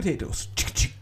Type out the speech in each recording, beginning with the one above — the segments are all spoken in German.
Potatoes.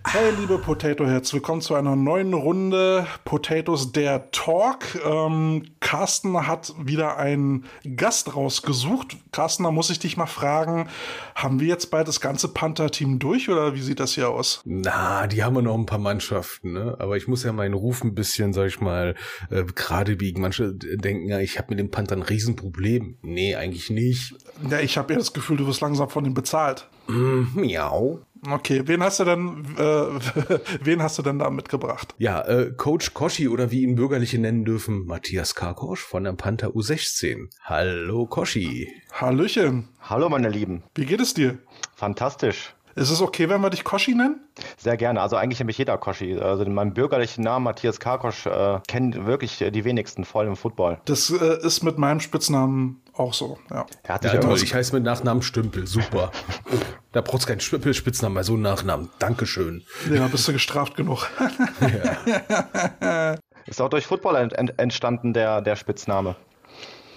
Hey, liebe Potato Heads, willkommen zu einer neuen Runde Potatoes der Talk. Ähm, Carsten hat wieder einen Gast rausgesucht. Carsten, da muss ich dich mal fragen, haben wir jetzt bald das ganze Panther-Team durch oder wie sieht das hier aus? Na, die haben ja noch ein paar Mannschaften, ne? Aber ich muss ja meinen Ruf ein bisschen, sag ich mal, äh, gerade biegen. Manche denken ja, ich habe mit dem Panther ein Riesenproblem. Nee, eigentlich nicht. Ja, ich habe ja das Gefühl, du wirst langsam von ihm bezahlt. Mm, miau. Okay, wen hast du denn, äh, wen hast du denn da mitgebracht? Ja, äh, Coach Koschi oder wie ihn Bürgerliche nennen dürfen, Matthias Karkosch von der Panther U16. Hallo Koschi. Hallöchen. Hallo meine Lieben. Wie geht es dir? Fantastisch. Ist es okay, wenn wir dich Koschi nennen? Sehr gerne. Also eigentlich nämlich jeder Koschi. Also meinen bürgerlichen Namen Matthias Karkosch äh, kennen wirklich die wenigsten, vor allem im Football. Das äh, ist mit meinem Spitznamen auch so, ja. Er hat ja, toll. Ich heiße mit Nachnamen Stümpel. Super. oh, da brauchst du keinen Stümpel Spitznamen bei so einem Nachnamen. Dankeschön. Ja, bist du gestraft genug. ja. Ist auch durch Football ent entstanden, der, der Spitzname.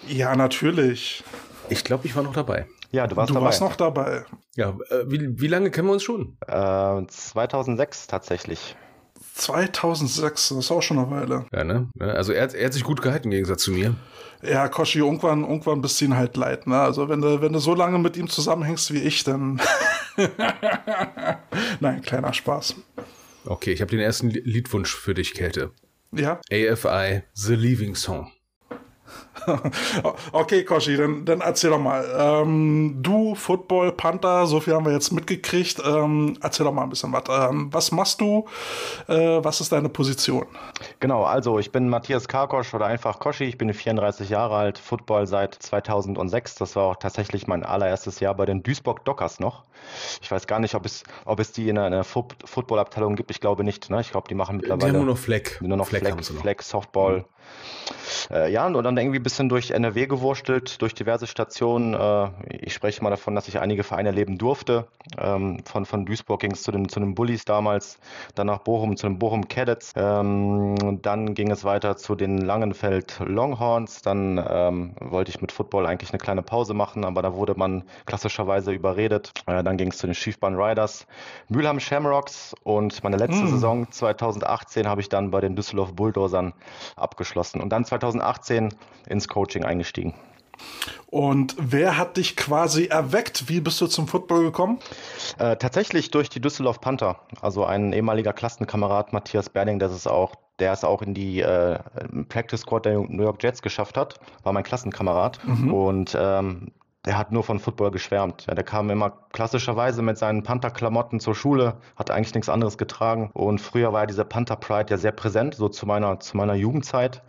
Ja, natürlich. Ich glaube, ich war noch dabei. Ja, du warst du dabei. Du warst noch dabei. Ja, äh, wie, wie lange kennen wir uns schon? Äh, 2006 tatsächlich. 2006, das ist auch schon eine Weile. Ja, ne? Also er, er hat sich gut gehalten im Gegensatz zu mir. Ja, Koshi, irgendwann, irgendwann bist du ihn halt leid, ne? Also wenn du, wenn du so lange mit ihm zusammenhängst wie ich, dann. Nein, kleiner Spaß. Okay, ich habe den ersten Liedwunsch für dich, Käthe. Ja. AFI, The Leaving Song. okay, Koshi, dann, dann erzähl doch mal. Ähm, du, Football, Panther, so viel haben wir jetzt mitgekriegt. Ähm, erzähl doch mal ein bisschen was. Ähm, was machst du? Äh, was ist deine Position? Genau, also ich bin Matthias Karkosch oder einfach Koshi. Ich bin 34 Jahre alt, Football seit 2006. Das war auch tatsächlich mein allererstes Jahr bei den Duisburg Dockers noch. Ich weiß gar nicht, ob es, ob es die in einer Football-Abteilung gibt. Ich glaube nicht. Ne? Ich glaube, die machen mittlerweile. Die haben nur noch Fleck. Nur noch Fleck, Fleck, Fleck Softball. Mhm. Äh, ja, und dann irgendwie ein bisschen durch NRW gewurstelt, durch diverse Stationen. Äh, ich spreche mal davon, dass ich einige Vereine erleben durfte. Ähm, von, von Duisburg ging es zu den, zu den Bullies damals, dann nach Bochum zu den Bochum Cadets. Ähm, dann ging es weiter zu den Langenfeld Longhorns. Dann ähm, wollte ich mit Football eigentlich eine kleine Pause machen, aber da wurde man klassischerweise überredet. Äh, dann ging es zu den Schiefbahn Riders, Mülheim Shamrocks und meine letzte mm. Saison 2018 habe ich dann bei den Düsseldorf Bulldozern abgeschlossen. Und dann 2018 ins Coaching eingestiegen. Und wer hat dich quasi erweckt? Wie bist du zum Football gekommen? Äh, tatsächlich durch die Düsseldorf Panther. Also ein ehemaliger Klassenkamerad, Matthias Berling, der ist auch, der es auch in die äh, Practice Squad der New York Jets geschafft hat, war mein Klassenkamerad. Mhm. Und ähm, der hat nur von Football geschwärmt. Ja, der kam immer klassischerweise mit seinen Panther-Klamotten zur Schule, hat eigentlich nichts anderes getragen. Und früher war ja dieser Panther-Pride ja sehr präsent, so zu meiner, zu meiner Jugendzeit.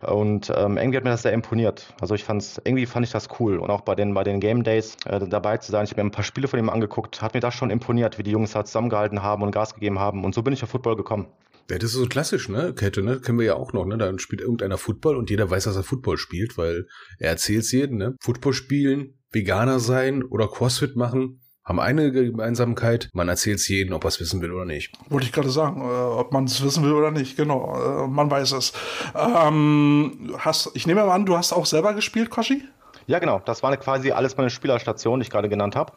Und ähm, irgendwie hat mir das sehr imponiert. Also ich fand's, irgendwie fand ich das cool. Und auch bei den, bei den Game Days äh, dabei zu sein. Ich habe mir ein paar Spiele von ihm angeguckt, hat mir das schon imponiert, wie die Jungs da zusammengehalten haben und Gas gegeben haben. Und so bin ich auf Football gekommen. Ja, das ist so klassisch, ne? Kette, ne? Kennen wir ja auch noch, ne? Da spielt irgendeiner Football und jeder weiß, dass er Football spielt, weil er erzählt es jedem, ne? Football spielen, Veganer sein oder Crossfit machen haben eine Gemeinsamkeit, man erzählt es jedem, ob er es wissen will oder nicht. Wollte ich gerade sagen, äh, ob man es wissen will oder nicht, genau, äh, man weiß es. Ähm, hast, ich nehme mal an, du hast auch selber gespielt, Koshi? Ja, genau, das war quasi alles meine Spielerstation, die ich gerade genannt habe.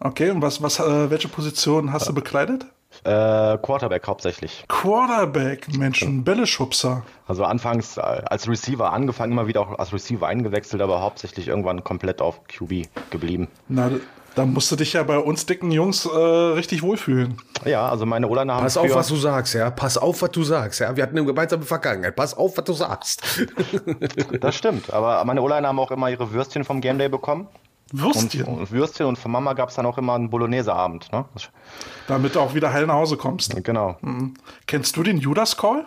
Okay, und was, was, äh, welche Position hast du bekleidet? Äh, Quarterback hauptsächlich. Quarterback, Menschen, Bälleschubser. Also anfangs äh, als Receiver angefangen, immer wieder auch als Receiver eingewechselt, aber hauptsächlich irgendwann komplett auf QB geblieben. Na, da musst du dich ja bei uns dicken Jungs äh, richtig wohlfühlen. Ja, also meine O-Liner haben Pass auf, was du sagst, ja. Pass auf, was du sagst, ja. Wir hatten eine gemeinsame Vergangenheit. Pass auf, was du sagst. das stimmt. Aber meine O-Liner haben auch immer ihre Würstchen vom Game Day bekommen. Würstchen? Und, und Würstchen und von Mama gab es dann auch immer einen Bolognese-Abend. Ne? Damit du auch wieder heil nach Hause kommst. Genau. Mhm. Kennst du den Judas Call?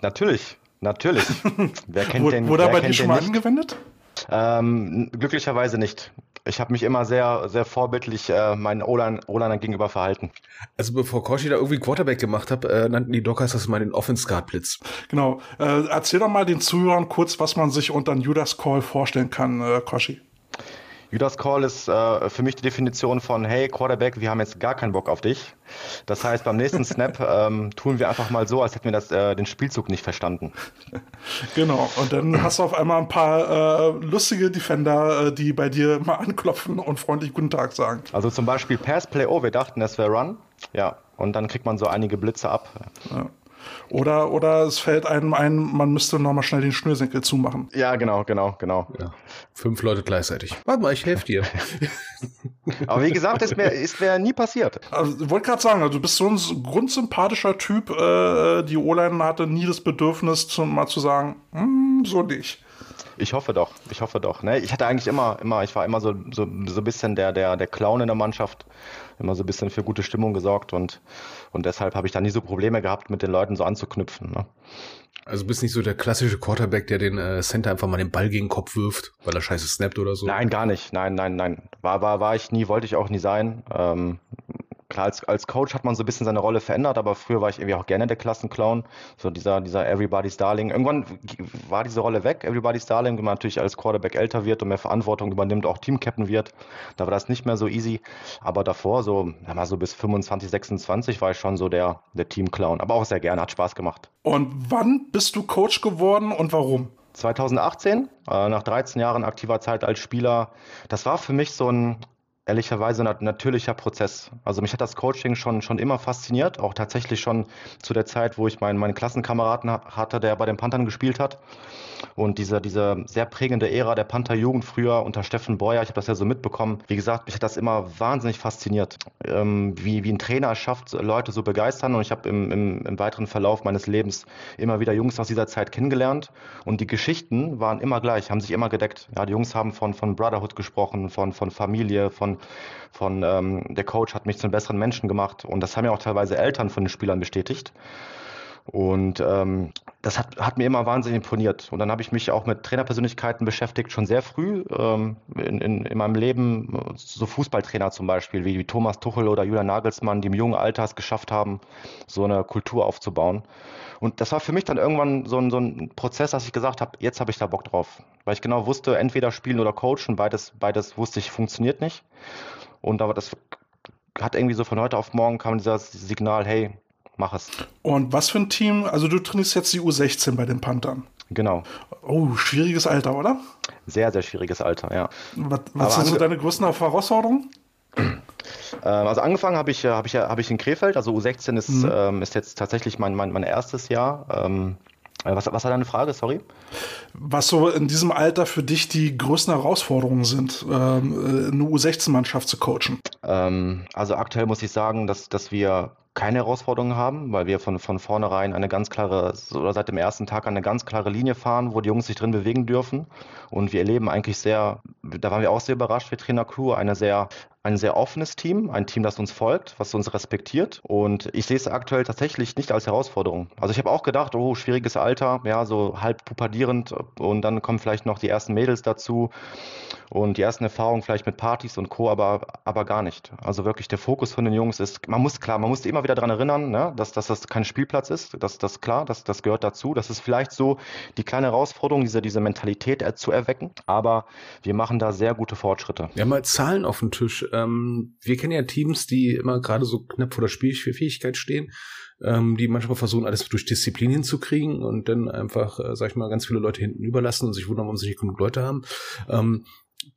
Natürlich, natürlich. wer kennt den? Wurde er bei dir schon mal nicht? angewendet? Ähm, glücklicherweise nicht. Ich habe mich immer sehr, sehr vorbildlich äh, meinen O-Linern gegenüber verhalten. Also bevor Koshi da irgendwie Quarterback gemacht hat, äh, nannten die Dockers das mal den Offense Guard Blitz. Genau. Äh, erzähl doch mal den Zuhörern kurz, was man sich unter einem Judas Call vorstellen kann, äh, Koshi. Judas Call ist äh, für mich die Definition von, hey Quarterback, wir haben jetzt gar keinen Bock auf dich. Das heißt, beim nächsten Snap ähm, tun wir einfach mal so, als hätten wir das, äh, den Spielzug nicht verstanden. Genau, und dann hast du auf einmal ein paar äh, lustige Defender, äh, die bei dir mal anklopfen und freundlich Guten Tag sagen. Also zum Beispiel Pass Play, oh, wir dachten, das wäre Run. Ja, und dann kriegt man so einige Blitze ab. Ja. Oder, oder es fällt einem ein, man müsste nochmal schnell den Schnürsenkel zumachen. Ja, genau, genau, genau. Ja. Fünf Leute gleichzeitig. Warte mal, ich helfe dir. Aber wie gesagt, ist mir, ist mir nie passiert. Also, ich wollte gerade sagen, also du bist so ein grundsympathischer Typ. Äh, die O-Line hatte nie das Bedürfnis, zum, mal zu sagen, hm, so nicht. Ich hoffe doch, ich hoffe doch. Ne? Ich hatte eigentlich immer, immer, ich war immer so, so, so ein bisschen der, der, der Clown in der Mannschaft, immer so ein bisschen für gute Stimmung gesorgt und, und deshalb habe ich da nie so Probleme gehabt, mit den Leuten so anzuknüpfen. Ne? Also bist nicht so der klassische Quarterback, der den äh, Center einfach mal den Ball gegen den Kopf wirft, weil er scheiße snappt oder so? Nein, gar nicht. Nein, nein, nein. War, war, war ich nie, wollte ich auch nie sein. Ähm, klar, als, als Coach hat man so ein bisschen seine Rolle verändert, aber früher war ich irgendwie auch gerne der Klassenclown, so dieser, dieser Everybody's Darling. Irgendwann war diese Rolle weg, Everybody's Darling, wenn man natürlich als Quarterback älter wird und mehr Verantwortung übernimmt, auch Teamcaptain wird. Da war das nicht mehr so easy. Aber davor, so, mal so bis 25, 26 war ich schon so der, der Teamclown. Aber auch sehr gerne, hat Spaß gemacht. Und wann bist du Coach geworden und warum? 2018, äh, nach 13 Jahren aktiver Zeit als Spieler. Das war für mich so ein ehrlicherweise ein natürlicher Prozess. Also mich hat das Coaching schon, schon immer fasziniert, auch tatsächlich schon zu der Zeit, wo ich meinen, meinen Klassenkameraden hatte, der bei den Panthern gespielt hat. Und diese, diese sehr prägende Ära der Panther-Jugend früher unter Steffen Beuer, ich habe das ja so mitbekommen. Wie gesagt, mich hat das immer wahnsinnig fasziniert, ähm, wie, wie ein Trainer schafft, Leute so begeistern. Und ich habe im, im, im weiteren Verlauf meines Lebens immer wieder Jungs aus dieser Zeit kennengelernt. Und die Geschichten waren immer gleich, haben sich immer gedeckt. Ja, die Jungs haben von, von Brotherhood gesprochen, von, von Familie, von, von ähm, der Coach hat mich zu einem besseren Menschen gemacht. Und das haben ja auch teilweise Eltern von den Spielern bestätigt. Und ähm, das hat, hat mir immer wahnsinnig imponiert. Und dann habe ich mich auch mit Trainerpersönlichkeiten beschäftigt, schon sehr früh ähm, in, in, in meinem Leben. So Fußballtrainer zum Beispiel, wie, wie Thomas Tuchel oder Julian Nagelsmann, die im jungen Alter es geschafft haben, so eine Kultur aufzubauen. Und das war für mich dann irgendwann so ein, so ein Prozess, dass ich gesagt habe, jetzt habe ich da Bock drauf. Weil ich genau wusste, entweder spielen oder coachen, beides, beides wusste ich, funktioniert nicht. Und aber das hat irgendwie so von heute auf morgen kam dieses Signal, hey, mach es. Und was für ein Team? Also du trainierst jetzt die U16 bei den Panthern. Genau. Oh, schwieriges Alter, oder? Sehr, sehr schwieriges Alter, ja. Was, was sind so deine größten Herausforderungen? Ähm, also angefangen habe ich, hab ich, hab ich in Krefeld, also U16 ist, mhm. ähm, ist jetzt tatsächlich mein, mein, mein erstes Jahr. Ähm, äh, was, was war deine Frage, sorry? Was so in diesem Alter für dich die größten Herausforderungen sind, ähm, eine U16-Mannschaft zu coachen? Ähm, also aktuell muss ich sagen, dass, dass wir keine Herausforderungen haben, weil wir von, von vornherein eine ganz klare, oder seit dem ersten Tag eine ganz klare Linie fahren, wo die Jungs sich drin bewegen dürfen. Und wir erleben eigentlich sehr, da waren wir auch sehr überrascht, wir Trainer-Crew, eine sehr ein sehr offenes Team, ein Team, das uns folgt, was uns respektiert. Und ich sehe es aktuell tatsächlich nicht als Herausforderung. Also ich habe auch gedacht, oh, schwieriges Alter, ja, so halb pupadierend und dann kommen vielleicht noch die ersten Mädels dazu und die ersten Erfahrungen vielleicht mit Partys und Co., aber, aber gar nicht. Also wirklich der Fokus von den Jungs ist, man muss klar, man muss immer wieder daran erinnern, ne, dass, dass das kein Spielplatz ist, dass das klar, dass das gehört dazu. Das ist vielleicht so die kleine Herausforderung, diese, diese Mentalität zu erwecken, aber wir machen da sehr gute Fortschritte. Haben mal Zahlen auf dem Tisch ähm, wir kennen ja Teams, die immer gerade so knapp vor der Spielfähigkeit stehen, ähm, die manchmal versuchen, alles durch Disziplin hinzukriegen und dann einfach, äh, sag ich mal, ganz viele Leute hinten überlassen und sich wundern, warum sie nicht genug Leute haben. Ähm,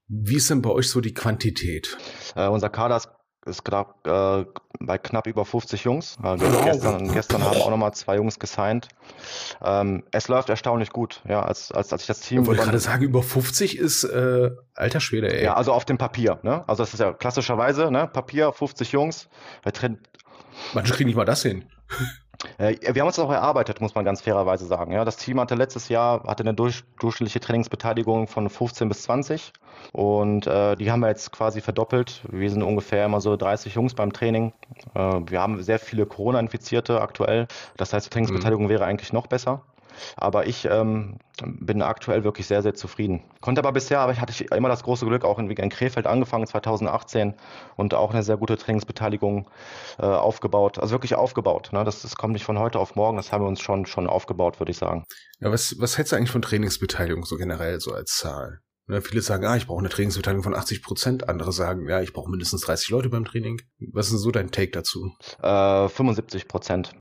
wie ist denn bei euch so die Quantität? Äh, unser Kader ist ist knapp, äh, bei knapp über 50 Jungs. Äh, gestern, gestern haben auch nochmal zwei Jungs gesigned. Ähm, es läuft erstaunlich gut, ja, als, als, als ich das Team. Ich wollte gerade sagen, über 50 ist äh, alter Schwede, ey. Ja, also auf dem Papier, ne? Also das ist ja klassischerweise, ne? Papier, 50 Jungs. Manche kriegen nicht mal das hin. Äh, wir haben uns auch erarbeitet, muss man ganz fairerweise sagen. Ja, das Team hatte letztes Jahr hatte eine durch, durchschnittliche Trainingsbeteiligung von 15 bis 20 und äh, die haben wir jetzt quasi verdoppelt. Wir sind ungefähr immer so 30 Jungs beim Training. Äh, wir haben sehr viele Corona-Infizierte aktuell. Das heißt, die Trainingsbeteiligung mhm. wäre eigentlich noch besser. Aber ich ähm, bin aktuell wirklich sehr, sehr zufrieden. Konnte aber bisher, aber ich hatte immer das große Glück, auch in, in Krefeld angefangen 2018 und auch eine sehr gute Trainingsbeteiligung äh, aufgebaut. Also wirklich aufgebaut. Ne? Das, das kommt nicht von heute auf morgen, das haben wir uns schon, schon aufgebaut, würde ich sagen. Ja, was, was hältst du eigentlich von Trainingsbeteiligung so generell, so als Zahl? Ja, viele sagen, ah, ich brauche eine Trainingsbeteiligung von 80 Prozent. Andere sagen, ja, ich brauche mindestens 30 Leute beim Training. Was ist so dein Take dazu? Äh, 75 Prozent.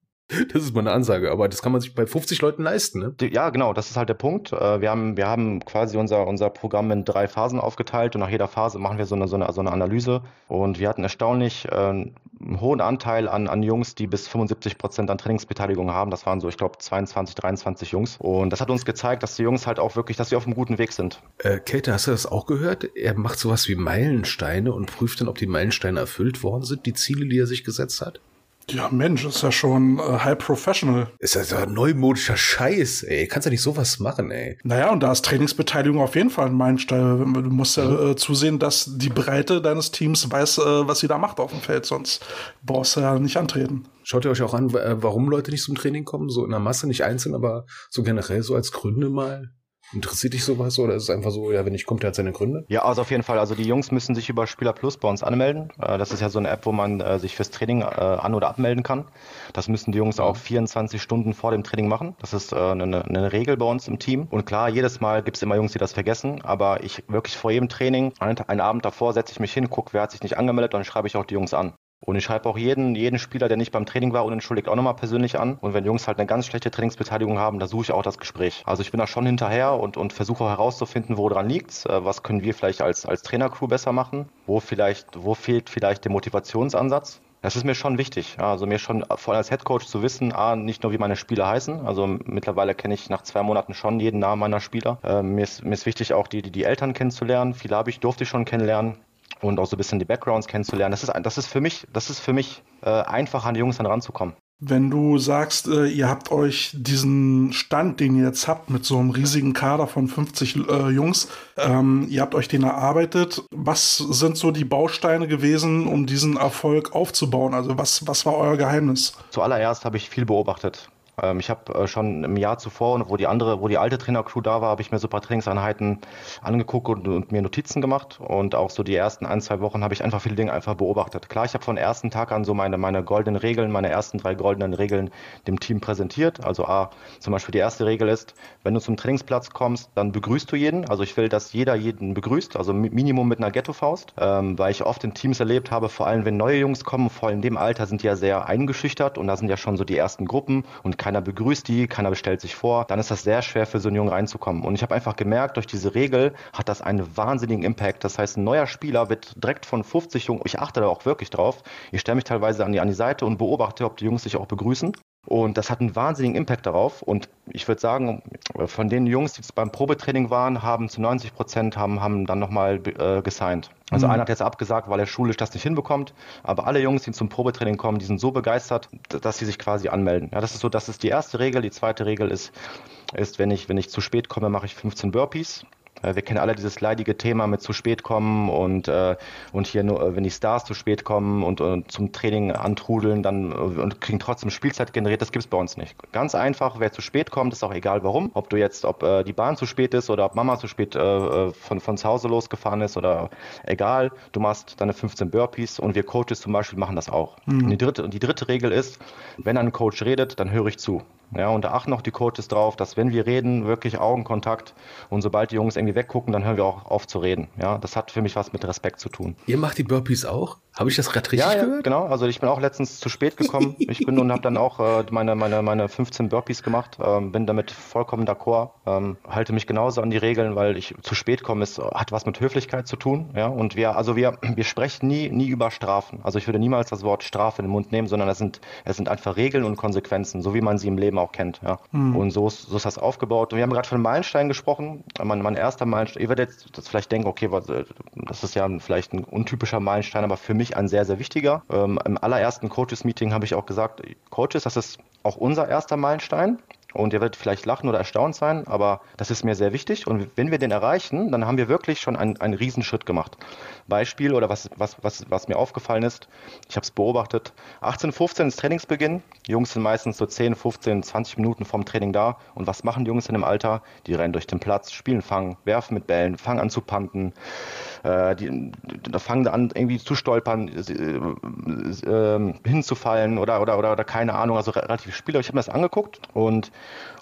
Das ist mal eine Ansage, aber das kann man sich bei 50 Leuten leisten, ne? Ja, genau, das ist halt der Punkt. Äh, wir haben, wir haben quasi unser, unser Programm in drei Phasen aufgeteilt und nach jeder Phase machen wir so eine, so eine, so eine Analyse. Und wir hatten erstaunlich äh, einen hohen Anteil an, an Jungs, die bis 75 Prozent an Trainingsbeteiligung haben. Das waren so, ich glaube, 22, 23 Jungs. Und das hat uns gezeigt, dass die Jungs halt auch wirklich, dass sie auf einem guten Weg sind. Äh, Käthe, hast du das auch gehört? Er macht sowas wie Meilensteine und prüft dann, ob die Meilensteine erfüllt worden sind, die Ziele, die er sich gesetzt hat. Ja, Mensch, ist ja schon äh, High Professional. Ist ja so neumodischer Scheiß, ey. Kannst ja nicht sowas machen, ey. Naja, und da ist Trainingsbeteiligung auf jeden Fall ein Meilenstein. Du musst ja mhm. äh, zusehen, dass die Breite deines Teams weiß, äh, was sie da macht auf dem Feld, sonst brauchst du ja nicht antreten. Schaut ihr euch auch an, äh, warum Leute nicht zum Training kommen? So in der Masse, nicht einzeln, aber so generell so als Gründe mal? Interessiert dich sowas oder ist es einfach so, ja, wenn ich komme, der hat seine Gründe? Ja, also auf jeden Fall. Also die Jungs müssen sich über Spieler Plus bei uns anmelden. Äh, das ist ja so eine App, wo man äh, sich fürs Training äh, an- oder abmelden kann. Das müssen die Jungs auch 24 Stunden vor dem Training machen. Das ist eine, eine Regel bei uns im Team. Und klar, jedes Mal gibt es immer Jungs, die das vergessen. Aber ich wirklich vor jedem Training, einen Abend davor, setze ich mich hin, gucke, wer hat sich nicht angemeldet dann schreibe ich auch die Jungs an. Und ich schreibe auch jeden, jeden Spieler, der nicht beim Training war, unentschuldigt auch nochmal persönlich an. Und wenn Jungs halt eine ganz schlechte Trainingsbeteiligung haben, da suche ich auch das Gespräch. Also ich bin da schon hinterher und, und versuche herauszufinden, wo dran liegt. Äh, was können wir vielleicht als, als Trainercrew besser machen? Wo vielleicht, wo fehlt vielleicht der Motivationsansatz? Das ist mir schon wichtig. Also mir schon vor allem als Headcoach zu wissen, A, nicht nur wie meine Spieler heißen. Also mittlerweile kenne ich nach zwei Monaten schon jeden Namen meiner Spieler. Äh, mir, ist, mir ist wichtig auch die, die, die Eltern kennenzulernen. Viele habe ich, durfte ich schon kennenlernen und auch so ein bisschen die Backgrounds kennenzulernen. Das ist, das ist für mich, das ist für mich äh, einfach an die Jungs dann ranzukommen. Wenn du sagst, äh, ihr habt euch diesen Stand, den ihr jetzt habt, mit so einem riesigen Kader von 50 äh, Jungs, ähm, ihr habt euch den erarbeitet. Was sind so die Bausteine gewesen, um diesen Erfolg aufzubauen? Also was, was war euer Geheimnis? Zuallererst habe ich viel beobachtet. Ähm, ich habe äh, schon im Jahr zuvor, wo die andere, wo die alte Trainercrew da war, habe ich mir so ein paar Trainingseinheiten angeguckt und, und, mir Notizen gemacht. Und auch so die ersten ein, zwei Wochen habe ich einfach viele Dinge einfach beobachtet. Klar, ich habe von ersten Tag an so meine, meine goldenen Regeln, meine ersten drei goldenen Regeln dem Team präsentiert. Also A, zum Beispiel die erste Regel ist, wenn du zum Trainingsplatz kommst, dann begrüßt du jeden. Also ich will, dass jeder jeden begrüßt, also Minimum mit einer Ghetto-Faust, ähm, weil ich oft in Teams erlebt habe, vor allem wenn neue Jungs kommen, vor allem in dem Alter sind die ja sehr eingeschüchtert und da sind ja schon so die ersten Gruppen und keiner begrüßt die, keiner bestellt sich vor, dann ist das sehr schwer für so einen Jungen reinzukommen. Und ich habe einfach gemerkt, durch diese Regel hat das einen wahnsinnigen Impact. Das heißt, ein neuer Spieler wird direkt von 50 Jungen, ich achte da auch wirklich drauf, ich stelle mich teilweise an die, an die Seite und beobachte, ob die Jungs sich auch begrüßen. Und das hat einen wahnsinnigen Impact darauf. Und ich würde sagen, von den Jungs, die beim Probetraining waren, haben zu 90 Prozent haben, haben dann nochmal äh, gesigned. Also mhm. einer hat jetzt abgesagt, weil er schulisch das nicht hinbekommt. Aber alle Jungs, die zum Probetraining kommen, die sind so begeistert, dass sie sich quasi anmelden. Ja, das ist so, das ist die erste Regel. Die zweite Regel ist, ist wenn ich, wenn ich zu spät komme, mache ich 15 Burpees. Äh, wir kennen alle dieses leidige Thema mit zu spät kommen und, äh, und hier nur, äh, wenn die Stars zu spät kommen und, und zum Training antrudeln dann und kriegen trotzdem Spielzeit generiert, das gibt's bei uns nicht. Ganz einfach, wer zu spät kommt, ist auch egal warum. Ob du jetzt, ob äh, die Bahn zu spät ist oder ob Mama zu spät äh, von, von zu Hause losgefahren ist oder egal, du machst deine 15 Burpees und wir Coaches zum Beispiel machen das auch. Mhm. Und, die dritte, und die dritte Regel ist, wenn ein Coach redet, dann höre ich zu. Ja, und da achten auch die Coaches drauf, dass wenn wir reden, wirklich Augenkontakt und sobald die Jungs irgendwie weggucken, dann hören wir auch auf zu reden. Ja, das hat für mich was mit Respekt zu tun. Ihr macht die Burpees auch? Habe ich das gerade richtig ja, ja, gehört? genau. Also ich bin auch letztens zu spät gekommen. Ich bin und habe dann auch äh, meine, meine, meine 15 Burpees gemacht. Ähm, bin damit vollkommen d'accord. Ähm, halte mich genauso an die Regeln, weil ich zu spät komme, ist, hat was mit Höflichkeit zu tun. Ja, und wir, also wir, wir sprechen nie, nie über Strafen. Also ich würde niemals das Wort Strafe in den Mund nehmen, sondern es sind, es sind einfach Regeln und Konsequenzen, so wie man sie im Leben auch kennt. Ja. Mhm. Und so ist, so ist das aufgebaut. Und wir haben gerade von Meilenstein gesprochen. Mein, mein erster Meilenstein. Ihr werdet jetzt vielleicht denken, okay, was, äh, das ist ja vielleicht ein untypischer Meilenstein, aber für mich ein sehr, sehr wichtiger wichtiger. Ähm, Im allerersten Coaches-Meeting habe ich auch gesagt, Coaches, das ist auch unser erster Meilenstein. Und ihr werdet vielleicht lachen oder erstaunt sein, aber das ist mir sehr wichtig. Und wenn wir den erreichen, dann haben wir wirklich schon einen, einen Riesenschritt gemacht. Beispiel oder was, was, was, was mir aufgefallen ist, ich habe es beobachtet, 18, 15 ist Trainingsbeginn. Die Jungs sind meistens so 10, 15, 20 Minuten vom Training da. Und was machen die Jungs in dem Alter? Die rennen durch den Platz, spielen Fangen, werfen mit Bällen, fangen an zu panten, äh, die, da fangen an, irgendwie zu stolpern, äh, äh, hinzufallen oder, oder, oder, oder keine Ahnung, also relativ spielerisch. Ich habe mir das angeguckt und,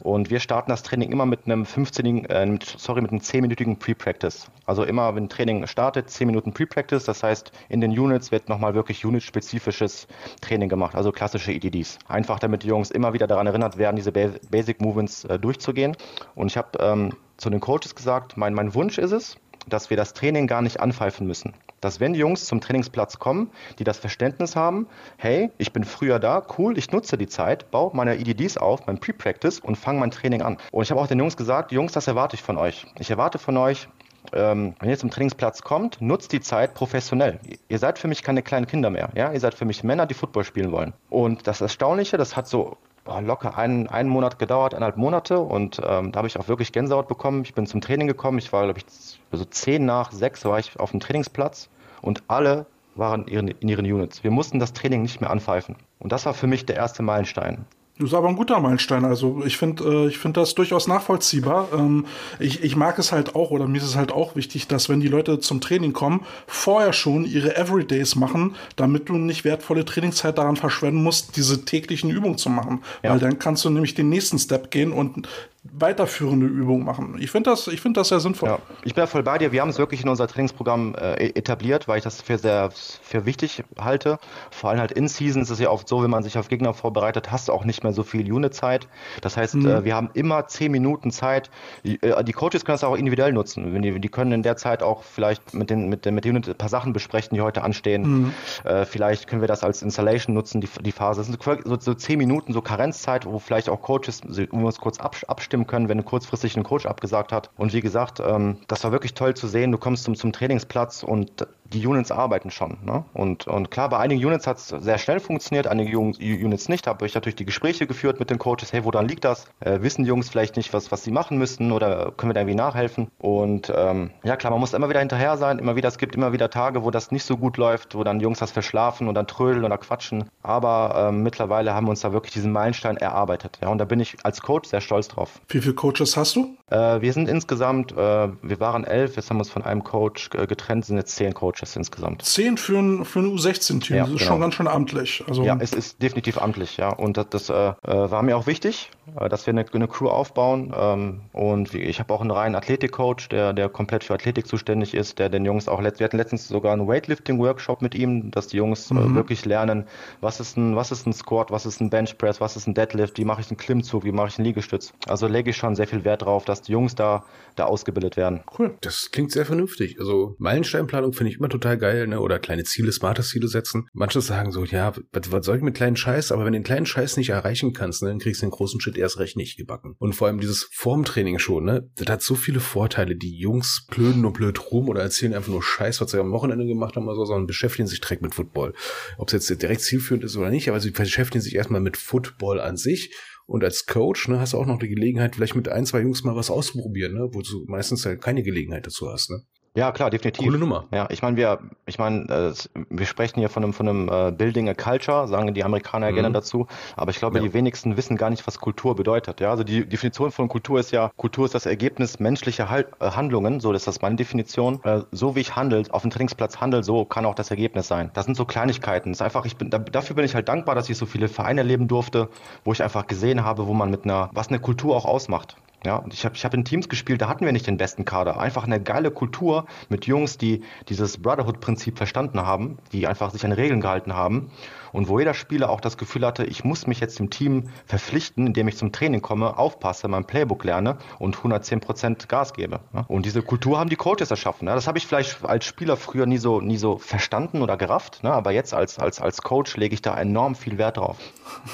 und wir starten das Training immer mit einem 15 äh, sorry, mit einem 10-minütigen Pre-Practice. Also immer, wenn Training startet, 10 Minuten Pre-Practice, das heißt, in den Units wird nochmal wirklich unit-spezifisches Training gemacht, also klassische EDDs. Einfach damit die Jungs immer wieder daran erinnert werden, diese Basic Movements äh, durchzugehen. Und ich habe ähm, zu den Coaches gesagt, mein, mein Wunsch ist es, dass wir das Training gar nicht anpfeifen müssen. Dass wenn die Jungs zum Trainingsplatz kommen, die das Verständnis haben, hey, ich bin früher da, cool, ich nutze die Zeit, baue meine EDDs auf, mein Pre-Practice und fange mein Training an. Und ich habe auch den Jungs gesagt, Jungs, das erwarte ich von euch. Ich erwarte von euch, ähm, wenn ihr zum Trainingsplatz kommt, nutzt die Zeit professionell. Ihr seid für mich keine kleinen Kinder mehr. Ja? Ihr seid für mich Männer, die Football spielen wollen. Und das Erstaunliche, das hat so locker einen, einen Monat gedauert, eineinhalb Monate und ähm, da habe ich auch wirklich Gänsehaut bekommen. Ich bin zum Training gekommen, ich war, glaube ich, so zehn nach sechs war ich auf dem Trainingsplatz und alle waren in ihren Units. Wir mussten das Training nicht mehr anpfeifen. Und das war für mich der erste Meilenstein. Das ist aber ein guter Meilenstein. Also ich finde, äh, ich finde das durchaus nachvollziehbar. Ähm, ich, ich mag es halt auch, oder mir ist es halt auch wichtig, dass wenn die Leute zum Training kommen, vorher schon ihre Everydays machen, damit du nicht wertvolle Trainingszeit daran verschwenden musst, diese täglichen Übungen zu machen. Ja. Weil dann kannst du nämlich den nächsten Step gehen und weiterführende Übungen machen. Ich finde das, ich das sehr sinnvoll. Ja, ich bin ja voll bei dir. Wir haben es wirklich in unser Trainingsprogramm äh, e-, etabliert, weil ich das für sehr für wichtig halte. Vor allem halt in Season ist es ja oft so, wenn man sich auf Gegner vorbereitet, hast du auch nicht mehr so viel Unit-Zeit. Das heißt, mhm. äh, wir haben immer zehn Minuten Zeit. Die, äh, die, Coaches können das auch individuell nutzen. Die, die, können in der Zeit auch vielleicht mit den mit, den, mit den Unit ein paar Sachen besprechen, die heute anstehen. Mhm. Äh, vielleicht können wir das als Installation nutzen, die, die Phase. Das sind so, so zehn Minuten, so Karenzzeit, wo vielleicht auch Coaches, wo wir uns kurz abstimmen abstimmen können, wenn kurzfristig ein Coach abgesagt hat. Und wie gesagt, ähm, das war wirklich toll zu sehen. Du kommst zum, zum Trainingsplatz und die Units arbeiten schon. Ne? Und, und klar, bei einigen Units hat es sehr schnell funktioniert, einige Units nicht. Habe ich natürlich die Gespräche geführt mit den Coaches, hey, woran liegt das? Äh, wissen die Jungs vielleicht nicht, was, was sie machen müssten oder können wir da irgendwie nachhelfen? Und ähm, ja, klar, man muss immer wieder hinterher sein, immer wieder, es gibt immer wieder Tage, wo das nicht so gut läuft, wo dann Jungs das verschlafen und dann trödeln oder quatschen. Aber ähm, mittlerweile haben wir uns da wirklich diesen Meilenstein erarbeitet. Ja, und da bin ich als Coach sehr stolz drauf. Wie viele Coaches hast du? Äh, wir sind insgesamt, äh, wir waren elf, jetzt haben wir uns von einem Coach äh, getrennt, sind jetzt zehn Coaches insgesamt. Zehn für ein, für ein U16-Team, ja, das ist genau. schon ganz schön amtlich. Also ja, es ist definitiv amtlich, ja. Und das, das äh, äh, war mir auch wichtig, äh, dass wir eine, eine Crew aufbauen. Ähm, und ich habe auch einen reinen Athletik-Coach, der, der komplett für Athletik zuständig ist, der den Jungs auch, wir hatten letztens sogar einen Weightlifting-Workshop mit ihm, dass die Jungs mhm. wirklich lernen, was ist ein, was ist ein Squat, was ist ein Benchpress, was ist ein Deadlift, wie mache ich einen Klimmzug, wie mache ich einen Liegestütz. Also lege ich schon sehr viel Wert darauf, dass die Jungs da, da ausgebildet werden. Cool. Das klingt sehr vernünftig. Also Meilensteinplanung finde ich immer total geil, ne? Oder kleine Ziele, smarte Ziele setzen. Manche sagen so, ja, was, was soll ich mit kleinen Scheiß? Aber wenn du den kleinen Scheiß nicht erreichen kannst, ne, dann kriegst du den großen Shit erst recht nicht gebacken. Und vor allem dieses Formtraining schon, ne? Das hat so viele Vorteile. Die Jungs blöden nur blöd rum oder erzählen einfach nur Scheiß, was sie am Wochenende gemacht haben oder so, sondern beschäftigen sich direkt mit Football. Ob es jetzt direkt zielführend ist oder nicht, aber sie beschäftigen sich erstmal mit Football an sich und als Coach ne, hast du auch noch die Gelegenheit, vielleicht mit ein, zwei Jungs mal was auszuprobieren, ne, wo du meistens halt keine Gelegenheit dazu hast. Ne? Ja, klar, definitiv. Coole Nummer. Ja, ich meine, wir, ich meine, äh, wir sprechen hier von einem, von einem äh, Building a Culture, sagen die Amerikaner ja mhm. gerne dazu. Aber ich glaube, ja. die wenigsten wissen gar nicht, was Kultur bedeutet. Ja, also die Definition von Kultur ist ja, Kultur ist das Ergebnis menschlicher halt, äh, Handlungen. So, das ist meine Definition. Äh, so wie ich handel, auf dem Trainingsplatz handel, so kann auch das Ergebnis sein. Das sind so Kleinigkeiten. Das ist einfach, ich bin, da, dafür bin ich halt dankbar, dass ich so viele Vereine erleben durfte, wo ich einfach gesehen habe, wo man mit einer, was eine Kultur auch ausmacht. Ja, ich habe ich hab in Teams gespielt, da hatten wir nicht den besten Kader. Einfach eine geile Kultur mit Jungs, die dieses Brotherhood-Prinzip verstanden haben, die einfach sich an Regeln gehalten haben und wo jeder Spieler auch das Gefühl hatte, ich muss mich jetzt dem Team verpflichten, indem ich zum Training komme, aufpasse, mein Playbook lerne und 110 Prozent Gas gebe. Und diese Kultur haben die Coaches erschaffen. Das habe ich vielleicht als Spieler früher nie so, nie so verstanden oder gerafft, aber jetzt als, als, als Coach lege ich da enorm viel Wert drauf.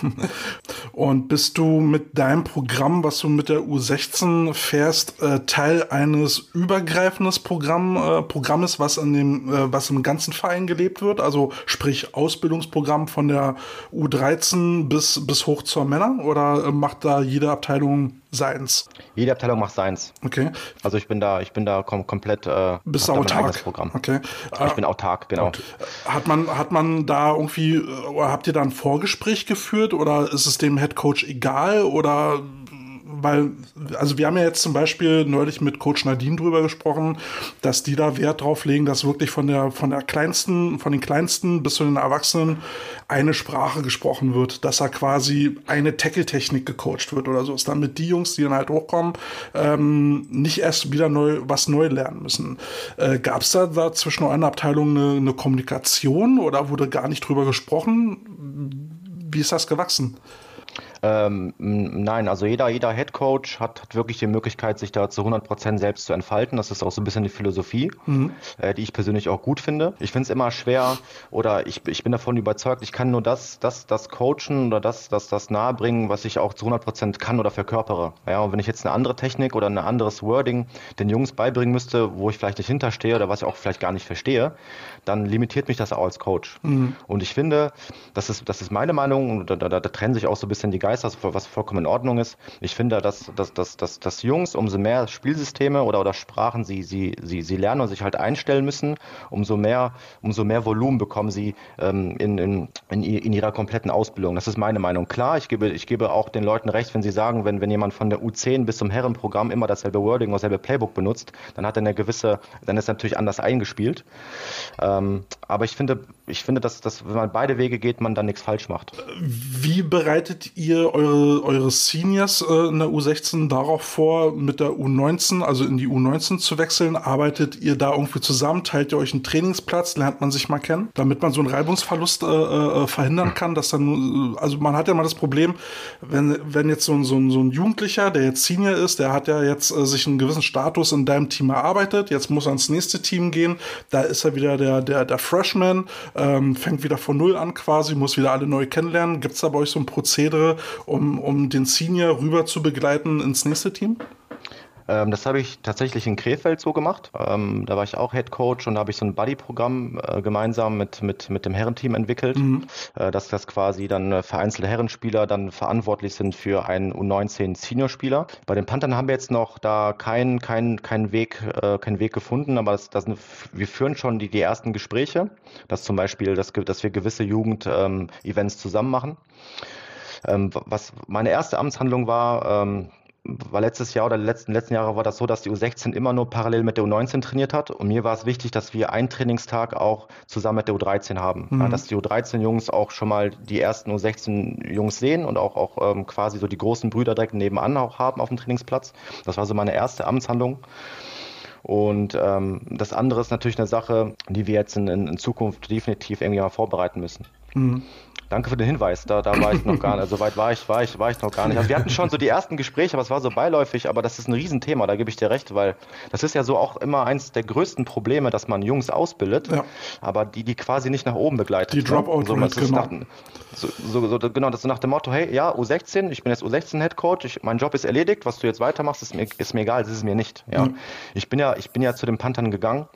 Und bist du mit deinem Programm, was du mit der U16 fährst, äh, Teil eines übergreifenden Programm, äh, Programmes, was, an dem, äh, was im ganzen Verein gelebt wird? Also sprich Ausbildungsprogramm von der U13 bis, bis hoch zur Männer oder macht da jede Abteilung seins? Jede Abteilung macht seins. Okay. Also ich bin da, ich bin da kom komplett äh, Bist autark? Programm. Okay. Ich bin autark, genau. Hat man, hat man da irgendwie, oder habt ihr da ein Vorgespräch geführt oder ist es dem Head Coach egal oder weil, also wir haben ja jetzt zum Beispiel neulich mit Coach Nadine drüber gesprochen, dass die da Wert drauf legen, dass wirklich von der, von der kleinsten, von den kleinsten bis zu den Erwachsenen eine Sprache gesprochen wird, dass da quasi eine Tackle-Technik gecoacht wird oder so. Ist damit die Jungs, die dann halt hochkommen, ähm, nicht erst wieder neu, was neu lernen müssen. Äh, Gab es da, da zwischen euren Abteilungen eine, eine Kommunikation oder wurde gar nicht drüber gesprochen? Wie ist das gewachsen? Ähm, nein, also jeder, jeder Head Coach hat, hat wirklich die Möglichkeit, sich da zu 100% selbst zu entfalten. Das ist auch so ein bisschen die Philosophie, mhm. äh, die ich persönlich auch gut finde. Ich finde es immer schwer oder ich, ich bin davon überzeugt, ich kann nur das, das, das coachen oder das, das, das nahebringen, was ich auch zu 100% kann oder verkörpere. Ja, und wenn ich jetzt eine andere Technik oder ein anderes Wording den Jungs beibringen müsste, wo ich vielleicht nicht hinterstehe oder was ich auch vielleicht gar nicht verstehe, dann limitiert mich das auch als Coach. Mhm. Und ich finde, das ist, das ist meine Meinung, und da, da, da trennen sich auch so ein bisschen die Geister, was vollkommen in Ordnung ist. Ich finde, dass, dass, dass, dass, dass Jungs, umso mehr Spielsysteme oder, oder Sprachen sie, sie, sie, sie lernen und sich halt einstellen müssen, umso mehr, umso mehr Volumen bekommen sie ähm, in, in, in, in ihrer kompletten Ausbildung. Das ist meine Meinung. Klar, ich gebe, ich gebe auch den Leuten recht, wenn sie sagen, wenn, wenn jemand von der U10 bis zum Herrenprogramm immer dasselbe Wording oder dasselbe Playbook benutzt, dann hat er eine gewisse, dann ist er natürlich anders eingespielt. Ähm, aber ich finde, ich finde, dass, dass wenn man beide Wege geht, man dann nichts falsch macht. Wie bereitet ihr eure, eure Seniors äh, in der U16 darauf vor, mit der U19, also in die U19 zu wechseln? Arbeitet ihr da irgendwie zusammen? Teilt ihr euch einen Trainingsplatz? Lernt man sich mal kennen? Damit man so einen Reibungsverlust äh, äh, verhindern kann, dass dann, äh, also man hat ja mal das Problem, wenn, wenn jetzt so ein, so, ein, so ein Jugendlicher, der jetzt Senior ist, der hat ja jetzt äh, sich einen gewissen Status in deinem Team erarbeitet, jetzt muss er ins nächste Team gehen, da ist er wieder der, der, der Freshman, ähm, fängt wieder von Null an quasi, muss wieder alle neu kennenlernen. Gibt es da bei euch so ein Prozedere, um, um den Senior rüber zu begleiten ins nächste Team? Ähm, das habe ich tatsächlich in Krefeld so gemacht. Ähm, da war ich auch Head Coach und da habe ich so ein Buddy-Programm äh, gemeinsam mit, mit, mit dem Herrenteam entwickelt, mhm. äh, dass das quasi dann äh, vereinzelte Herrenspieler dann verantwortlich sind für einen U19 Seniorspieler. Bei den Panthern haben wir jetzt noch da keinen kein, kein Weg, äh, keinen Weg gefunden, aber das, das, wir führen schon die, die ersten Gespräche, dass zum Beispiel, dass, dass wir gewisse Jugend-Events ähm, zusammen machen. Ähm, was meine erste Amtshandlung war, ähm, war letztes Jahr oder letzten, letzten Jahre war das so, dass die U16 immer nur parallel mit der U19 trainiert hat. Und mir war es wichtig, dass wir einen Trainingstag auch zusammen mit der U13 haben. Mhm. Ja, dass die U13-Jungs auch schon mal die ersten U16-Jungs sehen und auch, auch ähm, quasi so die großen Brüder direkt nebenan auch haben auf dem Trainingsplatz. Das war so meine erste Amtshandlung. Und ähm, das andere ist natürlich eine Sache, die wir jetzt in, in, in Zukunft definitiv irgendwie mal vorbereiten müssen. Mhm. Danke für den Hinweis. Da, da war ich noch gar nicht. Also weit war ich, war ich, war ich noch gar nicht. Also wir hatten schon so die ersten Gespräche, aber es war so beiläufig, aber das ist ein Riesenthema, da gebe ich dir recht, weil das ist ja so auch immer eins der größten Probleme, dass man Jungs ausbildet, ja. aber die, die quasi nicht nach oben begleitet. Die ne? Dropout, so, genau. Nach, so, so, so, genau, das ist nach dem Motto, hey, ja, U16, ich bin jetzt U16 Head Coach, mein Job ist erledigt, was du jetzt weitermachst, ist mir, ist mir egal, das ist mir nicht. Ja. Mhm. Ich bin ja, ich bin ja zu den Panthern gegangen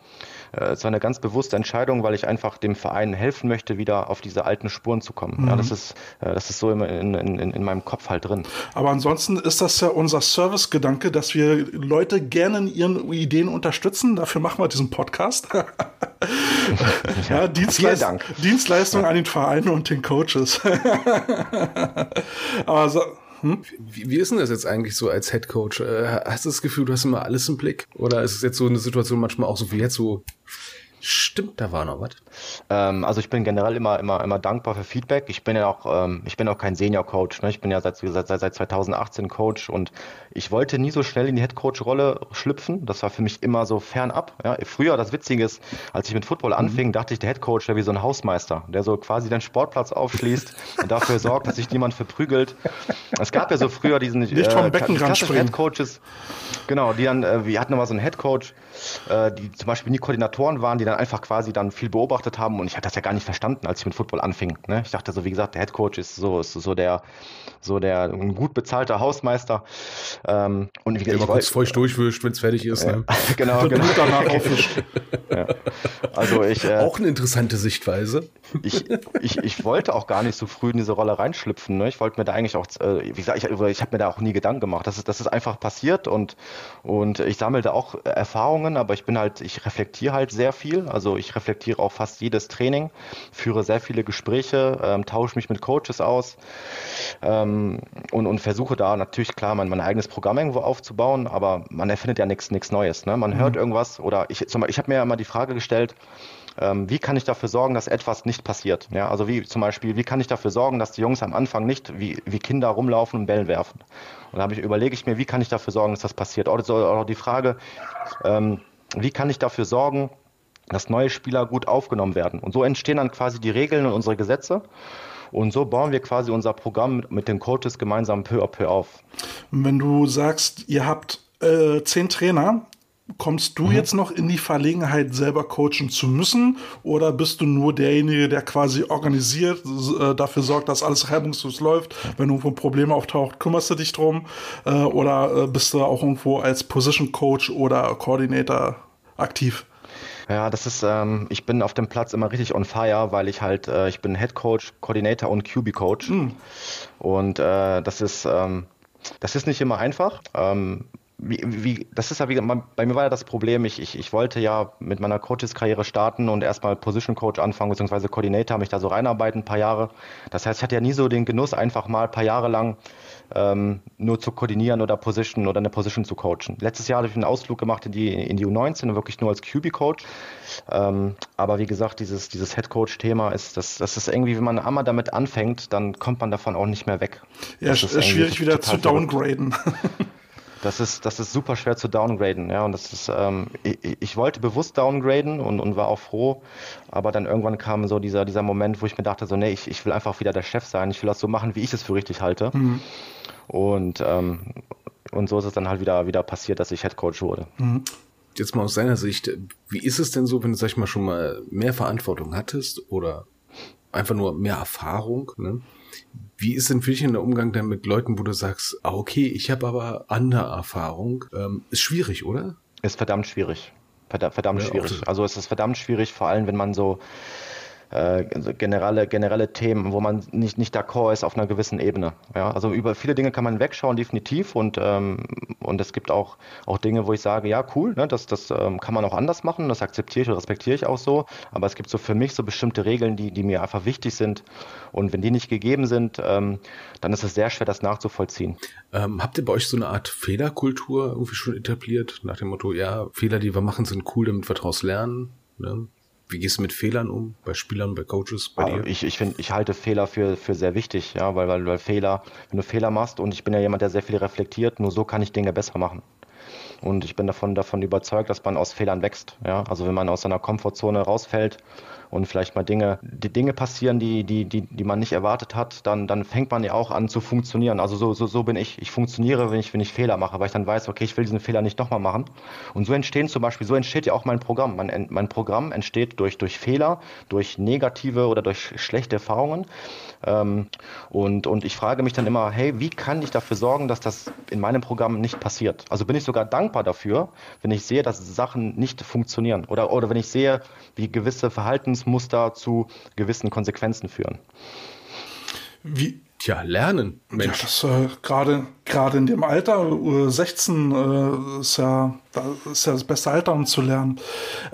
es war eine ganz bewusste Entscheidung, weil ich einfach dem Verein helfen möchte, wieder auf diese alten Spuren zu kommen. Mhm. Ja, das ist, äh, das ist so in, in, in, in meinem Kopf halt drin. Aber ansonsten ist das ja unser Servicegedanke, dass wir Leute gerne in ihren Ideen unterstützen. Dafür machen wir diesen Podcast. ja, Dienstleist Dienstleistung ja. an den Vereinen und den Coaches. Aber so, hm? Wie, wie, ist denn das jetzt eigentlich so als Head Coach? Äh, hast du das Gefühl, du hast immer alles im Blick? Oder ist es jetzt so eine Situation manchmal auch so wie jetzt so Stimmt, da war noch was. Ähm, also ich bin generell immer, immer, immer dankbar für Feedback. Ich bin ja auch, ähm, ich bin auch kein Senior-Coach. Ne? Ich bin ja seit, seit, seit 2018 Coach und ich wollte nie so schnell in die Head-Coach-Rolle schlüpfen. Das war für mich immer so fernab. Ja? Früher, das Witzige ist, als ich mit Football mhm. anfing, dachte ich, der Head-Coach wäre wie so ein Hausmeister, der so quasi den Sportplatz aufschließt und dafür sorgt, dass sich niemand verprügelt. Es gab ja so früher diesen Nicht vom äh, Head-Coaches, genau, die dann, äh, wir hatten immer so einen Head-Coach, äh, die zum Beispiel nie Koordinatoren waren, die dann einfach quasi dann viel beobachtet haben und ich hatte das ja gar nicht verstanden, als ich mit Football anfing. Ne? Ich dachte so, wie gesagt, der Head Coach ist so, ist so der, so der ein gut bezahlter Hausmeister. Ähm, und wie gesagt, kurz feucht durchwischt, wenn es fertig ist. Ne? genau, genau. danach ja. Also ich äh, auch eine interessante Sichtweise. Ich, ich, ich wollte auch gar nicht so früh in diese Rolle reinschlüpfen. Ne? Ich wollte mir da eigentlich auch, äh, wie gesagt, ich, ich habe mir da auch nie Gedanken gemacht. Das ist, das ist einfach passiert und und ich sammelte auch Erfahrungen, aber ich bin halt, ich reflektiere halt sehr viel. Also ich reflektiere auch fast jedes Training, führe sehr viele Gespräche, ähm, tausche mich mit Coaches aus ähm, und, und versuche da natürlich klar mein, mein eigenes Programm irgendwo aufzubauen, aber man erfindet ja nichts Neues. Ne? Man mhm. hört irgendwas oder ich, zum Beispiel, ich habe mir ja immer die Frage gestellt, wie kann ich dafür sorgen, dass etwas nicht passiert? Ja, also wie zum Beispiel, wie kann ich dafür sorgen, dass die Jungs am Anfang nicht wie, wie Kinder rumlaufen und Bällen werfen? Und da ich, überlege ich mir, wie kann ich dafür sorgen, dass das passiert? Oder, die Frage, ähm, wie kann ich dafür sorgen, dass neue Spieler gut aufgenommen werden? Und so entstehen dann quasi die Regeln und unsere Gesetze. Und so bauen wir quasi unser Programm mit, mit den Coaches gemeinsam peu à peu auf. Wenn du sagst, ihr habt äh, zehn Trainer, Kommst du mhm. jetzt noch in die Verlegenheit, selber coachen zu müssen? Oder bist du nur derjenige, der quasi organisiert, äh, dafür sorgt, dass alles reibungslos läuft? Wenn irgendwo ein Problem auftaucht, kümmerst du dich drum? Äh, oder äh, bist du auch irgendwo als Position Coach oder Coordinator aktiv? Ja, das ist, ähm, ich bin auf dem Platz immer richtig on fire, weil ich halt, äh, ich bin Head Coach, Coordinator und QB Coach. Mhm. Und äh, das ist, ähm, das ist nicht immer einfach. Ähm, wie, wie, das ist ja wie, bei mir war ja das Problem, ich, ich, ich wollte ja mit meiner Coaches-Karriere starten und erstmal Position Coach anfangen, beziehungsweise Coordinator, mich da so reinarbeiten, ein paar Jahre. Das heißt, ich hatte ja nie so den Genuss, einfach mal ein paar Jahre lang ähm, nur zu koordinieren oder Position oder eine Position zu coachen. Letztes Jahr habe ich einen Ausflug gemacht in die, in die U19 und wirklich nur als QB-Coach. Ähm, aber wie gesagt, dieses, dieses Head-Coach-Thema ist, das, das ist irgendwie, wenn man einmal damit anfängt, dann kommt man davon auch nicht mehr weg. Ja, das ist schwierig wieder zu downgraden. Das ist, das ist super schwer zu downgraden, ja. Und das ist, ähm, ich, ich, wollte bewusst downgraden und, und war auch froh, aber dann irgendwann kam so dieser, dieser Moment, wo ich mir dachte, so, nee, ich, ich will einfach wieder der Chef sein, ich will das so machen, wie ich es für richtig halte. Mhm. Und, ähm, und so ist es dann halt wieder, wieder passiert, dass ich Headcoach wurde. Mhm. Jetzt mal aus seiner Sicht, wie ist es denn so, wenn du, sag ich mal, schon mal mehr Verantwortung hattest oder einfach nur mehr Erfahrung, ne? Wie ist denn für dich der Umgang dann mit Leuten, wo du sagst, ah, okay, ich habe aber andere Erfahrung? Ähm, ist schwierig, oder? Ist verdammt schwierig. Verdammt, verdammt ja, schwierig. Also es ist verdammt schwierig, vor allem wenn man so äh, generelle, generelle Themen, wo man nicht, nicht d'accord ist auf einer gewissen Ebene. Ja, also über viele Dinge kann man wegschauen, definitiv. Und, ähm, und es gibt auch, auch Dinge, wo ich sage, ja, cool, ne, das, das ähm, kann man auch anders machen, das akzeptiere ich und respektiere ich auch so. Aber es gibt so für mich so bestimmte Regeln, die, die mir einfach wichtig sind. Und wenn die nicht gegeben sind, ähm, dann ist es sehr schwer, das nachzuvollziehen. Ähm, habt ihr bei euch so eine Art Fehlerkultur irgendwie schon etabliert? Nach dem Motto, ja, Fehler, die wir machen, sind cool, damit wir daraus lernen? Ne? Wie gehst du mit Fehlern um? Bei Spielern, bei Coaches, bei dir? Ich, ich, find, ich halte Fehler für, für sehr wichtig, ja, weil, weil, weil Fehler, wenn du Fehler machst und ich bin ja jemand, der sehr viel reflektiert, nur so kann ich Dinge besser machen. Und ich bin davon, davon überzeugt, dass man aus Fehlern wächst. Ja? Also wenn man aus seiner Komfortzone rausfällt und vielleicht mal Dinge, die Dinge passieren, die, die, die, die man nicht erwartet hat, dann, dann fängt man ja auch an zu funktionieren. Also so, so, so bin ich. Ich funktioniere, wenn ich, wenn ich Fehler mache, weil ich dann weiß, okay, ich will diesen Fehler nicht nochmal machen. Und so entstehen zum Beispiel, so entsteht ja auch mein Programm. Mein, mein Programm entsteht durch, durch Fehler, durch negative oder durch schlechte Erfahrungen. Ähm, und, und ich frage mich dann immer, hey, wie kann ich dafür sorgen, dass das in meinem Programm nicht passiert? Also bin ich sogar dankbar dafür, wenn ich sehe, dass Sachen nicht funktionieren oder, oder wenn ich sehe, wie gewisse Verhaltens Verhaltensmuster zu gewissen Konsequenzen führen. Wie, Tja, lernen, Mensch. Ja, das äh, gerade gerade in dem Alter, äh, 16 äh, ist ja ist ja das beste Alter, um zu lernen.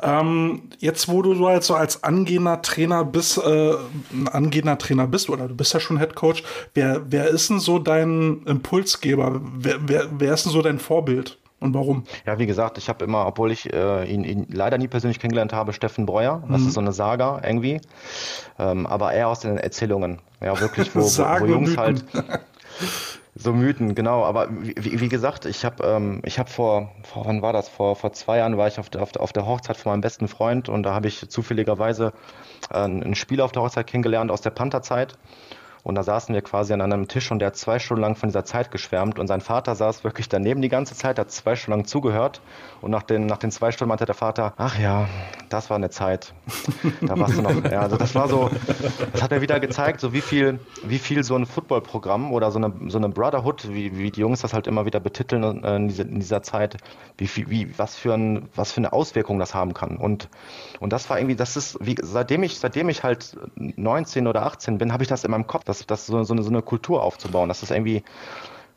Ähm, jetzt, wo du so als, so als angehender Trainer bist, äh, ein angehender Trainer bist, oder du bist ja schon Head Coach, wer, wer ist denn so dein Impulsgeber? Wer, wer, wer ist denn so dein Vorbild? Und warum? Ja, wie gesagt, ich habe immer, obwohl ich äh, ihn, ihn, leider nie persönlich kennengelernt habe, Steffen Breuer. Das mhm. ist so eine Saga irgendwie. Ähm, aber eher aus den Erzählungen. Ja, wirklich, wo, wo, wo Jungs halt. So Mythen, genau. Aber wie, wie gesagt, ich habe ähm, ich hab vor, vor, wann war das? Vor, vor zwei Jahren war ich auf der, auf der, auf der Hochzeit von meinem besten Freund und da habe ich zufälligerweise äh, einen Spieler auf der Hochzeit kennengelernt aus der Panther-Zeit. Und da saßen wir quasi an einem Tisch und der hat zwei Stunden lang von dieser Zeit geschwärmt und sein Vater saß wirklich daneben die ganze Zeit, hat zwei Stunden lang zugehört und nach den, nach den zwei Stunden meinte der Vater, ach ja, das war eine Zeit. Da warst du noch, ja, also das war so, das hat mir wieder gezeigt, so wie viel, wie viel so ein Footballprogramm oder so eine, so eine Brotherhood, wie, wie die Jungs das halt immer wieder betiteln äh, in, dieser, in dieser Zeit, wie wie, was für ein, was für eine Auswirkung das haben kann. Und, und das war irgendwie, das ist, wie, seitdem ich, seitdem ich halt 19 oder 18 bin, habe ich das in meinem Kopf, das, das so, so, eine, so eine Kultur aufzubauen. Das ist irgendwie,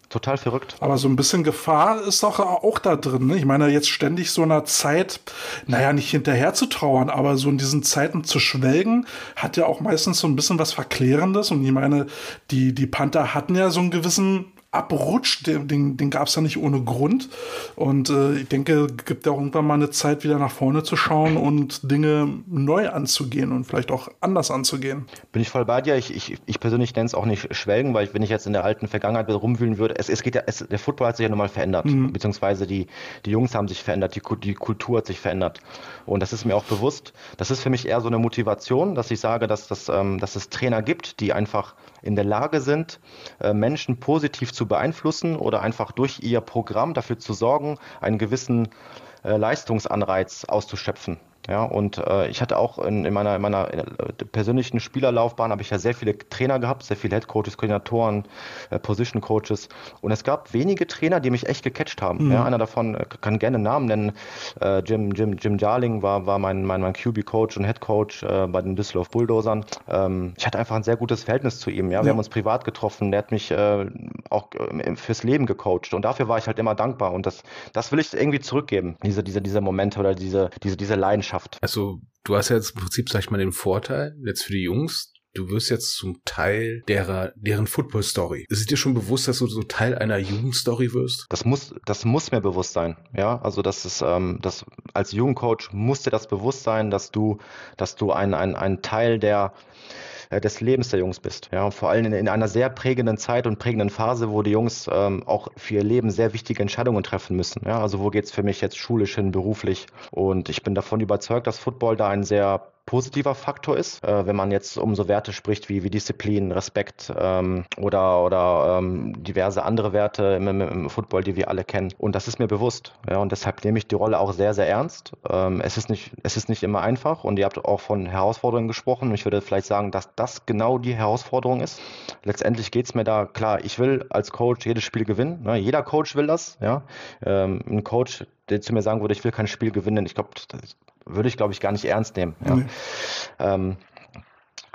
total verrückt. Aber so ein bisschen Gefahr ist doch auch da drin. Ne? Ich meine, jetzt ständig so einer Zeit, naja, nicht hinterher zu trauern, aber so in diesen Zeiten zu schwelgen, hat ja auch meistens so ein bisschen was Verklärendes. Und ich meine, die, die Panther hatten ja so einen gewissen abrutscht, den, den, den gab es ja nicht ohne Grund. Und äh, ich denke, gibt ja auch irgendwann mal eine Zeit, wieder nach vorne zu schauen und Dinge neu anzugehen und vielleicht auch anders anzugehen. Bin ich voll bei dir. Ich, ich, ich persönlich nenne es auch nicht Schwelgen, weil ich, wenn ich jetzt in der alten Vergangenheit rumwühlen würde, es, es geht ja, es, der Football hat sich ja nun mal verändert, mhm. beziehungsweise die, die Jungs haben sich verändert, die, die Kultur hat sich verändert. Und das ist mir auch bewusst. Das ist für mich eher so eine Motivation, dass ich sage, dass, das, ähm, dass es Trainer gibt, die einfach in der Lage sind, äh, Menschen positiv zu beeinflussen oder einfach durch ihr Programm dafür zu sorgen, einen gewissen äh, Leistungsanreiz auszuschöpfen. Ja, und äh, ich hatte auch in, in meiner, in meiner äh, persönlichen Spielerlaufbahn habe ich ja sehr viele Trainer gehabt, sehr viele Headcoaches, Koordinatoren, äh, Position Coaches. Und es gab wenige Trainer, die mich echt gecatcht haben. Mhm. Ja, einer davon äh, kann gerne einen Namen nennen. Äh, Jim, Jim, Jim Darling war, war mein, mein, mein QB-Coach und Headcoach äh, bei den Düsseldorf Bulldozern. Ähm, ich hatte einfach ein sehr gutes Verhältnis zu ihm. Ja, wir mhm. haben uns privat getroffen. Der hat mich äh, auch äh, fürs Leben gecoacht. Und dafür war ich halt immer dankbar. Und das, das will ich irgendwie zurückgeben. Diese, diese, diese Momente oder diese, diese, diese Leidenschaft. Also du hast ja jetzt im Prinzip, sag ich mal, den Vorteil, jetzt für die Jungs, du wirst jetzt zum Teil derer, deren Football-Story. Ist es dir schon bewusst, dass du so Teil einer Jugendstory wirst? Das muss, das muss mir bewusst sein. Ja, also das ist, ähm, das, als Jugendcoach muss dir das bewusst sein, dass du, dass du ein, ein, ein Teil der, des Lebens der Jungs bist. Ja, vor allem in, in, einer sehr prägenden Zeit und prägenden Phase, wo die Jungs ähm, auch für ihr Leben sehr wichtige Entscheidungen treffen müssen. Ja, also wo geht's für mich jetzt schulisch hin, beruflich? Und ich bin davon überzeugt, dass Football da ein sehr positiver Faktor ist, äh, wenn man jetzt um so Werte spricht wie, wie Disziplin, Respekt ähm, oder, oder ähm, diverse andere Werte im, im, im, Football, die wir alle kennen. Und das ist mir bewusst. Ja, und deshalb nehme ich die Rolle auch sehr, sehr ernst. Ähm, es, ist nicht, es ist nicht immer einfach und ihr habt auch von Herausforderungen gesprochen. Ich würde vielleicht sagen, dass das genau die Herausforderung ist. Letztendlich geht es mir da, klar, ich will als Coach jedes Spiel gewinnen. Ne? Jeder Coach will das. Ja? Ähm, ein Coach, der zu mir sagen würde, ich will kein Spiel gewinnen, ich glaube, würde ich, glaube ich, gar nicht ernst nehmen. Ja. Nee. Ähm,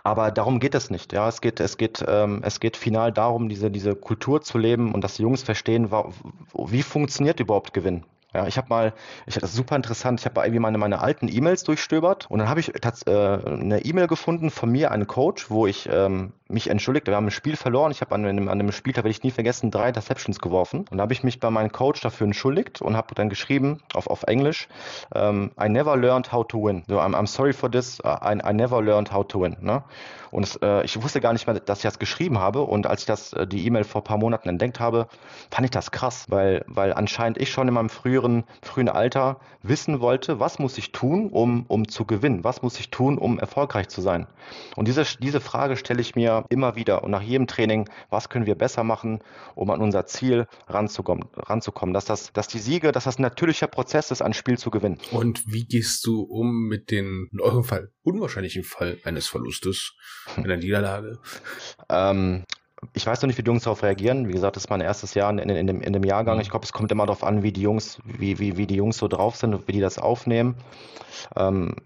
aber darum geht es nicht. Ja, es geht, es geht, ähm, es geht final darum, diese, diese Kultur zu leben und dass die Jungs verstehen, wie funktioniert überhaupt Gewinn. Ja, ich habe mal, ich das super interessant, ich habe irgendwie meine, meine alten E-Mails durchstöbert und dann habe ich äh, eine E-Mail gefunden von mir, einen Coach, wo ich ähm, mich entschuldigt. Wir haben ein Spiel verloren. Ich habe an, an einem Spiel, da werde ich nie vergessen, drei Interceptions geworfen. Und da habe ich mich bei meinem Coach dafür entschuldigt und habe dann geschrieben auf, auf Englisch, um, ähm, I never learned how to win. So, I'm, I'm sorry for this, I, I never learned how to win. Ne? Und es, äh, ich wusste gar nicht mehr, dass ich das geschrieben habe. Und als ich das, äh, die E-Mail vor ein paar Monaten entdeckt habe, fand ich das krass, weil, weil anscheinend ich schon in meinem früheren, frühen Alter wissen wollte, was muss ich tun, um, um zu gewinnen? Was muss ich tun, um erfolgreich zu sein? Und diese, diese Frage stelle ich mir immer wieder und nach jedem Training, was können wir besser machen, um an unser Ziel ranzukommen, ranzukommen. Dass, das, dass die Siege, dass das ein natürlicher Prozess ist, ein Spiel zu gewinnen. Und wie gehst du um mit dem, in eurem Fall, unwahrscheinlichen Fall eines Verlustes, einer Niederlage? ähm, ich weiß noch nicht, wie die Jungs darauf reagieren. Wie gesagt, das ist mein erstes Jahr in, in, in, dem, in dem Jahrgang. Mhm. Ich glaube, es kommt immer darauf an, wie die Jungs, wie, wie, wie die Jungs so drauf sind und wie die das aufnehmen. Ähm,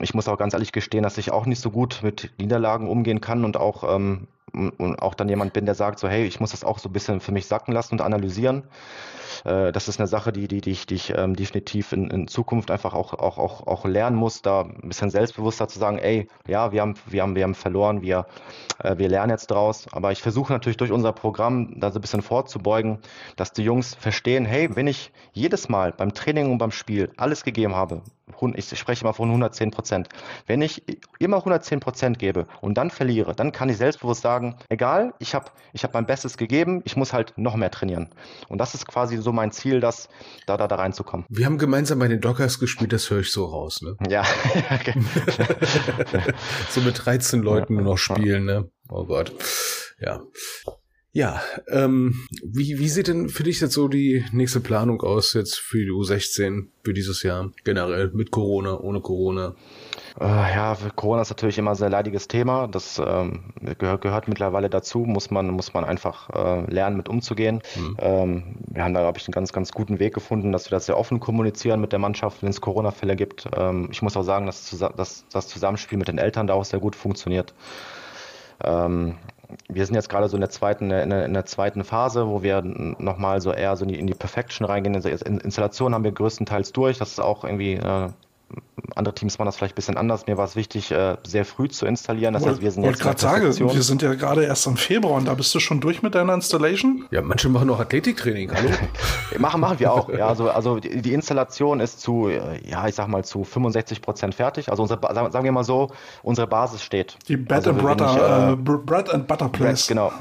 ich muss auch ganz ehrlich gestehen, dass ich auch nicht so gut mit Niederlagen umgehen kann und auch, ähm, und auch dann jemand bin, der sagt so, hey, ich muss das auch so ein bisschen für mich sacken lassen und analysieren. Äh, das ist eine Sache, die, die, die ich, die ich ähm, definitiv in, in Zukunft einfach auch, auch, auch, auch lernen muss, da ein bisschen selbstbewusster zu sagen, ey, ja, wir haben, wir haben, wir haben verloren, wir, äh, wir lernen jetzt draus. Aber ich versuche natürlich durch unser Programm da so ein bisschen vorzubeugen, dass die Jungs verstehen, hey, wenn ich jedes Mal beim Training und beim Spiel alles gegeben habe, ich spreche immer von 110 Prozent. Wenn ich immer 110 Prozent gebe und dann verliere, dann kann ich selbstbewusst sagen, egal, ich habe ich hab mein Bestes gegeben, ich muss halt noch mehr trainieren. Und das ist quasi so mein Ziel, dass da, da, da reinzukommen. Wir haben gemeinsam bei den Dockers gespielt, das höre ich so raus, ne? Ja. so mit 13 Leuten nur noch spielen, ne? Oh Gott. Ja. Ja, ähm, wie, wie sieht denn für dich jetzt so die nächste Planung aus jetzt für die U16 für dieses Jahr generell mit Corona, ohne Corona? Äh, ja, Corona ist natürlich immer ein sehr leidiges Thema. Das ähm, gehört, gehört mittlerweile dazu, muss man, muss man einfach äh, lernen, mit umzugehen. Mhm. Ähm, wir haben da, glaube ich, einen ganz, ganz guten Weg gefunden, dass wir das sehr offen kommunizieren mit der Mannschaft, wenn es Corona-Fälle gibt. Ähm, ich muss auch sagen, dass, dass das Zusammenspiel mit den Eltern da auch sehr gut funktioniert. Ähm, wir sind jetzt gerade so in der zweiten, in der, in der zweiten Phase, wo wir nochmal so eher so in die, in die Perfection reingehen. Also Installation haben wir größtenteils durch. Das ist auch irgendwie äh, andere Teams machen das vielleicht ein bisschen anders. Mir war es wichtig, äh, sehr früh zu installieren. Das heißt, wir sind jetzt gerade sagen, wir sind ja gerade erst im Februar und da bist du schon durch mit deiner Installation? Ja, manche machen noch Athletiktraining, hallo? machen, machen wir auch. Ja, also, also die, die, Installation ist zu, ja, ich sag mal, zu 65 Prozent fertig. Also unsere, sagen wir mal so, unsere Basis steht. Die Bread, also and, butter, äh, äh, Bread and Butter Place. Bread, genau,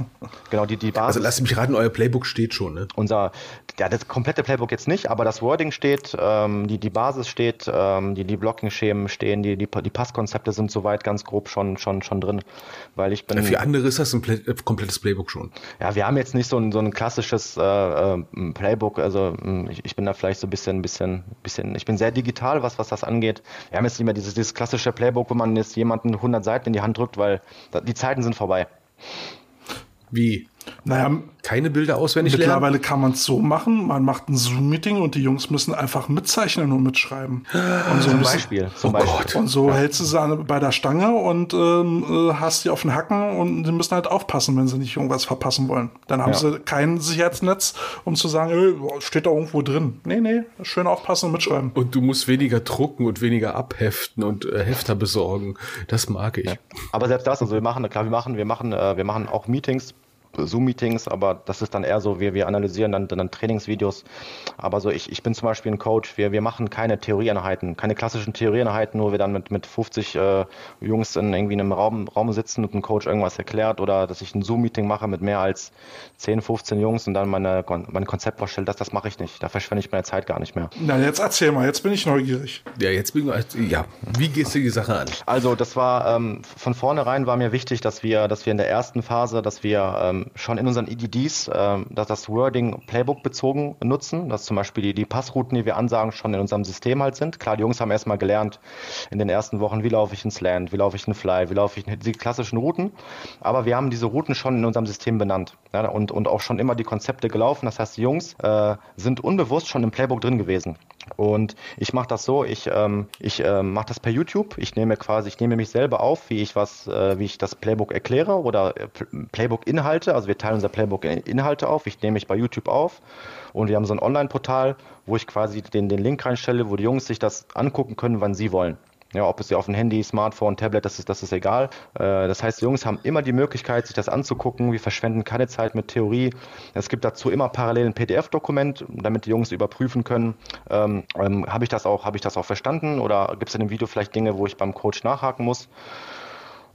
genau die, die Basis. Also lasst mich raten, euer Playbook steht schon, ne? Unser, ja, das komplette Playbook jetzt nicht, aber das Wording steht, ähm, die, die Basis steht, ähm, die, die Blocking-Schemen stehen, die, die, die Passkonzepte sind soweit ganz grob schon, schon, schon drin. Weil ich bin. Ja, für andere ist das ein Play äh, komplettes Playbook schon. Ja, wir haben jetzt nicht so ein, so ein klassisches äh, äh Playbook. Also hm, ich, ich bin da vielleicht so ein bisschen, bisschen, bisschen, ich bin sehr digital, was, was das angeht. Wir haben jetzt nicht mehr dieses, dieses klassische Playbook, wo man jetzt jemanden 100 Seiten in die Hand drückt, weil die Zeiten sind vorbei. Wie? Naja, keine Bilder auswendig mittlerweile lernen? Mittlerweile kann man es so machen, man macht ein Zoom-Meeting und die Jungs müssen einfach mitzeichnen und mitschreiben. Und so zum Beispiel. Zum oh Beispiel. Und so ja. hältst du sie bei der Stange und ähm, äh, hast die auf den Hacken und die müssen halt aufpassen, wenn sie nicht irgendwas verpassen wollen. Dann haben ja. sie kein Sicherheitsnetz, um zu sagen, äh, steht da irgendwo drin. Nee, nee, schön aufpassen und mitschreiben. Und du musst weniger drucken und weniger abheften und äh, Hefter besorgen. Das mag ich. Ja. Aber selbst das, also wir machen, klar, wir machen, wir machen, äh, wir machen auch Meetings Zoom-Meetings, aber das ist dann eher so, wir, wir analysieren dann, dann Trainingsvideos. Aber so, ich, ich bin zum Beispiel ein Coach, wir, wir machen keine Theorieeinheiten, keine klassischen Theorieeinheiten, wo wir dann mit, mit 50 äh, Jungs in irgendwie einem Raum, Raum sitzen und ein Coach irgendwas erklärt oder dass ich ein Zoom-Meeting mache mit mehr als 10, 15 Jungs und dann meine, mein Konzept vorstelle, das, das mache ich nicht. Da verschwende ich meine Zeit gar nicht mehr. Na, jetzt erzähl mal, jetzt bin ich neugierig. Ja, jetzt bin ich, ja, wie gehst du die Sache an? Also, das war, ähm, von vornherein war mir wichtig, dass wir, dass wir in der ersten Phase, dass wir ähm, schon in unseren EDDs äh, dass das Wording Playbook bezogen nutzen, dass zum Beispiel die, die Passrouten, die wir ansagen, schon in unserem System halt sind. Klar, die Jungs haben erstmal gelernt in den ersten Wochen, wie laufe ich ins Land, wie laufe ich in Fly, wie laufe ich in die klassischen Routen, aber wir haben diese Routen schon in unserem System benannt ja, und, und auch schon immer die Konzepte gelaufen. Das heißt, die Jungs äh, sind unbewusst schon im Playbook drin gewesen. Und ich mache das so, ich, ähm, ich äh, mache das per YouTube. Ich nehme quasi, ich nehme mich selber auf, wie ich was, äh, wie ich das Playbook erkläre oder äh, Playbook-Inhalte. Also wir teilen unser Playbook-Inhalte auf. Ich nehme mich bei YouTube auf und wir haben so ein Online-Portal, wo ich quasi den, den Link reinstelle, wo die Jungs sich das angucken können, wann sie wollen. Ja, ob es ja auf dem Handy, Smartphone, Tablet, das ist, das ist egal. Äh, das heißt, die Jungs haben immer die Möglichkeit, sich das anzugucken. Wir verschwenden keine Zeit mit Theorie. Es gibt dazu immer parallel ein PDF-Dokument, damit die Jungs überprüfen können, ähm, ähm, habe ich das habe ich das auch verstanden oder gibt es in dem Video vielleicht Dinge, wo ich beim Coach nachhaken muss?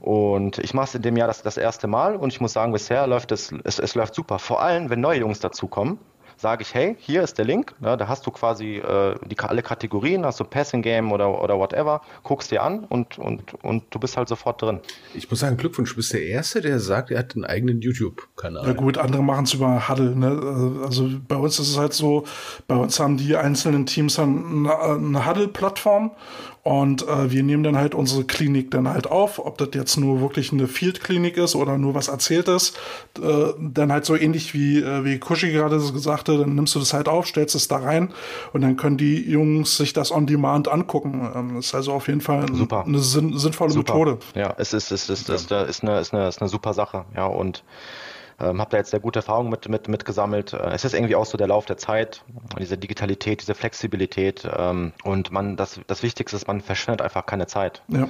Und ich mache es in dem Jahr das, das erste Mal und ich muss sagen, bisher läuft es, es, es läuft super. Vor allem, wenn neue Jungs dazukommen sage ich, hey, hier ist der Link, ja, da hast du quasi äh, die, alle Kategorien, hast du Passing Game oder, oder whatever, guckst dir an und, und, und du bist halt sofort drin. Ich muss sagen, Glückwunsch, du bist der Erste, der sagt, er hat einen eigenen YouTube-Kanal. Ja gut, andere machen es über Huddle. Ne? Also bei uns ist es halt so, bei uns haben die einzelnen Teams dann eine, eine Huddle-Plattform und äh, wir nehmen dann halt unsere Klinik dann halt auf, ob das jetzt nur wirklich eine Field-Klinik ist oder nur was erzählt ist. Äh, dann halt so ähnlich wie, äh, wie Kushi gerade gesagt hat, dann nimmst du das halt auf, stellst es da rein und dann können die Jungs sich das on demand angucken. Ähm, das ist also auf jeden Fall super. eine sinn sinnvolle super. Methode. Ja, es ist, es ist, es ist, ist, eine, ist, eine, ist eine super Sache. Ja, und ähm, habe da jetzt sehr gute Erfahrungen mit, mit, mit gesammelt. Äh, es ist irgendwie auch so der Lauf der Zeit, diese Digitalität, diese Flexibilität ähm, und man, das, das Wichtigste ist, man verschwendet einfach keine Zeit. Ja.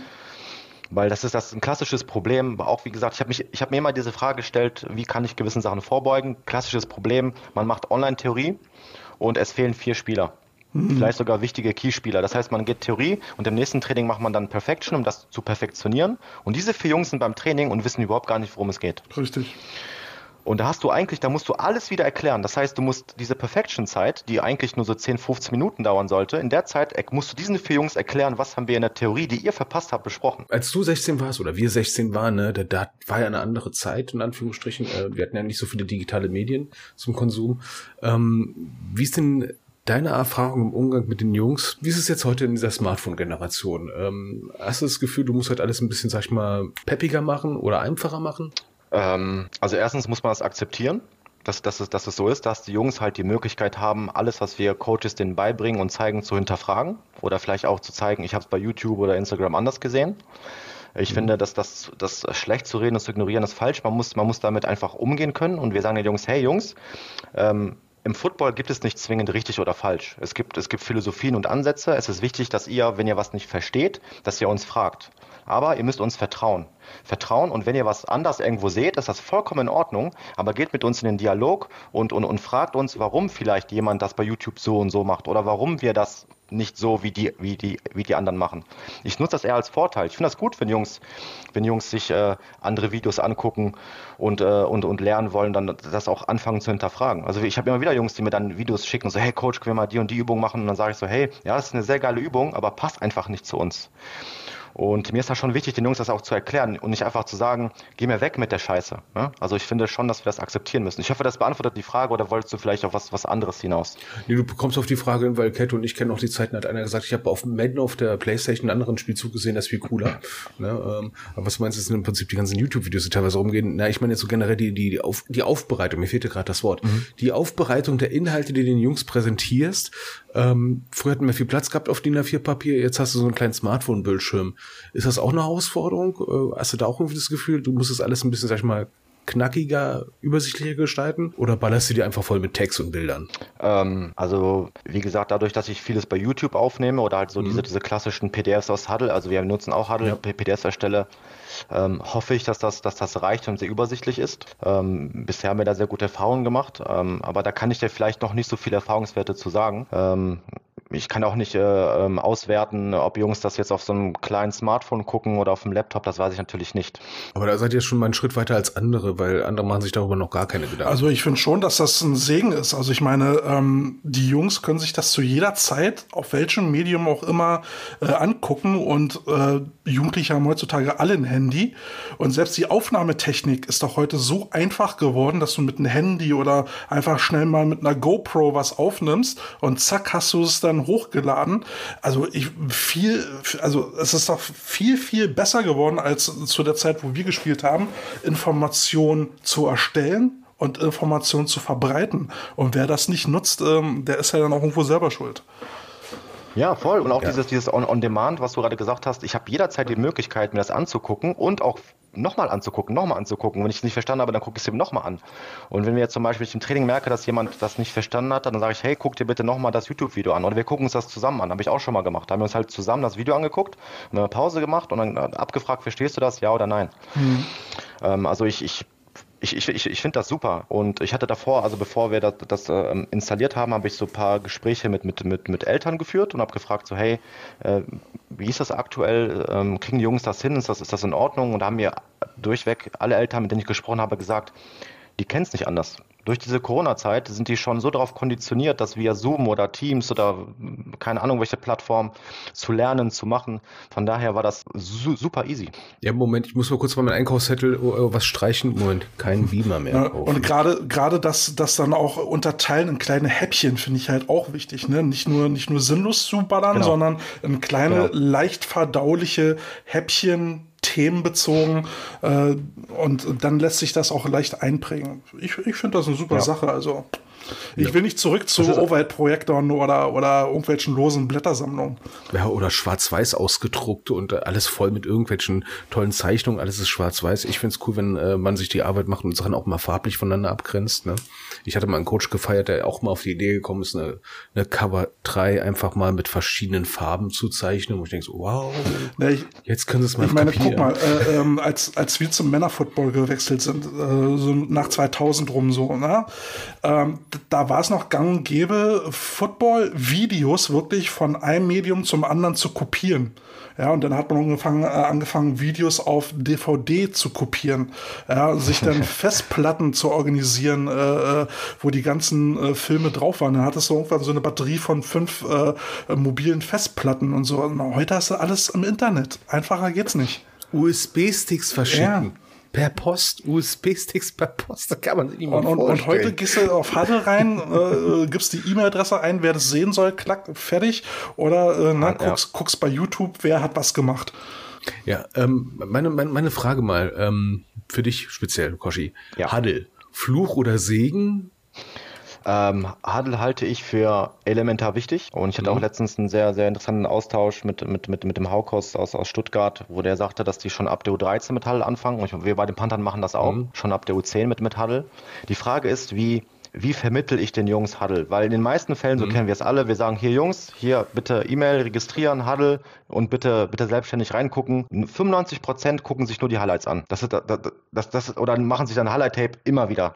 Weil das ist das ist ein klassisches Problem. Auch wie gesagt, ich habe mich, ich habe mir immer diese Frage gestellt, wie kann ich gewissen Sachen vorbeugen? Klassisches Problem, man macht Online-Theorie und es fehlen vier Spieler. Mhm. Vielleicht sogar wichtige Keyspieler. Das heißt, man geht Theorie und im nächsten Training macht man dann Perfection, um das zu perfektionieren. Und diese vier Jungs sind beim Training und wissen überhaupt gar nicht, worum es geht. Richtig. Und da hast du eigentlich, da musst du alles wieder erklären. Das heißt, du musst diese Perfection-Zeit, die eigentlich nur so 10, 15 Minuten dauern sollte, in der Zeit musst du diesen vier Jungs erklären, was haben wir in der Theorie, die ihr verpasst habt, besprochen. Als du 16 warst oder wir 16 waren, ne, da, da war ja eine andere Zeit, in Anführungsstrichen. Äh, wir hatten ja nicht so viele digitale Medien zum Konsum. Ähm, wie ist denn deine Erfahrung im Umgang mit den Jungs? Wie ist es jetzt heute in dieser Smartphone-Generation? Ähm, hast du das Gefühl, du musst halt alles ein bisschen, sag ich mal, peppiger machen oder einfacher machen? Ähm, also erstens muss man das akzeptieren, dass, dass, es, dass es so ist, dass die Jungs halt die Möglichkeit haben, alles, was wir Coaches denen beibringen und zeigen, zu hinterfragen oder vielleicht auch zu zeigen, ich habe es bei YouTube oder Instagram anders gesehen. Ich mhm. finde, dass das, das schlecht zu reden und zu ignorieren ist falsch. Man muss, man muss damit einfach umgehen können und wir sagen den Jungs, hey Jungs, ähm, im Football gibt es nicht zwingend richtig oder falsch. Es gibt, es gibt Philosophien und Ansätze. Es ist wichtig, dass ihr, wenn ihr was nicht versteht, dass ihr uns fragt. Aber ihr müsst uns vertrauen. Vertrauen und wenn ihr was anders irgendwo seht, ist das vollkommen in Ordnung. Aber geht mit uns in den Dialog und, und, und fragt uns, warum vielleicht jemand das bei YouTube so und so macht oder warum wir das nicht so wie die, wie die, wie die anderen machen. Ich nutze das eher als Vorteil. Ich finde das gut, wenn Jungs, wenn Jungs sich äh, andere Videos angucken und, äh, und, und lernen wollen, dann das auch anfangen zu hinterfragen. Also ich habe immer wieder Jungs, die mir dann Videos schicken und so, hey Coach, können wir mal die und die Übung machen? Und dann sage ich so, hey, ja, das ist eine sehr geile Übung, aber passt einfach nicht zu uns. Und mir ist das schon wichtig, den Jungs das auch zu erklären und nicht einfach zu sagen, geh mir weg mit der Scheiße. Ne? Also ich finde schon, dass wir das akzeptieren müssen. Ich hoffe, das beantwortet die Frage oder wolltest du vielleicht auf was, was anderes hinaus? Nee, du kommst auf die Frage hin, weil Cat und ich kennen auch die Zeiten, hat einer gesagt, ich habe auf Madden auf der Playstation einen anderen Spielzug gesehen, das ist viel cooler. ne? ähm, aber was meinst du, sind im Prinzip die ganzen YouTube-Videos, die teilweise rumgehen? Na, ich meine jetzt so generell die, die, die, auf, die Aufbereitung, mir fehlte gerade das Wort. Mhm. Die Aufbereitung der Inhalte, die du den Jungs präsentierst, ähm, früher hatten wir viel Platz gehabt auf DIN A4-Papier, jetzt hast du so einen kleinen Smartphone-Bildschirm. Ist das auch eine Herausforderung? Äh, hast du da auch irgendwie das Gefühl, du musst das alles ein bisschen, sag ich mal, knackiger, übersichtlicher gestalten oder ballerst du die einfach voll mit Text und Bildern? Ähm, also, wie gesagt, dadurch, dass ich vieles bei YouTube aufnehme oder halt so mhm. diese, diese klassischen PDFs aus Huddle, also wir nutzen auch Huddle, ja. PDFs erstelle, ähm, hoffe ich, dass das, dass das reicht und sehr übersichtlich ist. Ähm, bisher haben wir da sehr gute Erfahrungen gemacht, ähm, aber da kann ich dir vielleicht noch nicht so viele Erfahrungswerte zu sagen. Ähm, ich kann auch nicht äh, ähm, auswerten, ob Jungs das jetzt auf so einem kleinen Smartphone gucken oder auf dem Laptop, das weiß ich natürlich nicht. Aber da seid ihr schon mal einen Schritt weiter als andere, weil andere machen sich darüber noch gar keine Gedanken. Also ich finde schon, dass das ein Segen ist. Also ich meine, ähm, die Jungs können sich das zu jeder Zeit, auf welchem Medium auch immer, äh, angucken und äh, Jugendliche haben heutzutage alle ein Handy. Und selbst die Aufnahmetechnik ist doch heute so einfach geworden, dass du mit einem Handy oder einfach schnell mal mit einer GoPro was aufnimmst und zack hast du es dann hochgeladen. Also ich viel, also es ist doch viel, viel besser geworden als zu der Zeit, wo wir gespielt haben, Informationen zu erstellen und Informationen zu verbreiten. Und wer das nicht nutzt, ähm, der ist ja dann auch irgendwo selber schuld. Ja, voll. Und auch ja. dieses, dieses On-Demand, -on was du gerade gesagt hast. Ich habe jederzeit die Möglichkeit, mir das anzugucken und auch nochmal anzugucken, nochmal anzugucken. Wenn ich es nicht verstanden habe, dann gucke ich es eben nochmal an. Und wenn wir jetzt zum Beispiel im Training merke, dass jemand das nicht verstanden hat, dann sage ich, hey, guck dir bitte nochmal das YouTube-Video an. Oder wir gucken uns das zusammen an. Habe ich auch schon mal gemacht. Da haben wir uns halt zusammen das Video angeguckt, eine Pause gemacht und dann abgefragt, verstehst du das, ja oder nein? Mhm. Ähm, also ich, ich ich, ich, ich, ich finde das super. Und ich hatte davor, also bevor wir das, das äh, installiert haben, habe ich so ein paar Gespräche mit, mit, mit, mit Eltern geführt und habe gefragt, so, hey, äh, wie ist das aktuell? Ähm, kriegen die Jungs das hin? Ist das, ist das in Ordnung? Und da haben mir durchweg alle Eltern, mit denen ich gesprochen habe, gesagt, die kennen es nicht anders durch diese Corona-Zeit sind die schon so darauf konditioniert, dass via Zoom oder Teams oder keine Ahnung welche Plattform zu lernen, zu machen. Von daher war das su super easy. Ja, Moment, ich muss mal kurz mal meinen Einkaufszettel uh, was streichen. Moment, kein Beamer mehr. Ja, und gerade gerade das das dann auch unterteilen in kleine Häppchen finde ich halt auch wichtig, ne? Nicht nur nicht nur sinnlos zu ballern, genau. sondern in kleine genau. leicht verdauliche Häppchen themenbezogen äh, und dann lässt sich das auch leicht einprägen. Ich, ich finde das eine super ja. Sache. Also ich ja. will nicht zurück zu Overhead-Projektoren oder, oder irgendwelchen losen Blättersammlungen. Ja, oder schwarz-weiß ausgedruckt und alles voll mit irgendwelchen tollen Zeichnungen. Alles ist schwarz-weiß. Ich finde es cool, wenn äh, man sich die Arbeit macht und Sachen auch mal farblich voneinander abgrenzt. Ne? Ich hatte mal einen Coach gefeiert, der auch mal auf die Idee gekommen ist, eine, eine Cover 3 einfach mal mit verschiedenen Farben zu zeichnen. Und ich denke so, wow, ja, ich, jetzt können sie es mal Ich meine, kapieren. guck mal, äh, ähm, als, als wir zum Männerfootball gewechselt sind, äh, so nach 2000 rum so, ne? Ähm, da war es noch gang und gäbe, Football-Videos wirklich von einem Medium zum anderen zu kopieren. Ja, und dann hat man angefangen, äh, angefangen Videos auf DVD zu kopieren. Ja, sich dann Festplatten zu organisieren, äh, äh, wo die ganzen äh, Filme drauf waren. Dann hattest du irgendwann so eine Batterie von fünf äh, mobilen Festplatten und so. Und heute hast du alles im Internet. Einfacher geht's nicht. USB-Sticks verschicken. Ja per Post, USB-Sticks per Post, da kann man sich nicht und, und, und, heute gehst du auf Huddle rein, äh, gibst die E-Mail-Adresse ein, wer das sehen soll, klack, fertig. Oder äh, na, ja. guckst, guckst bei YouTube, wer hat was gemacht. Ja, ähm, meine, meine, meine Frage mal, ähm, für dich speziell, Koshi. Ja. Huddle, Fluch oder Segen? Ähm, Huddle halte ich für elementar wichtig und ich hatte mhm. auch letztens einen sehr, sehr interessanten Austausch mit, mit, mit, mit dem Haukos aus, aus Stuttgart, wo der sagte, dass die schon ab der U13 mit Huddle anfangen und wir bei den Panthern machen das auch, mhm. schon ab der U10 mit, mit Huddle. Die Frage ist, wie wie vermittel ich den Jungs Huddle? Weil in den meisten Fällen, so mhm. kennen wir es alle, wir sagen hier Jungs, hier bitte E-Mail registrieren, Huddle und bitte, bitte selbstständig reingucken. 95 Prozent gucken sich nur die Highlights an. Das ist, das, das, das, oder machen sich dann Highlight-Tape immer wieder.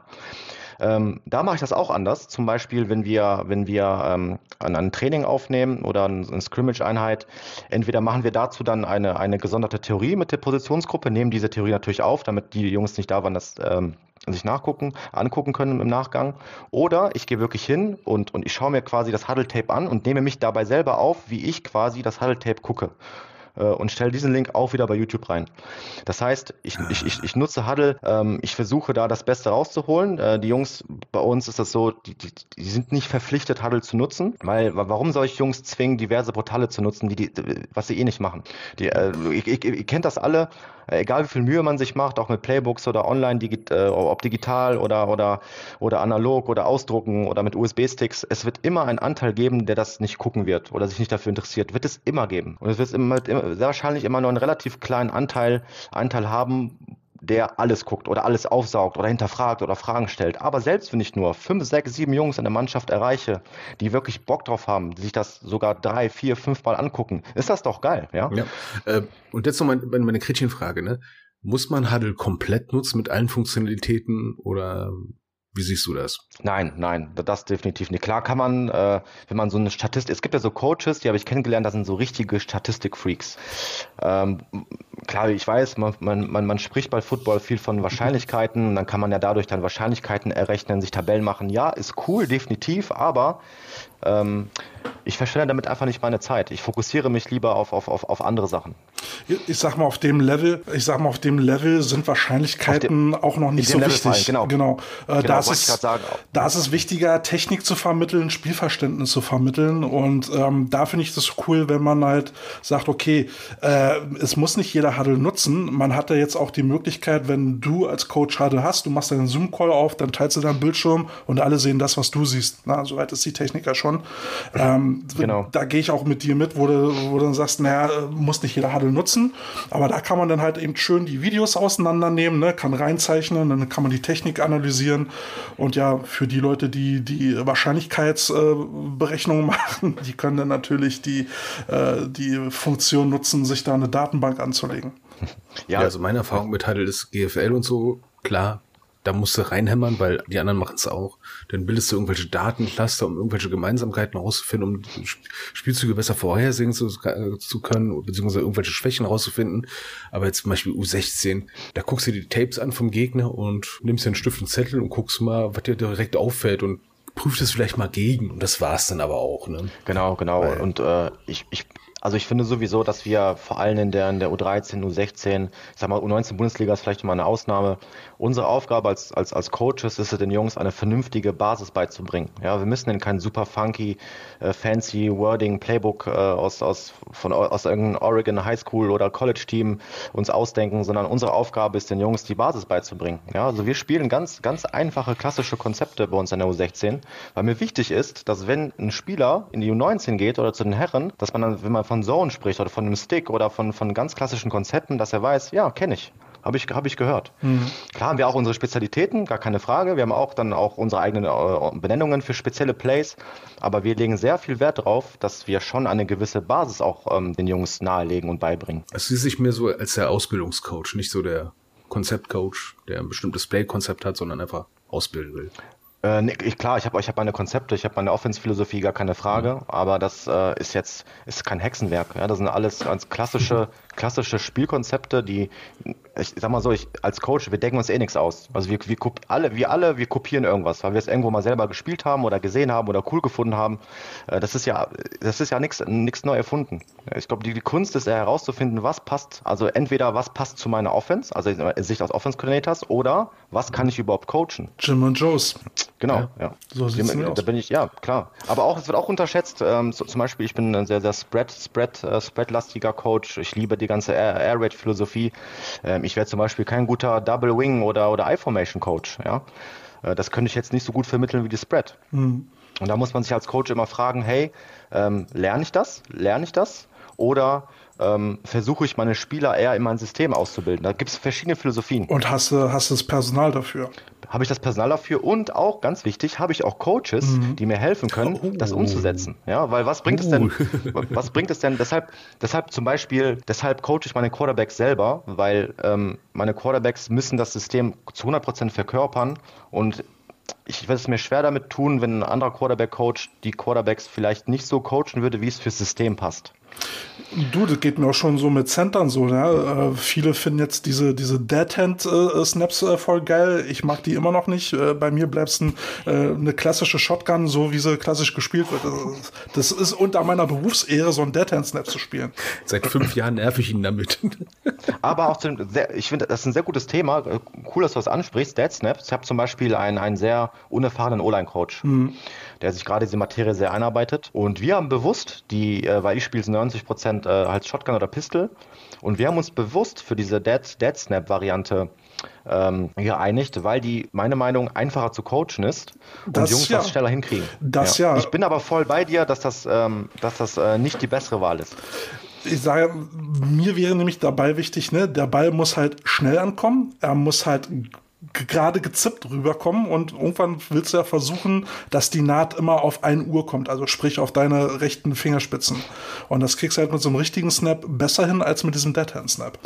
Ähm, da mache ich das auch anders. Zum Beispiel, wenn wir, wenn wir ähm, ein, Training aufnehmen oder ein, eine Scrimmage-Einheit, entweder machen wir dazu dann eine, eine gesonderte Theorie mit der Positionsgruppe, nehmen diese Theorie natürlich auf, damit die Jungs nicht da waren, das ähm, sich nachgucken, angucken können im Nachgang. Oder ich gehe wirklich hin und, und ich schaue mir quasi das Huddle-Tape an und nehme mich dabei selber auf, wie ich quasi das Huddle-Tape gucke. Äh, und stelle diesen Link auch wieder bei YouTube rein. Das heißt, ich, ich, ich, ich nutze Huddle, ähm, ich versuche da das Beste rauszuholen. Äh, die Jungs, bei uns ist das so, die, die, die sind nicht verpflichtet, Huddle zu nutzen, weil warum soll ich Jungs zwingen, diverse Portale zu nutzen, die, die, was sie eh nicht machen? Die, äh, ihr, ihr, ihr kennt das alle, egal wie viel Mühe man sich macht, auch mit Playbooks oder online, digi äh, ob digital oder, oder, oder analog oder ausdrucken oder mit USB-Sticks, es wird immer einen Anteil geben, der das nicht gucken wird oder sich nicht dafür interessiert. Wird es immer geben. Und es wird immer, sehr wahrscheinlich immer nur einen relativ kleinen Anteil, Anteil haben, der alles guckt oder alles aufsaugt oder hinterfragt oder Fragen stellt. Aber selbst wenn ich nur fünf, sechs, sieben Jungs in der Mannschaft erreiche, die wirklich Bock drauf haben, die sich das sogar drei, vier, fünf Mal angucken, ist das doch geil, ja? ja. Äh, und jetzt noch meine, meine Gretchenfrage, ne? Muss man Huddle komplett nutzen mit allen Funktionalitäten oder wie siehst du das? Nein, nein, das definitiv nicht. Klar kann man, äh, wenn man so eine Statistik, es gibt ja so Coaches, die habe ich kennengelernt, das sind so richtige Statistikfreaks. Ähm, klar, ich weiß, man, man, man, man spricht bei Football viel von Wahrscheinlichkeiten, dann kann man ja dadurch dann Wahrscheinlichkeiten errechnen, sich Tabellen machen. Ja, ist cool, definitiv, aber ähm, ich verschwende damit einfach nicht meine Zeit. Ich fokussiere mich lieber auf, auf, auf, auf andere Sachen. Ich sag mal, auf dem Level, ich sag mal, auf dem Level sind Wahrscheinlichkeiten dem, auch noch nicht so wichtig. Fallen, genau. genau. Äh, genau da, ist es, sagen. da ist es wichtiger, Technik zu vermitteln, Spielverständnis zu vermitteln. Und ähm, da finde ich das cool, wenn man halt sagt, okay, äh, es muss nicht jeder Huddle nutzen. Man hat ja jetzt auch die Möglichkeit, wenn du als Coach Huddle hast, du machst deinen Zoom-Call auf, dann teilst du deinen Bildschirm und alle sehen das, was du siehst. Na, soweit ist die Technik ja schon. Ähm, genau. Da gehe ich auch mit dir mit, wo du, wo du dann sagst, naja, muss nicht jeder Huddle nutzen. Aber da kann man dann halt eben schön die Videos auseinandernehmen, ne? kann reinzeichnen, dann kann man die Technik analysieren. Und ja, für die Leute, die die Wahrscheinlichkeitsberechnungen äh, machen, die können dann natürlich die, äh, die Funktion nutzen, sich da eine Datenbank anzulegen. Ja, also meine Erfahrung mit Huddle ist GFL und so, klar, da musst du reinhämmern, weil die anderen machen es auch. Dann bildest du irgendwelche Datencluster, um irgendwelche Gemeinsamkeiten herauszufinden, um Spielzüge besser vorhersehen zu, äh, zu können, beziehungsweise irgendwelche Schwächen herauszufinden. Aber jetzt zum Beispiel U16, da guckst du dir die Tapes an vom Gegner und nimmst dir einen Stift und Zettel und guckst mal, was dir direkt auffällt und prüft es vielleicht mal gegen. Und das war's dann aber auch. Ne? Genau, genau. Weil, und äh, ich, ich also ich finde sowieso, dass wir vor allem in der, in der U13, U16, ich sag mal, U19 Bundesliga ist vielleicht mal eine Ausnahme. Unsere Aufgabe als, als, als Coaches ist es, den Jungs eine vernünftige Basis beizubringen. Ja, wir müssen ihnen kein super funky, äh, fancy Wording, Playbook äh, aus, aus, von, aus irgendeinem Oregon High School oder College Team uns ausdenken, sondern unsere Aufgabe ist, den Jungs die Basis beizubringen. Ja, also wir spielen ganz, ganz einfache, klassische Konzepte bei uns in der U16, weil mir wichtig ist, dass wenn ein Spieler in die U19 geht oder zu den Herren, dass man dann, wenn man von von Zone spricht oder von einem Stick oder von, von ganz klassischen Konzepten, dass er weiß, ja, kenne ich. Habe ich, hab ich gehört. Mhm. Klar haben wir auch unsere Spezialitäten, gar keine Frage. Wir haben auch dann auch unsere eigenen äh, Benennungen für spezielle Plays. Aber wir legen sehr viel Wert darauf, dass wir schon eine gewisse Basis auch ähm, den Jungs nahelegen und beibringen. Also sie sich mehr so als der Ausbildungscoach, nicht so der Konzeptcoach, der ein bestimmtes Play-Konzept hat, sondern einfach ausbilden will. Äh, nee, ich, klar, ich habe ich hab meine Konzepte, ich habe meine Offense-Philosophie, gar keine Frage, mhm. aber das äh, ist jetzt ist kein Hexenwerk. Ja? Das sind alles ganz klassische, klassische Spielkonzepte, die, ich sag mal so, ich als Coach, wir denken uns eh nichts aus. Also wir, wir alle, wir alle, wir kopieren irgendwas, weil wir es irgendwo mal selber gespielt haben oder gesehen haben oder cool gefunden haben. Äh, das ist ja, das ist ja nichts nichts neu erfunden. Ich glaube, die, die Kunst ist ja herauszufinden, was passt, also entweder was passt zu meiner Offense, also in Sicht als Offense-Coordinators, oder was kann ich überhaupt coachen. Jim und Joes. Genau, ja. ja. So sieht's da, da bin ich, ja, klar. Aber auch, es wird auch unterschätzt. Ähm, so, zum Beispiel, ich bin ein sehr, sehr Spread, Spread, äh, Spread-lastiger Coach. Ich liebe die ganze Air, Air Raid-Philosophie. Ähm, ich wäre zum Beispiel kein guter Double Wing oder, oder I-Formation Coach, ja. Äh, das könnte ich jetzt nicht so gut vermitteln wie die Spread. Mhm. Und da muss man sich als Coach immer fragen, hey, ähm, lerne ich das? Lerne ich das? Oder ähm, versuche ich meine Spieler eher in mein System auszubilden. Da gibt es verschiedene Philosophien. Und hast du hast das Personal dafür? Habe ich das Personal dafür und auch ganz wichtig, habe ich auch Coaches, mhm. die mir helfen können, oh. das umzusetzen. Ja, weil was bringt uh. es denn? Oh. Was bringt es denn? Deshalb, deshalb zum Beispiel, deshalb coache ich meine Quarterbacks selber, weil ähm, meine Quarterbacks müssen das System zu 100% verkörpern und ich würde es mir schwer damit tun, wenn ein anderer Quarterback-Coach die Quarterbacks vielleicht nicht so coachen würde, wie es fürs System passt. Du, das geht mir auch schon so mit Centern so. Ne? Äh, viele finden jetzt diese, diese Dead-Hand-Snaps äh, voll geil. Ich mag die immer noch nicht. Äh, bei mir bleibt es ein, äh, eine klassische Shotgun, so wie sie klassisch gespielt wird. Das ist unter meiner Berufsehre, so ein Dead-Hand-Snap zu spielen. Seit fünf Jahren nerv ich ihn damit. Aber auch zu, sehr, ich finde, das ist ein sehr gutes Thema. Äh, cool, dass du das ansprichst. Dead-Snaps. Ich habe zum Beispiel einen, einen sehr unerfahrenen O-Line-Coach. Mhm der sich gerade diese Materie sehr einarbeitet. Und wir haben bewusst, die, äh, weil ich spiele 90 Prozent äh, als Shotgun oder Pistol, und wir haben uns bewusst für diese Dead, Dead Snap Variante ähm, geeinigt, weil die, meine Meinung, einfacher zu coachen ist und das, Jungs ja. das schneller hinkriegen. Das ja. ja. Ich bin aber voll bei dir, dass das, ähm, dass das äh, nicht die bessere Wahl ist. Ich sage, mir wäre nämlich dabei wichtig, ne, der Ball muss halt schnell ankommen, er muss halt gerade gezippt rüberkommen und irgendwann willst du ja versuchen, dass die Naht immer auf 1 Uhr kommt, also sprich auf deine rechten Fingerspitzen. Und das kriegst du halt mit so einem richtigen Snap besser hin als mit diesem Deadhand-Snap.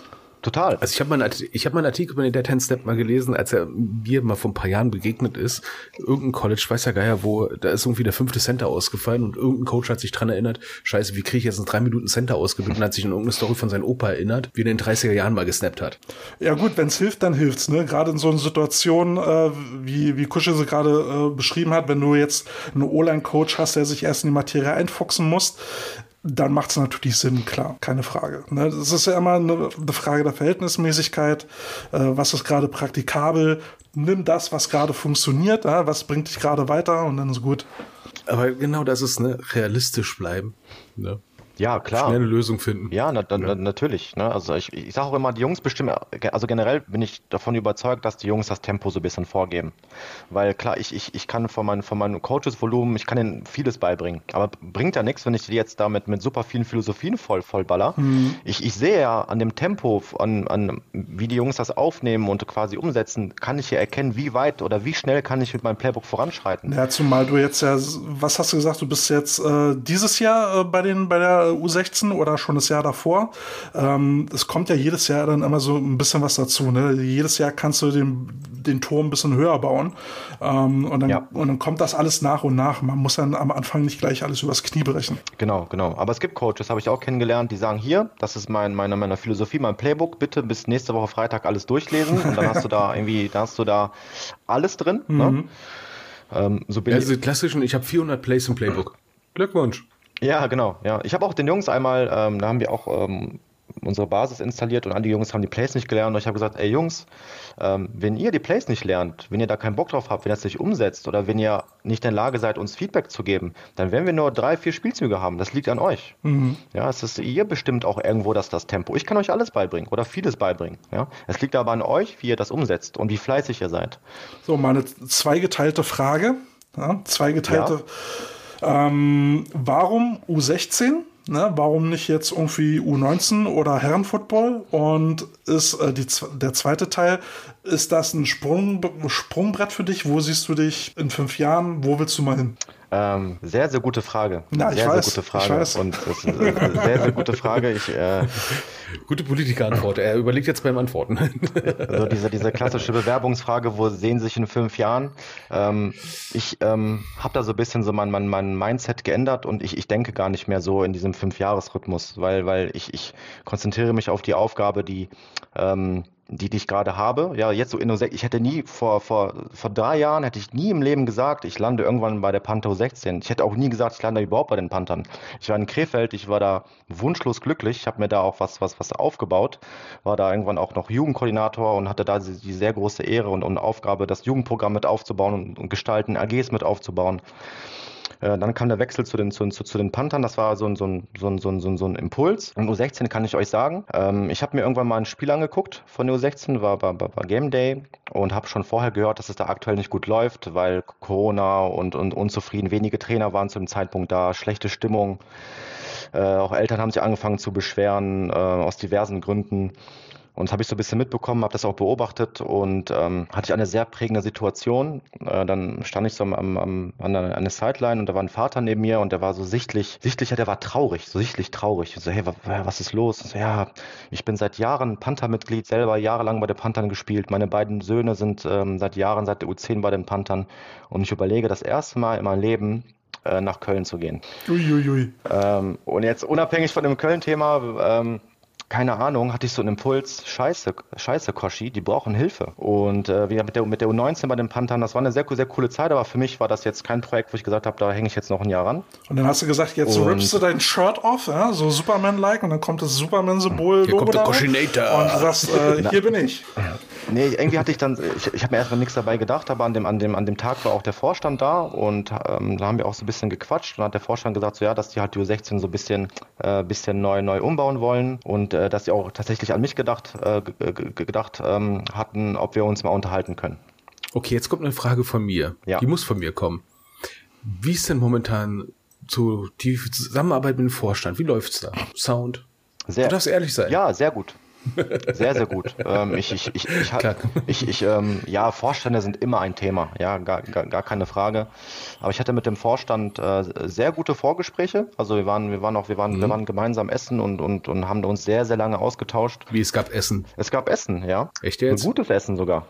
Total. Also ich habe mal, ich hab mal einen Artikel über den Dead Hand Step mal gelesen, als er mir mal vor ein paar Jahren begegnet ist. Irgendein College, weiß ja Geier, wo, da ist irgendwie der fünfte Center ausgefallen und irgendein Coach hat sich dran erinnert, scheiße, wie kriege ich jetzt einen drei Minuten Center ausgebildet und hat sich an irgendeine Story von seinem Opa erinnert, wie er in den 30er Jahren mal gesnappt hat. Ja gut, wenn es hilft, dann hilft's, ne? Gerade in so einer Situation, äh, wie, wie Kusche sie gerade äh, beschrieben hat, wenn du jetzt einen O-Line-Coach hast, der sich erst in die Materie einfuchsen muss, dann macht es natürlich Sinn, klar, keine Frage. Ne? Das ist ja immer eine, Frage der Verhältnismäßigkeit. Äh, was ist gerade praktikabel? Nimm das, was gerade funktioniert, was bringt dich gerade weiter und dann ist gut. Aber genau das ist ne, realistisch bleiben. Ne? Ja, klar. Schnell eine Lösung finden. Ja, na, na, natürlich. Ne? Also ich, ich sage auch immer, die Jungs bestimmen, also generell bin ich davon überzeugt, dass die Jungs das Tempo so ein bisschen vorgeben. Weil klar, ich, ich, ich kann von, mein, von meinem Coaches-Volumen, ich kann ihnen vieles beibringen. Aber bringt ja nichts, wenn ich die jetzt damit mit super vielen Philosophien voll, voll baller. Mhm. Ich, ich sehe ja an dem Tempo, an, an wie die Jungs das aufnehmen und quasi umsetzen, kann ich ja erkennen, wie weit oder wie schnell kann ich mit meinem Playbook voranschreiten. Ja, zumal du jetzt ja, was hast du gesagt, du bist jetzt äh, dieses Jahr äh, bei den bei der U16 oder schon das Jahr davor. Ähm, es kommt ja jedes Jahr dann immer so ein bisschen was dazu. Ne? Jedes Jahr kannst du den, den Turm ein bisschen höher bauen. Ähm, und, dann, ja. und dann kommt das alles nach und nach. Man muss dann am Anfang nicht gleich alles übers Knie brechen. Genau, genau. Aber es gibt Coaches, habe ich auch kennengelernt, die sagen, hier, das ist mein, meine, meine Philosophie, mein Playbook, bitte bis nächste Woche Freitag alles durchlesen. Und dann hast du da irgendwie, da hast du da alles drin. Ne? Mhm. Ne? Ähm, so bin ja, diese klassischen, ich habe 400 Plays im Playbook. Glückwunsch. Ja, genau. Ja, ich habe auch den Jungs einmal, ähm, da haben wir auch ähm, unsere Basis installiert und einige Jungs haben die Plays nicht gelernt. Und ich habe gesagt, ey Jungs, ähm, wenn ihr die Plays nicht lernt, wenn ihr da keinen Bock drauf habt, wenn ihr das nicht umsetzt oder wenn ihr nicht in der Lage seid, uns Feedback zu geben, dann werden wir nur drei, vier Spielzüge haben. Das liegt an euch. Mhm. Ja, es ist ihr bestimmt auch irgendwo das, das Tempo. Ich kann euch alles beibringen oder vieles beibringen. Ja, es liegt aber an euch, wie ihr das umsetzt und wie fleißig ihr seid. So, meine zweigeteilte Frage. Ja, zweigeteilte. Ja ähm, warum U16? Ne, warum nicht jetzt irgendwie U19 oder Herrenfootball? Und ist äh, die, der zweite Teil, ist das ein Sprung, Sprungbrett für dich? Wo siehst du dich in fünf Jahren? Wo willst du mal hin? Ähm, sehr, sehr gute Frage. Ja, sehr, weiß, sehr gute Frage. Ich weiß. Und das ist eine sehr, sehr gute Frage. Ich, äh, gute Politikerantwort. Er überlegt jetzt beim Antworten. also diese, diese klassische Bewerbungsfrage, wo sehen Sie sich in fünf Jahren? Ähm, ich ähm, habe da so ein bisschen so mein, mein, mein Mindset geändert und ich, ich denke gar nicht mehr so in diesem Fünfjahresrhythmus, weil, weil ich, ich konzentriere mich auf die Aufgabe, die ähm, die, die ich gerade habe. Ja, jetzt so in ich hätte nie vor, vor, vor drei Jahren hätte ich nie im Leben gesagt, ich lande irgendwann bei der Panther 16. Ich hätte auch nie gesagt, ich lande überhaupt bei den Panthern. Ich war in Krefeld, ich war da wunschlos glücklich. Ich habe mir da auch was, was, was aufgebaut, war da irgendwann auch noch Jugendkoordinator und hatte da die, die sehr große Ehre und, und Aufgabe, das Jugendprogramm mit aufzubauen und, und gestalten, AGs mit aufzubauen. Äh, dann kam der Wechsel zu den, zu, zu, zu den Panthern. Das war so ein, so ein, so ein, so ein, so ein Impuls. Und U16 kann ich euch sagen. Ähm, ich habe mir irgendwann mal ein Spiel angeguckt von der U16, war, war, war Game Day und habe schon vorher gehört, dass es da aktuell nicht gut läuft, weil Corona und, und unzufrieden, wenige Trainer waren zu dem Zeitpunkt da, schlechte Stimmung. Äh, auch Eltern haben sich angefangen zu beschweren, äh, aus diversen Gründen. Und das habe ich so ein bisschen mitbekommen, habe das auch beobachtet und ähm, hatte ich eine sehr prägende Situation. Äh, dann stand ich so am, am, an der Sideline und da war ein Vater neben mir und der war so sichtlich, sichtlich, ja, der war traurig, so sichtlich traurig. Ich so, hey, was ist los? So, ja, ich bin seit Jahren Panther-Mitglied, selber jahrelang bei den Panthern gespielt. Meine beiden Söhne sind ähm, seit Jahren, seit der U10 bei den Panthern und ich überlege, das erste Mal in meinem Leben äh, nach Köln zu gehen. Uiuiui. Ähm, und jetzt unabhängig von dem Köln-Thema, ähm, keine Ahnung, hatte ich so einen Impuls, scheiße, scheiße, Koshi, die brauchen Hilfe. Und äh, wie mit der, mit der U19 bei den Panthern, das war eine sehr, sehr coole Zeit, aber für mich war das jetzt kein Projekt, wo ich gesagt habe, da hänge ich jetzt noch ein Jahr ran. Und dann hast du gesagt, jetzt und rippst du dein Shirt off, ja, so Superman-like, und dann kommt das Superman-Symbol. Hier kommt der Koshinator. Und du sagst, äh, hier bin ich. Nee, irgendwie hatte ich dann, ich, ich habe mir erstmal nichts dabei gedacht, aber an dem, an, dem, an dem Tag war auch der Vorstand da und ähm, da haben wir auch so ein bisschen gequatscht und hat der Vorstand gesagt, so ja, dass die halt die U16 so ein bisschen, äh, bisschen neu, neu umbauen wollen und äh, dass sie auch tatsächlich an mich gedacht, äh, gedacht ähm, hatten, ob wir uns mal unterhalten können. Okay, jetzt kommt eine Frage von mir. Ja. Die muss von mir kommen. Wie ist denn momentan so die Zusammenarbeit mit dem Vorstand? Wie läuft's da? Sound? Sehr, du darfst ehrlich sein. Ja, sehr gut. Sehr, sehr gut. ähm, ich, ich, ich, ich, ich, ich ähm, ja, Vorstände sind immer ein Thema, ja, gar, gar, gar keine Frage. Aber ich hatte mit dem Vorstand äh, sehr gute Vorgespräche. Also wir waren, wir waren auch, wir waren, mhm. wir waren gemeinsam essen und, und, und haben uns sehr, sehr lange ausgetauscht. Wie es gab Essen? Es gab Essen, ja. Echt jetzt? Ein gutes Essen sogar.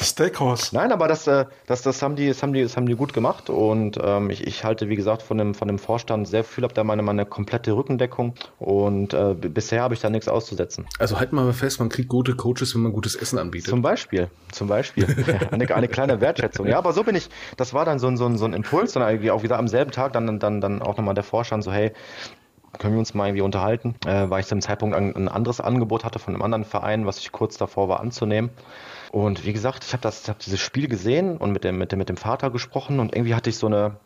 Steakhouse. Nein, aber das, äh, das, das, haben die, das, haben die, das haben die gut gemacht und ähm, ich, ich halte, wie gesagt, von dem, von dem Vorstand sehr viel, habe da meine, meine komplette Rückendeckung und äh, bisher habe ich da nichts auszusetzen. Also wir mal fest, man kriegt gute Coaches, wenn man gutes Essen anbietet. Zum Beispiel, zum Beispiel. eine, eine kleine Wertschätzung. Ja, aber so bin ich, das war dann so ein, so ein, so ein Impuls und auch wieder am selben Tag dann, dann, dann auch nochmal der Vorstand so, hey, können wir uns mal irgendwie unterhalten, äh, weil ich zu dem Zeitpunkt ein, ein anderes Angebot hatte von einem anderen Verein, was ich kurz davor war anzunehmen. Und wie gesagt, ich habe das, hab dieses Spiel gesehen und mit dem, mit dem, mit dem Vater gesprochen und irgendwie hatte ich so eine,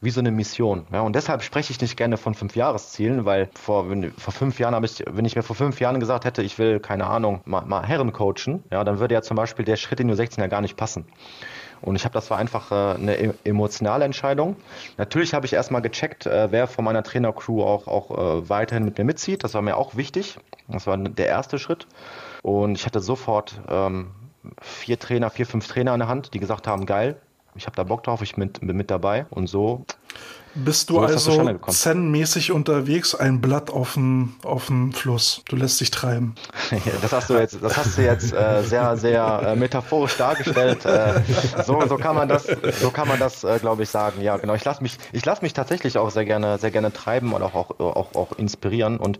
wie so eine Mission. Ja, und deshalb spreche ich nicht gerne von fünf Jahreszielen, weil vor, wenn, vor fünf Jahren habe ich, wenn ich mir vor fünf Jahren gesagt hätte, ich will, keine Ahnung, mal, mal Herren coachen, ja, dann würde ja zum Beispiel der Schritt in U16 ja gar nicht passen. Und ich habe, das war einfach äh, eine e-, emotionale Entscheidung. Natürlich habe ich erstmal gecheckt, äh, wer von meiner Trainercrew auch, auch äh, weiterhin mit mir mitzieht. Das war mir auch wichtig. Das war der erste Schritt. Und ich hatte sofort ähm, vier Trainer, vier, fünf Trainer in der Hand, die gesagt haben, geil, ich habe da Bock drauf, ich bin, bin mit dabei und so. Bist du so also zen-mäßig unterwegs, ein Blatt auf dem, auf dem Fluss. Du lässt dich treiben. das hast du jetzt, das hast du jetzt äh, sehr, sehr äh, metaphorisch dargestellt. Äh, so, so kann man das, so kann man das, äh, glaube ich, sagen. Ja, genau. Ich lasse mich, ich lasse mich tatsächlich auch sehr gerne, sehr gerne treiben und auch, auch, auch, auch inspirieren. Und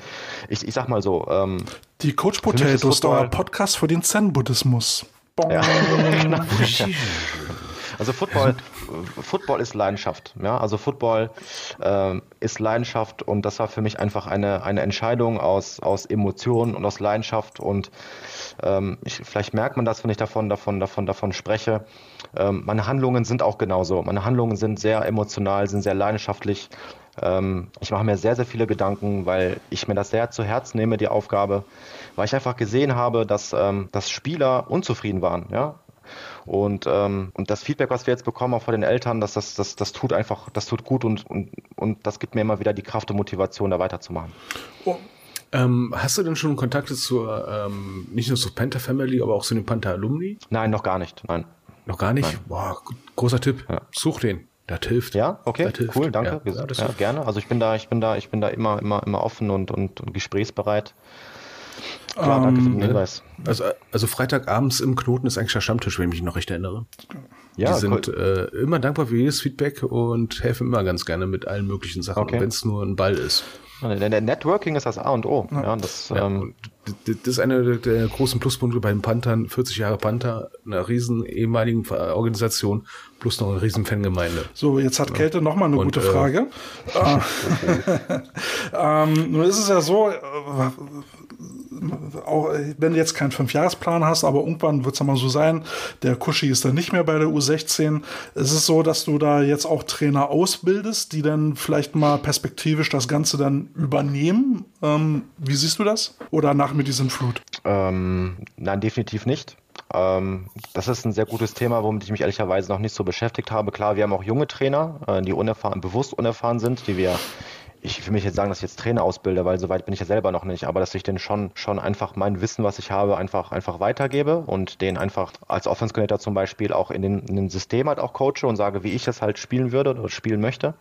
ich, ich sag mal so. Ähm, Die Coach Potatoes, euer Podcast für den Zen-Buddhismus. Ja. genau. Also Football, Football ist Leidenschaft. Ja? Also Football äh, ist Leidenschaft und das war für mich einfach eine, eine Entscheidung aus, aus Emotionen und aus Leidenschaft und ähm, ich, vielleicht merkt man das, wenn ich davon, davon, davon, davon spreche. Ähm, meine Handlungen sind auch genauso. Meine Handlungen sind sehr emotional, sind sehr leidenschaftlich. Ähm, ich mache mir sehr, sehr viele Gedanken, weil ich mir das sehr zu Herzen nehme, die Aufgabe, weil ich einfach gesehen habe, dass, ähm, dass Spieler unzufrieden waren. Ja? Und, ähm, und das Feedback, was wir jetzt bekommen, auch von den Eltern, dass das, das, das tut einfach, das tut gut und, und, und das gibt mir immer wieder die Kraft und Motivation, da weiterzumachen. Oh. Ähm, hast du denn schon Kontakte zur, ähm, nicht nur zur Panther Family, aber auch zu den Panther Alumni? Nein, noch gar nicht. Nein. Noch gar nicht? Nein. Boah, großer Tipp. Ja. Such den. Das hilft. Ja, okay, hilft. cool, danke. Ja, ja, gerne. Also ich bin da, ich bin da, ich bin da immer, immer, immer offen und, und, und gesprächsbereit. Klar, danke für den ähm, Hinweis. Also, also Freitagabends im Knoten ist eigentlich der Stammtisch, wenn ich mich noch recht erinnere. Ja, die sind cool. äh, immer dankbar für jedes Feedback und helfen immer ganz gerne mit allen möglichen Sachen, okay. wenn es nur ein Ball ist. Der Networking ist das A und O. Ja, das, ja, ähm, das ist einer der großen Pluspunkte bei den Panthern. 40 Jahre Panther, einer riesen ehemaligen Organisation, plus noch eine riesen Fangemeinde. So, jetzt hat Kälte noch mal eine und, gute äh, Frage. Äh, ähm, nun ist es ja so, äh, auch wenn du jetzt keinen Fünfjahresplan hast, aber irgendwann wird es ja mal so sein, der Kuschi ist dann nicht mehr bei der U16. Es ist so, dass du da jetzt auch Trainer ausbildest, die dann vielleicht mal perspektivisch das Ganze dann übernehmen. Ähm, wie siehst du das? Oder nach mit diesem Flut? Ähm, nein, definitiv nicht. Ähm, das ist ein sehr gutes Thema, womit ich mich ehrlicherweise noch nicht so beschäftigt habe. Klar, wir haben auch junge Trainer, äh, die unerfahren, bewusst unerfahren sind, die wir ich will mich jetzt sagen, dass ich jetzt Trainer ausbilde, weil soweit bin ich ja selber noch nicht, aber dass ich denen schon, schon einfach mein Wissen, was ich habe, einfach, einfach weitergebe und den einfach als Offense Coordinator zum Beispiel auch in den, in den System halt auch coache und sage, wie ich das halt spielen würde oder spielen möchte.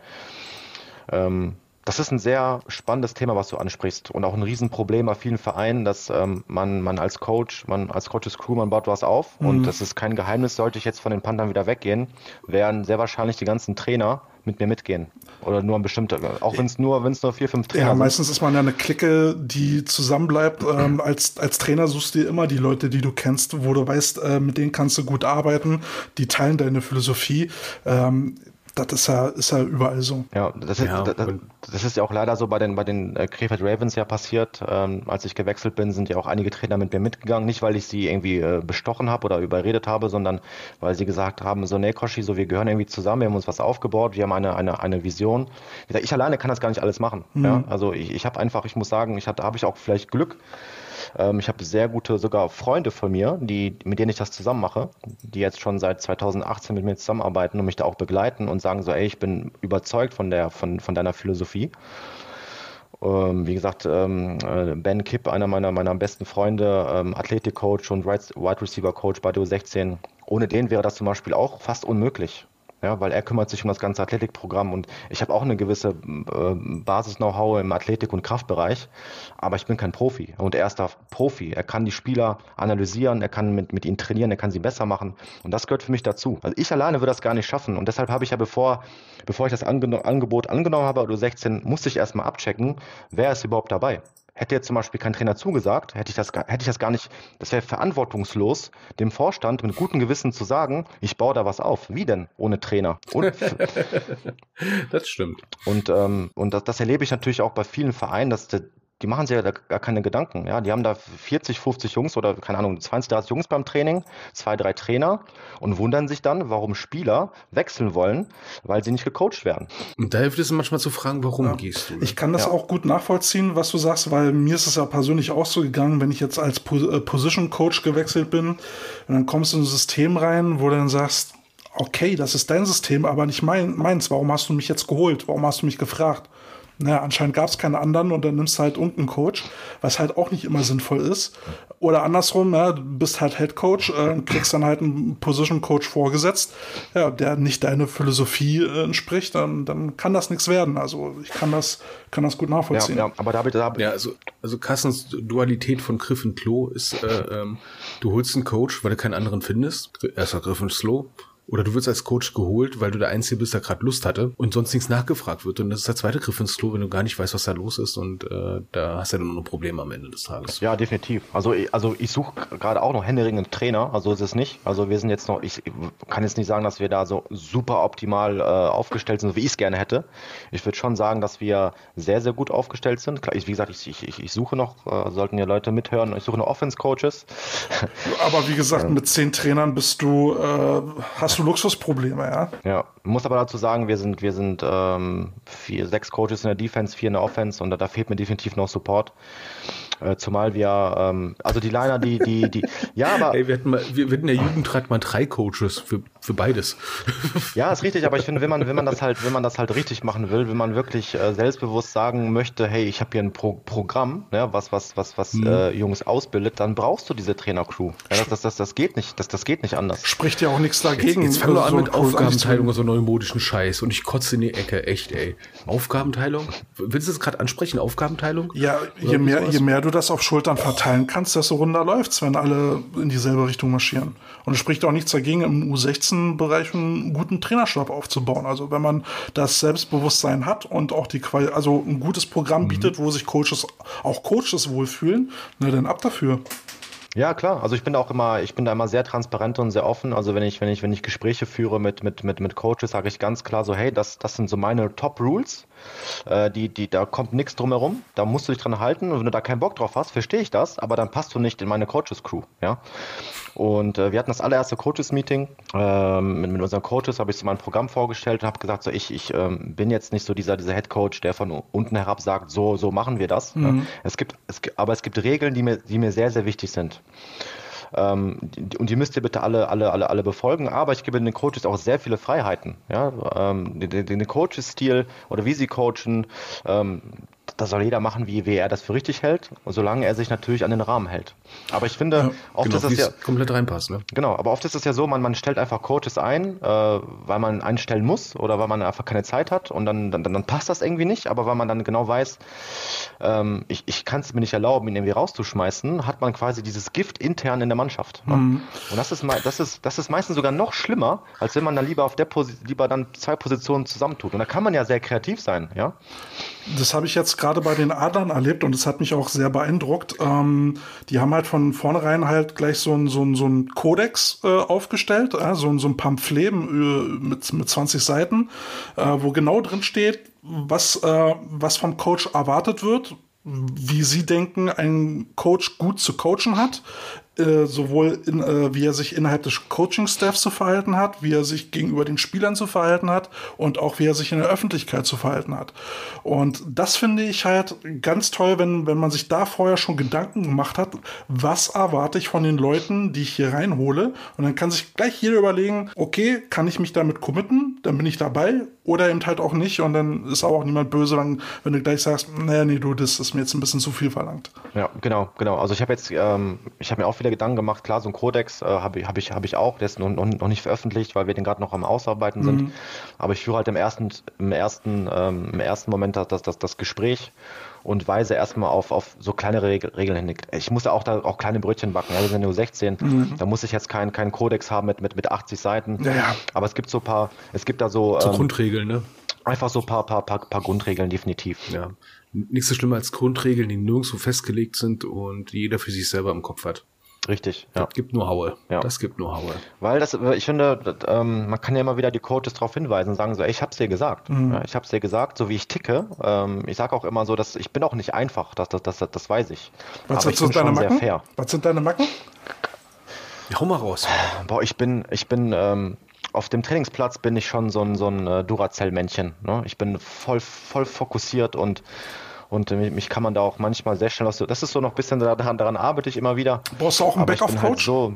Ähm, das ist ein sehr spannendes Thema, was du ansprichst und auch ein Riesenproblem bei vielen Vereinen, dass ähm, man, man als Coach, man als Coaches Crew, man baut was auf mhm. und das ist kein Geheimnis, sollte ich jetzt von den Panthern wieder weggehen, werden sehr wahrscheinlich die ganzen Trainer mit mir mitgehen. Oder nur ein bestimmter, auch wenn es nur, wenn es nur vier, fünf Trainer ja, sind. Meistens ist man ja eine Clique, die zusammenbleibt. Ähm, als, als Trainer suchst du dir immer die Leute, die du kennst, wo du weißt, äh, mit denen kannst du gut arbeiten, die teilen deine Philosophie. Ähm, das ist ja, ist ja überall so. Ja, das ist, ja, das, das, ist ja auch leider so bei den, bei den äh, Krefeld Ravens ja passiert. Ähm, als ich gewechselt bin, sind ja auch einige Trainer mit mir mitgegangen. Nicht, weil ich sie irgendwie äh, bestochen habe oder überredet habe, sondern weil sie gesagt haben, so, nee, Koshi, so, wir gehören irgendwie zusammen, wir haben uns was aufgebaut, wir haben eine, eine, eine Vision. Ich alleine kann das gar nicht alles machen. Mhm. Ja? Also ich, ich habe einfach, ich muss sagen, ich hatte, habe ich auch vielleicht Glück, ähm, ich habe sehr gute sogar Freunde von mir, die, mit denen ich das zusammen mache, die jetzt schon seit 2018 mit mir zusammenarbeiten und mich da auch begleiten und sagen so, ey, ich bin überzeugt von der, von, von deiner Philosophie. Ähm, wie gesagt, ähm, äh, Ben Kipp, einer meiner, meiner besten Freunde, ähm, Athletikcoach und Wide Receiver Coach bei der U16. Ohne den wäre das zum Beispiel auch fast unmöglich ja, weil er kümmert sich um das ganze Athletikprogramm und ich habe auch eine gewisse äh, Basis-Know-how im Athletik- und Kraftbereich, aber ich bin kein Profi und er ist da Profi. Er kann die Spieler analysieren, er kann mit, mit ihnen trainieren, er kann sie besser machen und das gehört für mich dazu. Also ich alleine würde das gar nicht schaffen und deshalb habe ich ja bevor, bevor ich das Ange Angebot angenommen habe, oder 16, musste ich erstmal abchecken, wer ist überhaupt dabei. Hätte jetzt zum Beispiel kein Trainer zugesagt, hätte ich das, hätte ich das gar nicht, das wäre verantwortungslos, dem Vorstand mit gutem Gewissen zu sagen, ich baue da was auf. Wie denn? Ohne Trainer. Und, das stimmt. Und, ähm, und das, das erlebe ich natürlich auch bei vielen Vereinen, dass der, die machen sich ja da gar keine Gedanken. Ja, die haben da 40, 50 Jungs oder keine Ahnung, 20, 30 Jungs beim Training, zwei, drei Trainer und wundern sich dann, warum Spieler wechseln wollen, weil sie nicht gecoacht werden. Und da hilft es manchmal zu fragen, warum ja. gehst du? Ich kann das ja. auch gut nachvollziehen, was du sagst, weil mir ist es ja persönlich auch so gegangen, wenn ich jetzt als äh, Position Coach gewechselt bin und dann kommst du in ein System rein, wo du dann sagst, okay, das ist dein System, aber nicht mein, meins. Warum hast du mich jetzt geholt? Warum hast du mich gefragt? Naja, anscheinend gab es keine anderen und dann nimmst du halt irgendeinen Coach, was halt auch nicht immer sinnvoll ist. Oder andersrum, ja, du bist halt Head Coach, äh, kriegst dann halt einen Position Coach vorgesetzt, ja, der nicht deine Philosophie äh, entspricht, dann, dann kann das nichts werden. Also ich kann das, kann das gut nachvollziehen. Ja, ja aber damit, damit ja, also, also Kassens Dualität von Griff und Klo ist, äh, ähm, du holst einen Coach, weil du keinen anderen findest. Erster Griff und Slow oder du wirst als Coach geholt, weil du der Einzige bist, der gerade Lust hatte und sonst nichts nachgefragt wird. Und das ist der zweite Griff ins Klo, wenn du gar nicht weißt, was da los ist. Und äh, da hast du ja dann nur Probleme am Ende des Tages. Ja, definitiv. Also, also ich suche gerade auch noch händeringend Trainer. Also ist es nicht. Also wir sind jetzt noch, ich kann jetzt nicht sagen, dass wir da so super optimal äh, aufgestellt sind, wie ich es gerne hätte. Ich würde schon sagen, dass wir sehr, sehr gut aufgestellt sind. Klar, ich, wie gesagt, ich, ich, ich suche noch, äh, sollten ja Leute mithören, ich suche noch Offense-Coaches. Aber wie gesagt, mit zehn Trainern bist du, äh, hast du Luxusprobleme, ja. Ja, muss aber dazu sagen, wir sind, wir sind ähm, vier, sechs Coaches in der Defense, vier in der Offense und da, da fehlt mir definitiv noch Support. Äh, zumal wir, ähm, also die Liner, die, die, die, ja, aber. Ey, wir hatten mal, wir, wir hatten in der Jugendrat mal drei Coaches für, für beides. ja, ist richtig, aber ich finde, wenn man, wenn man das halt, wenn man das halt richtig machen will, wenn man wirklich äh, selbstbewusst sagen möchte, hey, ich habe hier ein Pro Programm, ja, was, was, was, was mhm. äh, Jungs ausbildet, dann brauchst du diese Trainercrew. Ja, das, das, das, das geht nicht, das, das geht nicht anders. Spricht ja auch nichts dagegen. Jetzt, jetzt fang doch an so mit Aufgabenteilung und so neumodischen Scheiß und ich kotze in die Ecke, echt, ey. Aufgabenteilung? Willst du das gerade ansprechen, Aufgabenteilung? Ja, je mehr, je mehr du das auf Schultern verteilen kannst, desto runder läuft's, wenn alle in dieselbe Richtung marschieren. Und es spricht auch nichts dagegen, im U16-Bereich einen guten Trainerstab aufzubauen. Also wenn man das Selbstbewusstsein hat und auch die Quali also ein gutes Programm mhm. bietet, wo sich Coaches, auch Coaches wohlfühlen, na dann ab dafür. Ja, klar. Also ich bin auch immer, ich bin da immer sehr transparent und sehr offen. Also wenn ich, wenn ich, wenn ich Gespräche führe mit, mit, mit, mit Coaches, sage ich ganz klar so, hey, das, das sind so meine Top Rules. Äh, die, die, da kommt nichts drumherum. Da musst du dich dran halten. Und wenn du da keinen Bock drauf hast, verstehe ich das, aber dann passt du nicht in meine Coaches-Crew. Ja? Und äh, wir hatten das allererste Coaches-Meeting. Ähm, mit, mit unseren Coaches habe ich so mein Programm vorgestellt und habe gesagt, so ich, ich ähm, bin jetzt nicht so dieser, dieser Head Coach, der von unten herab sagt, so, so machen wir das. Mhm. Es gibt, es, aber es gibt Regeln, die mir, die mir sehr, sehr wichtig sind. Ähm, und die müsst ihr bitte alle, alle, alle, alle befolgen. Aber ich gebe den Coaches auch sehr viele Freiheiten. Ja? Ähm, den, den Coaches-Stil oder wie sie coachen, ähm, das soll jeder machen, wie, wie er das für richtig hält, solange er sich natürlich an den Rahmen hält. Aber ich finde, ja, oft genau, ist es ja komplett reinpasst. Ne? Genau, aber oft ist es ja so, man, man stellt einfach Coaches ein, äh, weil man einstellen muss oder weil man einfach keine Zeit hat und dann, dann, dann passt das irgendwie nicht. Aber weil man dann genau weiß, ähm, ich, ich kann es mir nicht erlauben, ihn irgendwie rauszuschmeißen, hat man quasi dieses Gift intern in der Mannschaft. Ne? Mhm. Und das ist, das, ist, das ist meistens sogar noch schlimmer, als wenn man dann lieber auf der Posi lieber dann zwei Positionen zusammentut. Und da kann man ja sehr kreativ sein, ja. Das habe ich jetzt gerade bei den Adlern erlebt und das hat mich auch sehr beeindruckt. Ähm, die haben halt von vornherein halt gleich so ein, so ein, so ein Kodex äh, aufgestellt, äh, so, so ein Pamphlet äh, mit, mit 20 Seiten, äh, wo genau drin steht, was, äh, was vom Coach erwartet wird, wie Sie denken, ein Coach gut zu coachen hat, äh, sowohl in, äh, wie er sich innerhalb des Coaching-Staffs zu verhalten hat, wie er sich gegenüber den Spielern zu verhalten hat und auch wie er sich in der Öffentlichkeit zu verhalten hat. Und das finde ich halt ganz toll, wenn, wenn man sich da vorher schon Gedanken gemacht hat, was erwarte ich von den Leuten, die ich hier reinhole. Und dann kann sich gleich jeder überlegen, okay, kann ich mich damit committen, dann bin ich dabei oder eben halt auch nicht. Und dann ist auch niemand böse, wenn, wenn du gleich sagst, naja, nee, du, das ist mir jetzt ein bisschen zu viel verlangt. Ja, genau, genau. Also ich habe jetzt, ähm, ich habe mir auch wieder Gedanken gemacht, klar, so ein Kodex äh, habe ich, hab ich, hab ich auch, der ist noch, noch nicht veröffentlicht, weil wir den gerade noch am Ausarbeiten sind. Mhm. Aber ich führe halt im ersten, im ersten, ähm, im ersten Moment das, das, das Gespräch und weise erstmal auf, auf so kleinere Regeln hin. Ich muss ja auch da auch kleine Brötchen backen. Ja, wir sind nur 16. Mhm. Da muss ich jetzt keinen keinen Kodex haben mit, mit, mit 80 Seiten. Ja, ja. Aber es gibt so ein paar, es gibt da so. So ähm, Grundregeln, ne? Einfach so ein paar, paar, paar, paar Grundregeln, definitiv. Ja. Nichts so schlimm als Grundregeln, die nirgendwo festgelegt sind und die jeder für sich selber im Kopf hat. Richtig, ja. Das gibt nur Haue. Ja. Das gibt nur Haue. Weil das, ich finde, das, ähm, man kann ja immer wieder die Coaches darauf hinweisen und sagen so, ey, ich hab's dir gesagt. Mhm. Ja, ich hab's dir gesagt, so wie ich ticke. Ähm, ich sage auch immer so, dass ich bin auch nicht einfach, das, das, das, das weiß ich. Was Aber ich bin deine Macken? sehr fair. Was sind deine Macken? Ja, hau mal raus. Boah, ich bin, ich bin, ähm, auf dem Trainingsplatz bin ich schon so ein, so ein äh, Duracell-Männchen. Ne? Ich bin voll, voll fokussiert und und äh, mich kann man da auch manchmal sehr schnell aus. Das ist so noch ein bisschen daran, daran arbeite ich immer wieder. Brauchst du auch einen Backoff-Coach? Halt so,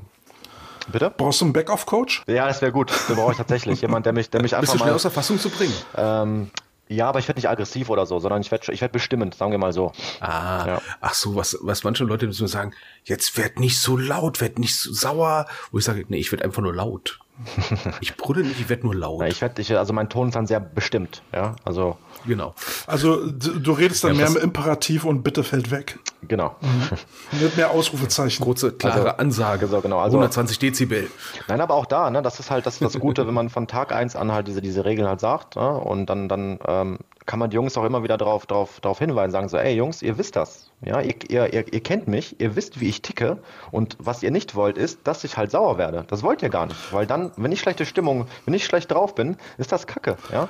Bitte? Brauchst du einen Backoff-Coach? Ja, das wäre gut. Den brauche ich tatsächlich. Jemand, der mich, der mich einfach Bist du schnell mal, aus der Fassung zu bringen? Ähm, ja, aber ich werde nicht aggressiv oder so, sondern ich werde ich werd bestimmend, sagen wir mal so. Ah, ja. ach so, was, was manche Leute müssen sagen, jetzt werd nicht so laut, werd nicht so sauer. Wo ich sage, nee, ich werde einfach nur laut. ich brülle nicht, ich werde nur laut. Ja, ich werd, ich, also mein Ton ist dann sehr bestimmt, ja, also. Genau. Also du, du redest dann ja, mehr im Imperativ und bitte fällt weg. Genau. Mhm. Mit mehr Ausrufezeichen. Kurze, klare also, Ansage. So, genau. Also, 120 Dezibel. Nein, aber auch da, ne, das ist halt das, das Gute, wenn man von Tag eins an halt diese, diese Regeln halt sagt ne, und dann, dann ähm, kann man die Jungs auch immer wieder darauf drauf, drauf hinweisen, sagen so, ey Jungs, ihr wisst das. Ja, ihr, ihr, ihr, ihr kennt mich, ihr wisst, wie ich ticke und was ihr nicht wollt, ist, dass ich halt sauer werde. Das wollt ihr gar nicht, weil dann, wenn ich schlechte Stimmung, wenn ich schlecht drauf bin, ist das Kacke, ja.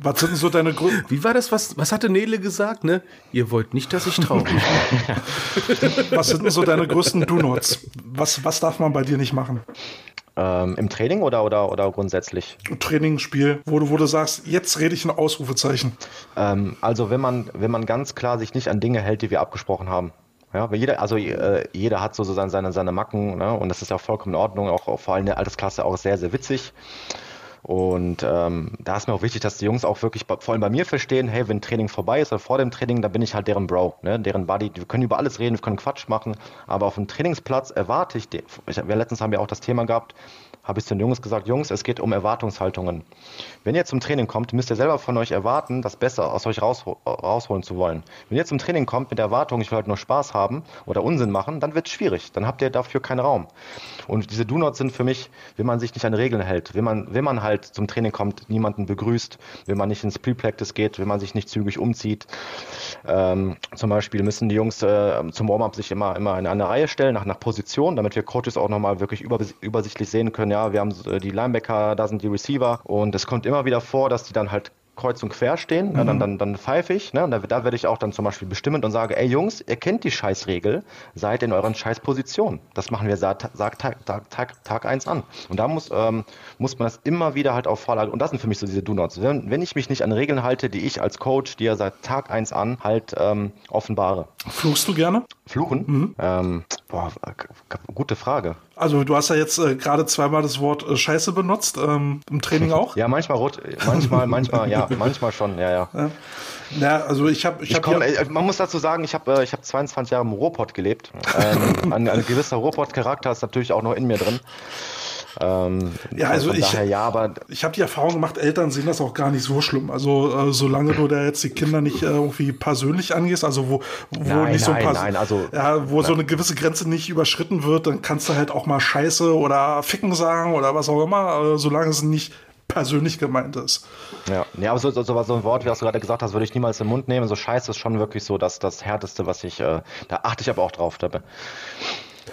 Was sind so deine Gründe? Wie war das, was, was hatte Nele gesagt, ne? Ihr wollt nicht, dass ich traurig bin. was sind so deine größten Do-Nots? Was, was darf man bei dir nicht machen? Ähm, Im Training oder, oder, oder grundsätzlich? Training, Spiel, wo du, wo du sagst, jetzt rede ich ein Ausrufezeichen. Ähm, also wenn man, wenn man ganz klar sich nicht an Dinge hält, die wir abgesprochen haben. Ja, weil jeder, also äh, jeder hat so seine, seine, seine Macken, ne? und das ist ja vollkommen in Ordnung, auch, auch vor allem in der Altersklasse auch sehr, sehr witzig. Und ähm, da ist mir auch wichtig, dass die Jungs auch wirklich vor allem bei mir verstehen, hey, wenn Training vorbei ist oder vor dem Training, dann bin ich halt deren Bro, ne? deren Buddy. Wir können über alles reden, wir können Quatsch machen, aber auf dem Trainingsplatz erwarte ich, wir letztens haben wir auch das Thema gehabt, habe ich zu den Jungs gesagt, Jungs, es geht um Erwartungshaltungen. Wenn ihr zum Training kommt, müsst ihr selber von euch erwarten, das Beste aus euch raushol rausholen zu wollen. Wenn ihr zum Training kommt mit der Erwartung, ich will halt nur Spaß haben oder Unsinn machen, dann wird es schwierig. Dann habt ihr dafür keinen Raum. Und diese Do-Nots sind für mich, wenn man sich nicht an Regeln hält, wenn man, wenn man halt zum Training kommt, niemanden begrüßt, wenn man nicht ins Pre-Practice geht, wenn man sich nicht zügig umzieht. Ähm, zum Beispiel müssen die Jungs äh, zum Warm-up sich immer, immer in eine Reihe stellen, nach, nach Position, damit wir Coaches auch nochmal wirklich übersichtlich sehen können, ja, wir haben äh, die Linebacker, da sind die Receiver und es kommt immer wieder vor, dass die dann halt kreuz und quer stehen, mhm. dann, dann, dann pfeife ich. Ne? Da, da werde ich auch dann zum Beispiel bestimmen und sage, ey Jungs, ihr kennt die Scheißregel, seid in euren Scheißpositionen. Das machen wir seit Tag, Tag, Tag, Tag 1 an. Und da muss, ähm, muss man das immer wieder halt auf Vorlage, und das sind für mich so diese Do-Nots. Wenn, wenn ich mich nicht an Regeln halte, die ich als Coach dir seit Tag 1 an halt ähm, offenbare. Fluchst du gerne? Fluchen? Mhm. Ähm, boah, gute Frage. Also du hast ja jetzt äh, gerade zweimal das Wort äh, Scheiße benutzt, ähm, im Training auch? ja, manchmal rot, manchmal, manchmal, ja, manchmal schon, ja, ja. ja. Ja, also ich habe, ich, ich habe. Ja man muss dazu sagen, ich habe, äh, ich habe 22 Jahre im Ruhrpott gelebt. Ähm, ein, ein gewisser Ruhrpott-Charakter ist natürlich auch noch in mir drin. Ähm, ja, also ich, daher, ja, aber ich habe die Erfahrung gemacht, Eltern sehen das auch gar nicht so schlimm. Also äh, solange du da jetzt die Kinder nicht äh, irgendwie persönlich angehst, also wo, wo nein, nicht so ein nein, nein, also, ja, wo so eine gewisse Grenze nicht überschritten wird, dann kannst du halt auch mal Scheiße oder Ficken sagen oder was auch immer, äh, solange es nicht persönlich gemeint ist. Ja, ja aber so, so, so ein Wort, wie du gerade gesagt hast, würde ich niemals im Mund nehmen. So Scheiße ist schon wirklich so dass das Härteste, was ich, äh, da achte ich aber auch drauf. Dabei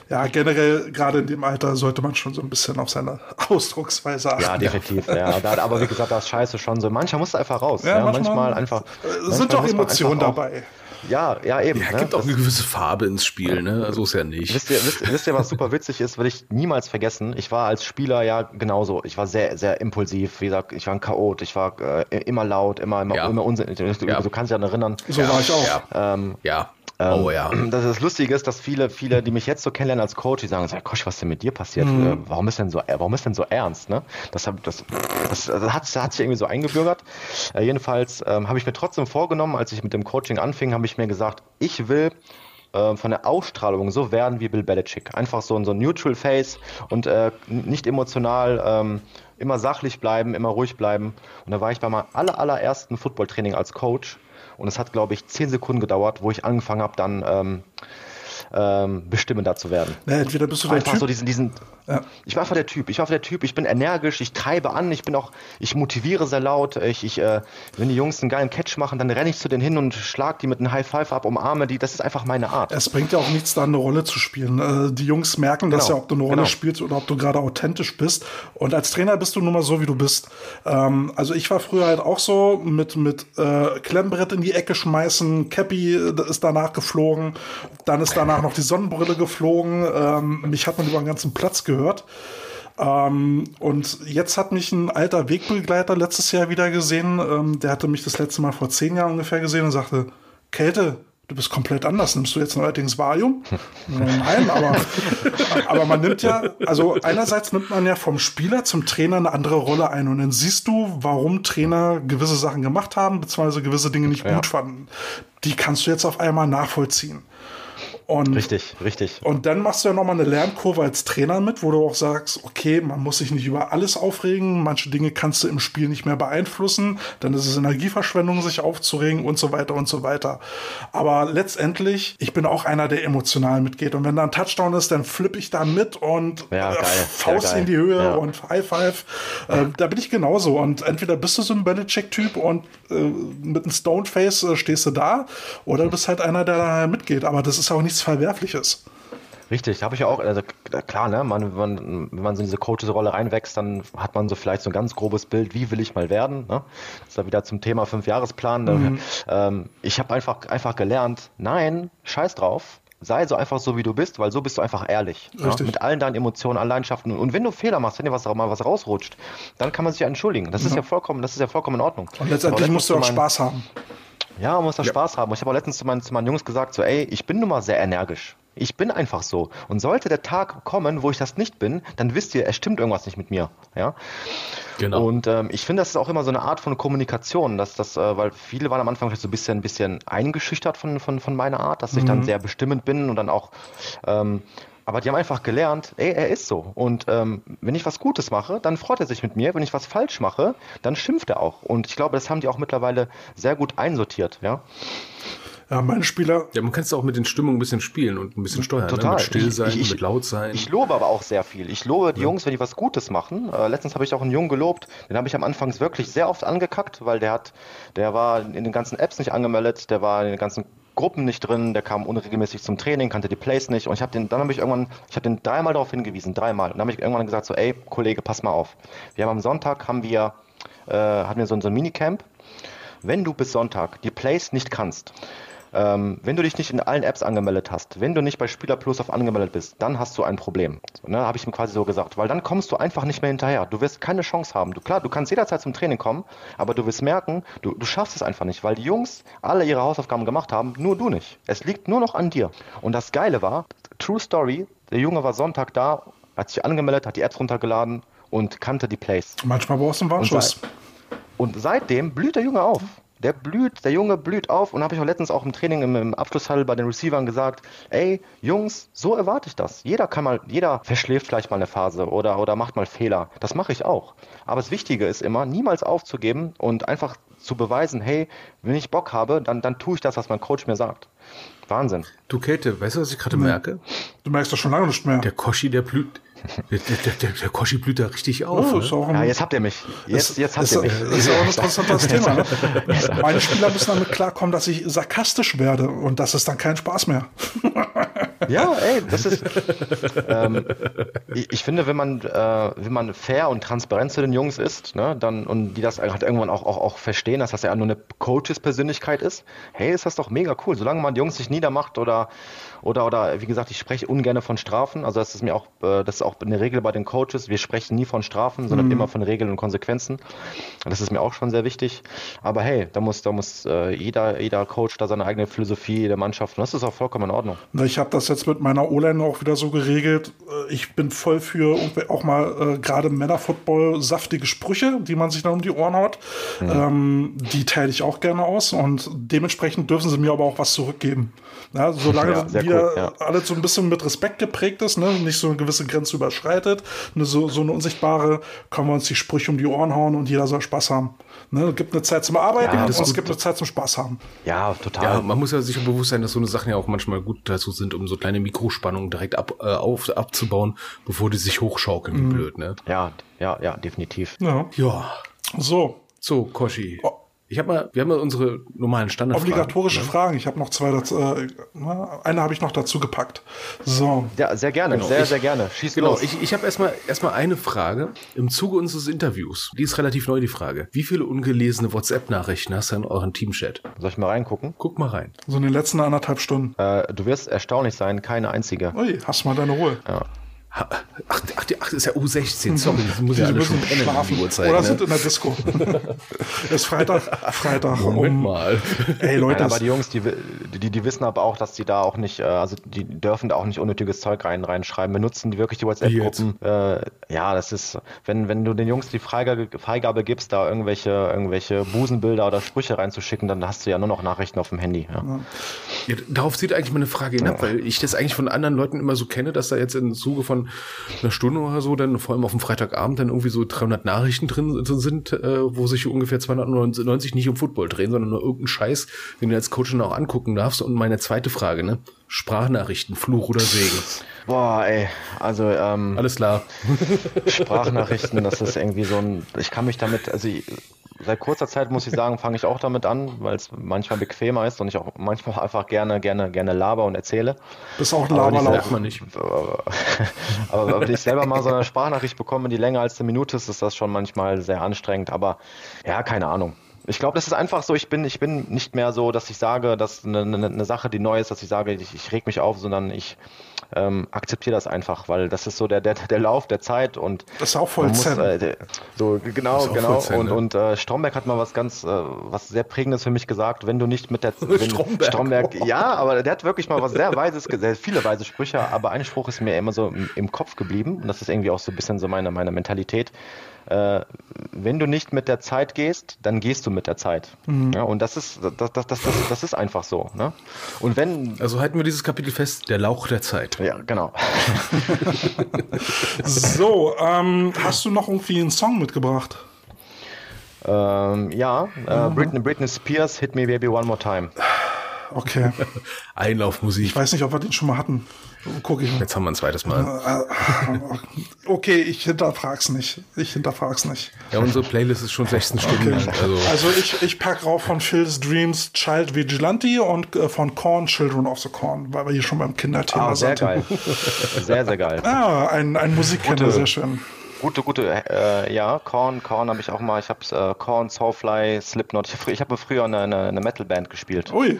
ja, generell, gerade in dem Alter, sollte man schon so ein bisschen auf seine Ausdrucksweise achten. Ja, definitiv. Ja. ja. aber wie gesagt, das ist scheiße schon so. Manchmal muss einfach raus. Ja, ja. Manchmal, manchmal, einfach. Sind doch Emotionen dabei. Ja, ja, eben. Ja, ne? gibt auch eine gewisse Farbe ins Spiel, ne? So ist ja nicht. Wisst ihr, wisst, wisst ihr, was super witzig ist, will ich niemals vergessen. Ich war als Spieler ja genauso. Ich war sehr, sehr impulsiv. Wie gesagt, ich war ein Chaot. Ich war äh, immer laut, immer, immer, ja. immer unsinnig. Du, ja. du kannst dich an erinnern. So war ich auch. Ja. Ähm, ja. Ähm, oh ja. Das, das Lustige ist, dass viele, viele, die mich jetzt so kennenlernen als Coach, die sagen, Kosch, was ist denn mit dir passiert? Mhm. Äh, warum ist denn so, äh, warum ist denn so ernst? Ne? Das, das, das, das, hat, das hat sich irgendwie so eingebürgert. Äh, jedenfalls ähm, habe ich mir trotzdem vorgenommen, als ich mit dem Coaching anfing, habe ich mir gesagt, ich will äh, von der Ausstrahlung so werden wie Bill Belichick. Einfach so, so ein Neutral Face und äh, nicht emotional, ähm, immer sachlich bleiben, immer ruhig bleiben. Und da war ich bei meinem aller, allerersten Footballtraining als Coach und es hat, glaube ich, zehn Sekunden gedauert, wo ich angefangen habe, dann ähm, ähm, bestimmender zu werden. Ja, entweder bist du der einfach typ. so diesen, diesen ja. Ich war einfach der Typ. Ich war einfach der Typ. Ich bin energisch, ich treibe an, ich bin auch, ich motiviere sehr laut. Ich, ich, äh, wenn die Jungs einen geilen Catch machen, dann renne ich zu denen hin und schlag die mit einem High Five ab, umarme die. Das ist einfach meine Art. Es bringt ja auch nichts, da eine Rolle zu spielen. Äh, die Jungs merken genau. das ja, ob du eine Rolle genau. spielst oder ob du gerade authentisch bist. Und als Trainer bist du nun mal so, wie du bist. Ähm, also ich war früher halt auch so mit, mit äh, Klemmbrett in die Ecke schmeißen, Cappy äh, ist danach geflogen, dann ist danach noch die Sonnenbrille geflogen. Ähm, mich hat man über den ganzen Platz gehört. Ähm, und jetzt hat mich ein alter Wegbegleiter letztes Jahr wieder gesehen. Ähm, der hatte mich das letzte Mal vor zehn Jahren ungefähr gesehen und sagte, Kälte, du bist komplett anders. Nimmst du jetzt neuerdings Valium? Nein, aber, aber man nimmt ja, also einerseits nimmt man ja vom Spieler zum Trainer eine andere Rolle ein und dann siehst du, warum Trainer gewisse Sachen gemacht haben, beziehungsweise gewisse Dinge nicht ja. gut fanden. Die kannst du jetzt auf einmal nachvollziehen. Und, richtig, richtig. Und dann machst du ja nochmal eine Lernkurve als Trainer mit, wo du auch sagst, okay, man muss sich nicht über alles aufregen, manche Dinge kannst du im Spiel nicht mehr beeinflussen, dann ist es Energieverschwendung, sich aufzuregen und so weiter und so weiter. Aber letztendlich, ich bin auch einer, der emotional mitgeht. Und wenn da ein Touchdown ist, dann flippe ich da mit und ja, äh, Faust ja, in die Höhe ja. und High Five. Äh, da bin ich genauso. Und entweder bist du so ein Belichick-Typ und äh, mit einem Stoneface äh, stehst du da, oder du bist halt einer, der da mitgeht. Aber das ist auch nichts Verwerfliches. Richtig, habe ich ja auch, also klar, ne, man, man, wenn man so in diese Coaches-Rolle reinwächst, dann hat man so vielleicht so ein ganz grobes Bild, wie will ich mal werden, ne? Das ist ja wieder zum Thema Fünfjahresplan. Ne? Mhm. Ähm, ich habe einfach, einfach gelernt, nein, scheiß drauf, sei so einfach so, wie du bist, weil so bist du einfach ehrlich. Ja? Mit allen deinen Emotionen, allen Leidenschaften. Und wenn du Fehler machst, wenn dir was, mal was rausrutscht, dann kann man sich ja entschuldigen. Das ja. ist ja vollkommen, das ist ja vollkommen in Ordnung. Und letztendlich musst du auch Spaß haben. Ja, man muss da ja. Spaß haben. Ich habe auch letztens zu meinen, zu meinen Jungs gesagt, so, ey, ich bin nun mal sehr energisch. Ich bin einfach so. Und sollte der Tag kommen, wo ich das nicht bin, dann wisst ihr, es stimmt irgendwas nicht mit mir. Ja. Genau. Und ähm, ich finde, das ist auch immer so eine Art von Kommunikation, dass das, äh, weil viele waren am Anfang vielleicht so ein bisschen, ein bisschen eingeschüchtert von, von, von meiner Art, dass ich dann mhm. sehr bestimmend bin und dann auch ähm, aber die haben einfach gelernt, ey, er ist so. Und ähm, wenn ich was Gutes mache, dann freut er sich mit mir. Wenn ich was falsch mache, dann schimpft er auch. Und ich glaube, das haben die auch mittlerweile sehr gut einsortiert, ja. Ja, meine Spieler. Ja, man kann es auch mit den Stimmungen ein bisschen spielen und ein bisschen steuern. Total. Ne? Mit still sein, ich, ich, mit laut sein. Ich lobe aber auch sehr viel. Ich lobe die ja. Jungs, wenn die was Gutes machen. Äh, letztens habe ich auch einen Jungen gelobt, den habe ich am Anfang wirklich sehr oft angekackt, weil der hat, der war in den ganzen Apps nicht angemeldet, der war in den ganzen Gruppen nicht drin, der kam unregelmäßig zum Training, kannte die Plays nicht. Und ich habe den, dann habe ich irgendwann, ich habe den dreimal darauf hingewiesen, dreimal. Und dann habe ich irgendwann gesagt so, ey Kollege, pass mal auf, wir haben am Sonntag haben wir äh, hatten wir so, so ein Minicamp. Wenn du bis Sonntag die Plays nicht kannst, ähm, wenn du dich nicht in allen Apps angemeldet hast, wenn du nicht bei Spieler Plus auf angemeldet bist, dann hast du ein Problem. So, ne, habe ich ihm quasi so gesagt, weil dann kommst du einfach nicht mehr hinterher. Du wirst keine Chance haben. Du klar, du kannst jederzeit zum Training kommen, aber du wirst merken, du, du schaffst es einfach nicht, weil die Jungs alle ihre Hausaufgaben gemacht haben, nur du nicht. Es liegt nur noch an dir. Und das Geile war, True Story, der Junge war Sonntag da, hat sich angemeldet, hat die Apps runtergeladen und kannte die Plays. Manchmal brauchst du einen Warnschuss. Und, und seitdem blüht der Junge auf. Der blüht, der Junge blüht auf und habe ich auch letztens auch im Training im, im Abschlusshall bei den Receivern gesagt, ey, Jungs, so erwarte ich das. Jeder kann mal, jeder verschläft vielleicht mal eine Phase oder, oder macht mal Fehler. Das mache ich auch. Aber das Wichtige ist immer, niemals aufzugeben und einfach zu beweisen, hey, wenn ich Bock habe, dann, dann tue ich das, was mein Coach mir sagt. Wahnsinn. Du Käthe, weißt du, was ich gerade merke? Du merkst das schon lange nicht mehr. Der Koschi, der blüht. Der, der, der, der Koschi blüht da richtig auf. Oh, ne? ist Ja, jetzt habt ihr mich. Jetzt, jetzt habt ist, ihr mich. ist auch ein interessantes Thema. Ne? Meine Spieler müssen damit klarkommen, dass ich sarkastisch werde und das ist dann kein Spaß mehr. Ja, ey, das ist. Ähm, ich, ich finde, wenn man, äh, wenn man fair und transparent zu den Jungs ist, ne, dann und die das halt irgendwann auch, auch, auch verstehen, dass das ja nur eine Coaches-Persönlichkeit ist, hey, ist das doch mega cool. Solange man die Jungs nicht niedermacht oder oder oder wie gesagt, ich spreche ungern von Strafen. Also das ist mir auch, äh, das ist auch eine Regel bei den Coaches. Wir sprechen nie von Strafen, sondern immer von Regeln und Konsequenzen. Das ist mir auch schon sehr wichtig. Aber hey, da muss, da muss äh, jeder, jeder Coach da seine eigene Philosophie der Mannschaft. Und das ist auch vollkommen in Ordnung. Ich habe das jetzt mit meiner O-Line auch wieder so geregelt. Äh, Ich bin voll für auch mal äh, gerade Männerfootball saftige Sprüche, die man sich dann um die Ohren haut. Ähm, die teile ich auch gerne aus und dementsprechend dürfen sie mir aber auch was zurückgeben. Ja, solange Ja, wieder cool, ja. alles so ein bisschen mit Respekt geprägt ist, ne? nicht so eine gewisse Grenze überschreitet, eine, so, so eine unsichtbare, können wir uns die Sprüche um die Ohren hauen und jeder soll Spaß haben. Ne? Es gibt eine Zeit zum Arbeiten Ja, und es gibt eine Zeit zum Spaß haben. Ja, total. Ja, man muss ja sich bewusst sein, dass so eine Sachen ja auch manchmal gut dazu sind, um so kleine Mikrospannungen direkt ab, äh, auf, abzubauen, bevor die sich hochschaukeln, wie blöd, ne? Ja, ja, ja, definitiv. Ja. Ja. So, So, Koschi. Oh. Ich habe mal, wir haben mal unsere normalen Standardfragen. Obligatorische ne? Fragen. Ich habe noch zwei dazu. Äh, eine habe ich noch dazu gepackt. So. Ja, sehr gerne, sehr, ich- sehr gerne. Schieß Genau, los. ich, ich habe erstmal erstmal eine Frage. Im Zuge unseres Interviews, die ist relativ neu, die Frage. Wie viele ungelesene WhatsApp-Nachrichten hast du in euren Teamchat? Soll ich mal reingucken? Guck mal rein. So in den letzten anderthalb Stunden. Äh, du wirst erstaunlich sein, keine einzige. Ui, hast mal deine Ruhe. Ha, ach, ach, ach, das ist ja U16, sorry, das muss ja Die alle schon müssen pennen schlafen. die Uhrzeit. Oder ne? sind in der Disco. ist Freitag. Freitag. Moment um, mal. Ey, Leute. Nein, aber die Jungs, die, die, die wissen aber auch, dass die da auch nicht, äh, also die dürfen da auch nicht unnötiges Zeug rein, reinschreiben. Benutzen die wirklich die WhatsApp-Gruppen. Äh, ja, das ist, wenn, wenn du den Jungs die Freigabe, Freigabe gibst, da irgendwelche, irgendwelche Busenbilder oder Sprüche reinzuschicken, dann hast du ja nur noch Nachrichten auf dem Handy. Ja. Ja, darauf zieht eigentlich meine Frage hinab, weil ich das eigentlich von anderen Leuten immer so kenne, dass da jetzt im Zuge von einer Stunde oder so, dann vor allem auf dem Freitagabend dann irgendwie so 300 Nachrichten drin sind, äh, wo sich ungefähr 290 nicht um Football drehen, sondern nur irgendein Scheiß, den du als Coach dann auch angucken darfst. Und meine zweite Frage, ne? Sprachnachrichten, Fluch oder Segen. Boah, ey, also ähm, Alles klar. Sprachnachrichten, das ist irgendwie so ein, ich kann mich damit, also ich, seit kurzer Zeit muss ich sagen, fange ich auch damit an, weil es manchmal bequemer ist und ich auch manchmal einfach gerne, gerne, gerne laber und erzähle. Bist auch ein Aber. Merkt man nicht. Aber wenn ich selber mal so eine Sprachnachricht bekomme, die länger als eine Minute ist, ist das schon manchmal sehr anstrengend. Aber ja, keine Ahnung. Ich glaube, das ist einfach so, ich bin, ich bin nicht mehr so, dass ich sage, dass eine, eine, eine Sache, die neu ist, dass ich sage, ich, ich reg mich auf, sondern ich ähm, akzeptiere das einfach, weil das ist so der, der, der Lauf der Zeit und Das ist auch voll muss, äh, so genau, genau. Zen, und ne? und äh, Stromberg hat mal was ganz, äh, was sehr prägendes für mich gesagt. Wenn du nicht mit der wenn, Stromberg. Stromberg, ja, aber der hat wirklich mal was sehr weises, sehr viele weise Sprüche. Aber ein Spruch ist mir immer so im, im Kopf geblieben und das ist irgendwie auch so ein bisschen so meine meine Mentalität. Äh, wenn du nicht mit der Zeit gehst, dann gehst du mit der Zeit. Ja, und das ist das, das, das, das, das ist einfach so. Ne? Und wenn Also halten wir dieses Kapitel fest, der Lauch der Zeit. ja, genau. So, ähm, hast du noch irgendwie einen Song mitgebracht? ähm, ja, äh, Britney, Britney Spears, Hit Me Baby One More Time. Okay. Einlaufmusik. Ich weiß nicht, ob wir den schon mal hatten. Guck ich mal. Jetzt haben wir ein zweites Mal. Okay, ich hinterfrag's nicht. Ich hinterfrag's nicht. Ja, unsere Playlist ist schon 16 Stunden lang. Also, Also ich, ich pack rauf von Phil's Dreams Child Vigilante und äh, von Korn Children of the Corn, weil wir hier schon beim Kinderthema Ah, sehr sind. geil. Sehr, sehr geil. Ah, ein, ein Musikkenner, sehr schön. Gute, gute, äh, ja, Korn, Korn habe ich auch mal, ich habe äh, Korn, Soulfly, Slipknot. Ich, ich habe früher eine, eine, eine Metalband gespielt. Ui,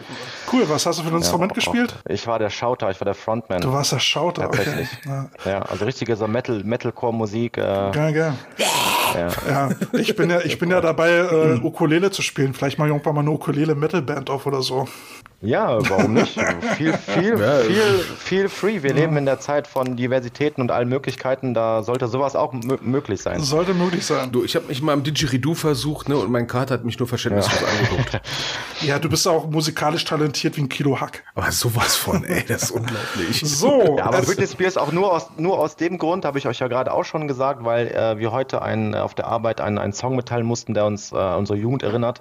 cool. Was hast du für ein Instrument auch, gespielt? Ich war der Schauter, ich war der Frontman. Du warst der Schauter, Tatsächlich. okay. Ja. Ja, also richtige so Metal, Metalcore-Musik. Äh, Geil, geil. ja. Ja, ich bin ja, ich bin ja dabei, äh, Ukulele zu spielen. Vielleicht mache ich irgendwann mal eine Ukulele-Metal-Band auf oder so. Ja, warum nicht? viel, viel, Ja. viel, viel free. Wir leben in der Zeit von Diversitäten und allen Möglichkeiten. Da sollte sowas auch mö- möglich sein. Sollte möglich sein. Du, ich habe mich mal am Didgeridoo versucht, ne, und mein Kater hat mich nur verständnislos angeguckt. Ja, du bist auch musikalisch talentiert wie ein Kilo Hack. Aber sowas von, ey, das ist unglaublich. So, Ja, aber Britney Spears auch nur aus, nur aus dem Grund, habe ich euch ja gerade auch schon gesagt, weil äh, wir heute einen, äh, auf der Arbeit einen, einen Song mitteilen mussten, der uns äh, unsere Jugend erinnert.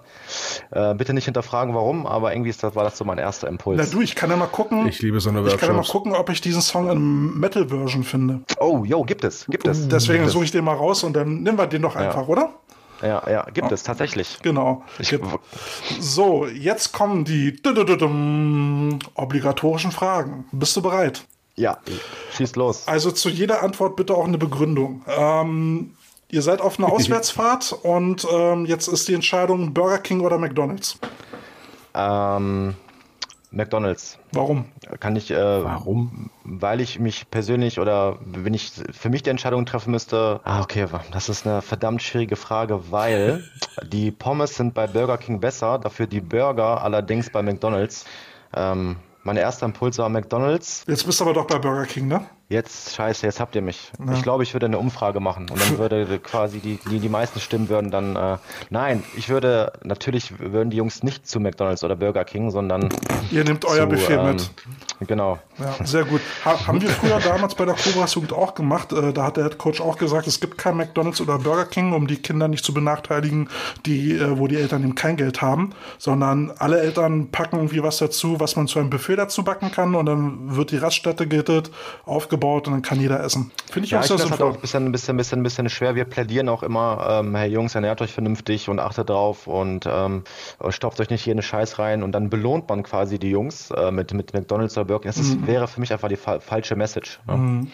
Äh, bitte nicht hinterfragen, warum, aber irgendwie ist das, war das so mein erster Impuls. na du, ich kann ja mal gucken. Ich liebe so eine Ich kann ja mal Workshops. gucken, ob ich diesen Song in Metal-Version finde. oh, yo, gibt es, gibt es. Deswegen suche ich den mal raus und dann nehmen wir den doch einfach, oder? Ja, ja, gibt es tatsächlich. Genau. Ich, So, jetzt kommen die obligatorischen Fragen. Bist du bereit? ja, schießt los. Also zu jeder Antwort bitte auch eine Begründung. Ähm, ihr seid auf einer Auswärtsfahrt und ähm, jetzt ist die Entscheidung Burger King oder McDonald's. Ähm, McDonalds. Warum? Kann ich, äh, warum? Weil ich mich persönlich oder wenn ich für mich die Entscheidung treffen müsste, ah, okay, das ist eine verdammt schwierige Frage, weil die Pommes sind bei Burger King besser, dafür die Burger allerdings bei McDonalds. Ähm, mein erster Impuls war McDonalds. Jetzt bist du aber doch bei Burger King, ne? Jetzt, scheiße, jetzt habt ihr mich. Ich glaube, ich würde eine Umfrage machen und dann würde quasi die, die, die meisten Stimmen würden dann, äh, nein, ich würde, natürlich würden die Jungs nicht zu McDonalds oder Burger King, sondern Ihr nehmt euer zu, Befehl ähm, mit. Genau. Ja, sehr gut. Ha haben wir früher damals bei der Cobras Jugend auch gemacht. Äh, da hat der Head Coach auch gesagt, es gibt kein McDonalds oder Burger King, um die Kinder nicht zu benachteiligen, die, äh, wo die Eltern eben kein Geld haben, sondern alle Eltern packen irgendwie was dazu, was man zu einem Buffet dazu backen kann und dann wird die Raststätte gehittet, aufgebaut und dann kann jeder essen. Finde ich Ja, auch ich sehr finde das halt sinnvoll. auch ein bisschen, ein bisschen, bisschen, bisschen schwer. Wir plädieren auch immer, ähm, hey Jungs, ernährt euch vernünftig und achtet drauf und ähm, stopft euch nicht jeden Scheiß rein und dann belohnt man quasi die Jungs äh, mit, mit McDonalds oder Burger King. Das ist, Mhm. wäre für mich einfach die fa falsche Message. Ne?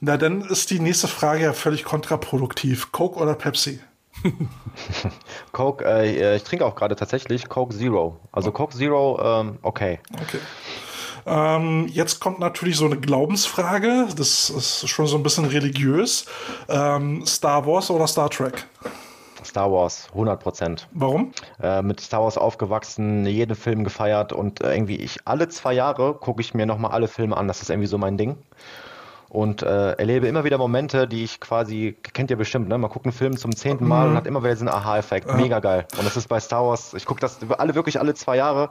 Na, dann ist die nächste Frage ja völlig kontraproduktiv. Coke oder Pepsi? Coke, äh, ich trinke auch gerade tatsächlich Coke Zero. Also Coke Zero, ähm, okay. Okay. Ähm, jetzt kommt natürlich so eine Glaubensfrage. Das ist schon so ein bisschen religiös. Ähm, Star Wars oder Star Trek? Star Wars, 100 Prozent. Warum? Äh, mit Star Wars aufgewachsen, jeden Film gefeiert und äh, irgendwie ich alle zwei Jahre gucke ich mir nochmal alle Filme an. Das ist irgendwie so mein Ding. Und äh, erlebe immer wieder Momente, die ich quasi, kennt ihr bestimmt, ne? Man guckt einen Film zum zehnten Mal und hat immer wieder diesen Aha-Effekt. Mega geil. Und das ist bei Star Wars, ich gucke das alle wirklich alle zwei Jahre,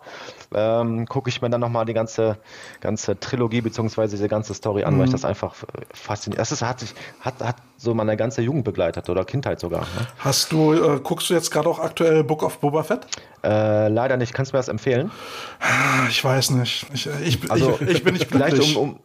ähm, gucke ich mir dann nochmal die ganze, ganze Trilogie beziehungsweise diese ganze Story an, weil ich das einfach äh, fasziniert. Das ist, hat sich, hat, hat so meine ganze Jugend begleitet oder Kindheit sogar. Ne? Hast du, äh, guckst du jetzt gerade auch aktuell Book of Boba Fett? Äh, leider nicht. Kannst du mir das empfehlen? Ah, Ich weiß nicht. Ich, ich, Also, ich, ich bin nicht vielleicht glücklich. um, um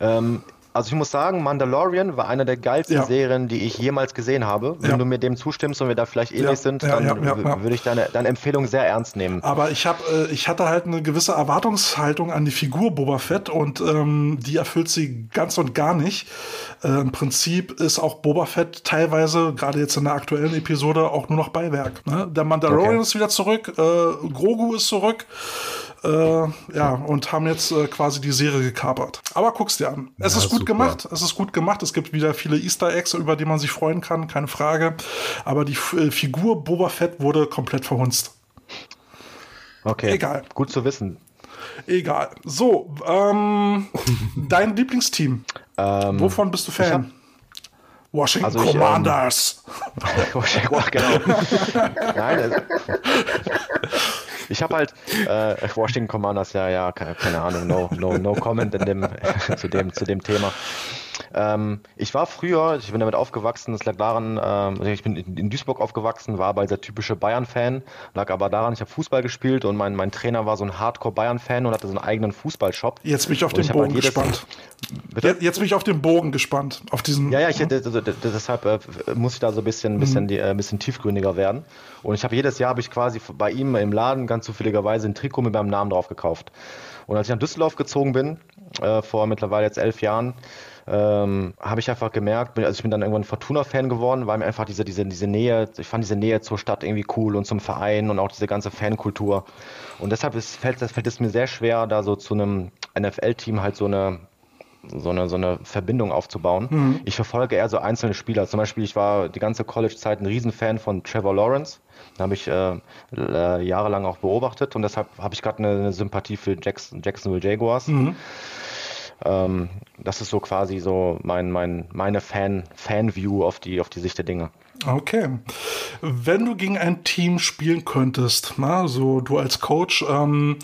ähm, also ich muss sagen, Mandalorian war eine der geilsten Ja. Serien, die ich jemals gesehen habe. Wenn Ja. du mir dem zustimmst und wir da vielleicht ähnlich Ja, sind, dann würde ich deine, deine Empfehlung sehr ernst nehmen. Aber ich, hab, äh, ich hatte halt eine gewisse Erwartungshaltung an die Figur Boba Fett und ähm, die erfüllt sie ganz und gar nicht. Äh, Im Prinzip ist auch Boba Fett teilweise, gerade jetzt in der aktuellen Episode, auch nur noch Beiwerk. Ne? Der Mandalorian Okay. ist wieder zurück, äh, Grogu ist zurück. Äh, ja, und haben jetzt äh, quasi die Serie gekapert. Aber guck's dir an. Es Ja, ist gut super. gemacht. Es ist gut gemacht. Es gibt wieder viele Easter Eggs, über die man sich freuen kann, keine Frage. Aber die äh, Figur Boba Fett wurde komplett verhunzt. Okay. Egal. Gut zu wissen. Egal. So, ähm, dein Lieblingsteam. Ähm, Wovon bist du Fan? Washington Also ich, ähm, Commanders. Wow, genau. Nein, äh, ich habe halt äh, Washington Commanders, ja, ja, keine, keine Ahnung, no, no, no comment in dem, zu, dem, zu dem Thema. Ähm, ich war früher, ich bin damit aufgewachsen, das lag daran, ähm, ich bin in, Duisburg aufgewachsen, war aber dieser typische Bayern-Fan, lag aber daran, ich habe Fußball gespielt und mein, mein Trainer war so ein Hardcore-Bayern-Fan und hatte so einen eigenen Fußballshop. Jetzt bin ich auf den ich halt Bogen gespannt. Bitte? Jetzt, bin ich auf den Bogen gespannt. Auf diesen. Ja, ja, ich, d- deshalb äh, muss ich da so ein bisschen, bisschen, die, äh, ein bisschen tiefgründiger werden. Und ich habe jedes Jahr habe ich quasi bei ihm im Laden ganz zufälligerweise ein Trikot mit meinem Namen drauf gekauft. Und als ich nach Düsseldorf gezogen bin, äh, vor mittlerweile jetzt elf Jahren, ähm, habe ich einfach gemerkt, also ich bin dann irgendwann Fortuna-Fan geworden, weil mir einfach diese, diese, diese Nähe, ich fand diese Nähe zur Stadt irgendwie cool und zum Verein und auch diese ganze Fankultur. Und deshalb ist, fällt, fällt es mir sehr schwer, da so zu einem NFL-Team halt so eine so eine, so eine Verbindung aufzubauen. Mhm. Ich verfolge eher so einzelne Spieler. Zum Beispiel, ich war die ganze College-Zeit ein Riesenfan von Trevor Lawrence. Da habe ich äh, äh, jahrelang auch beobachtet und deshalb habe ich gerade eine, eine, Sympathie für Jackson, Jacksonville Jaguars. Mhm. Ähm, das ist so quasi so mein, mein, meine Fan, Fan-View auf die, auf die Sicht der Dinge. Okay. Wenn du gegen ein Team spielen könntest, na, so du als Coach, ähm,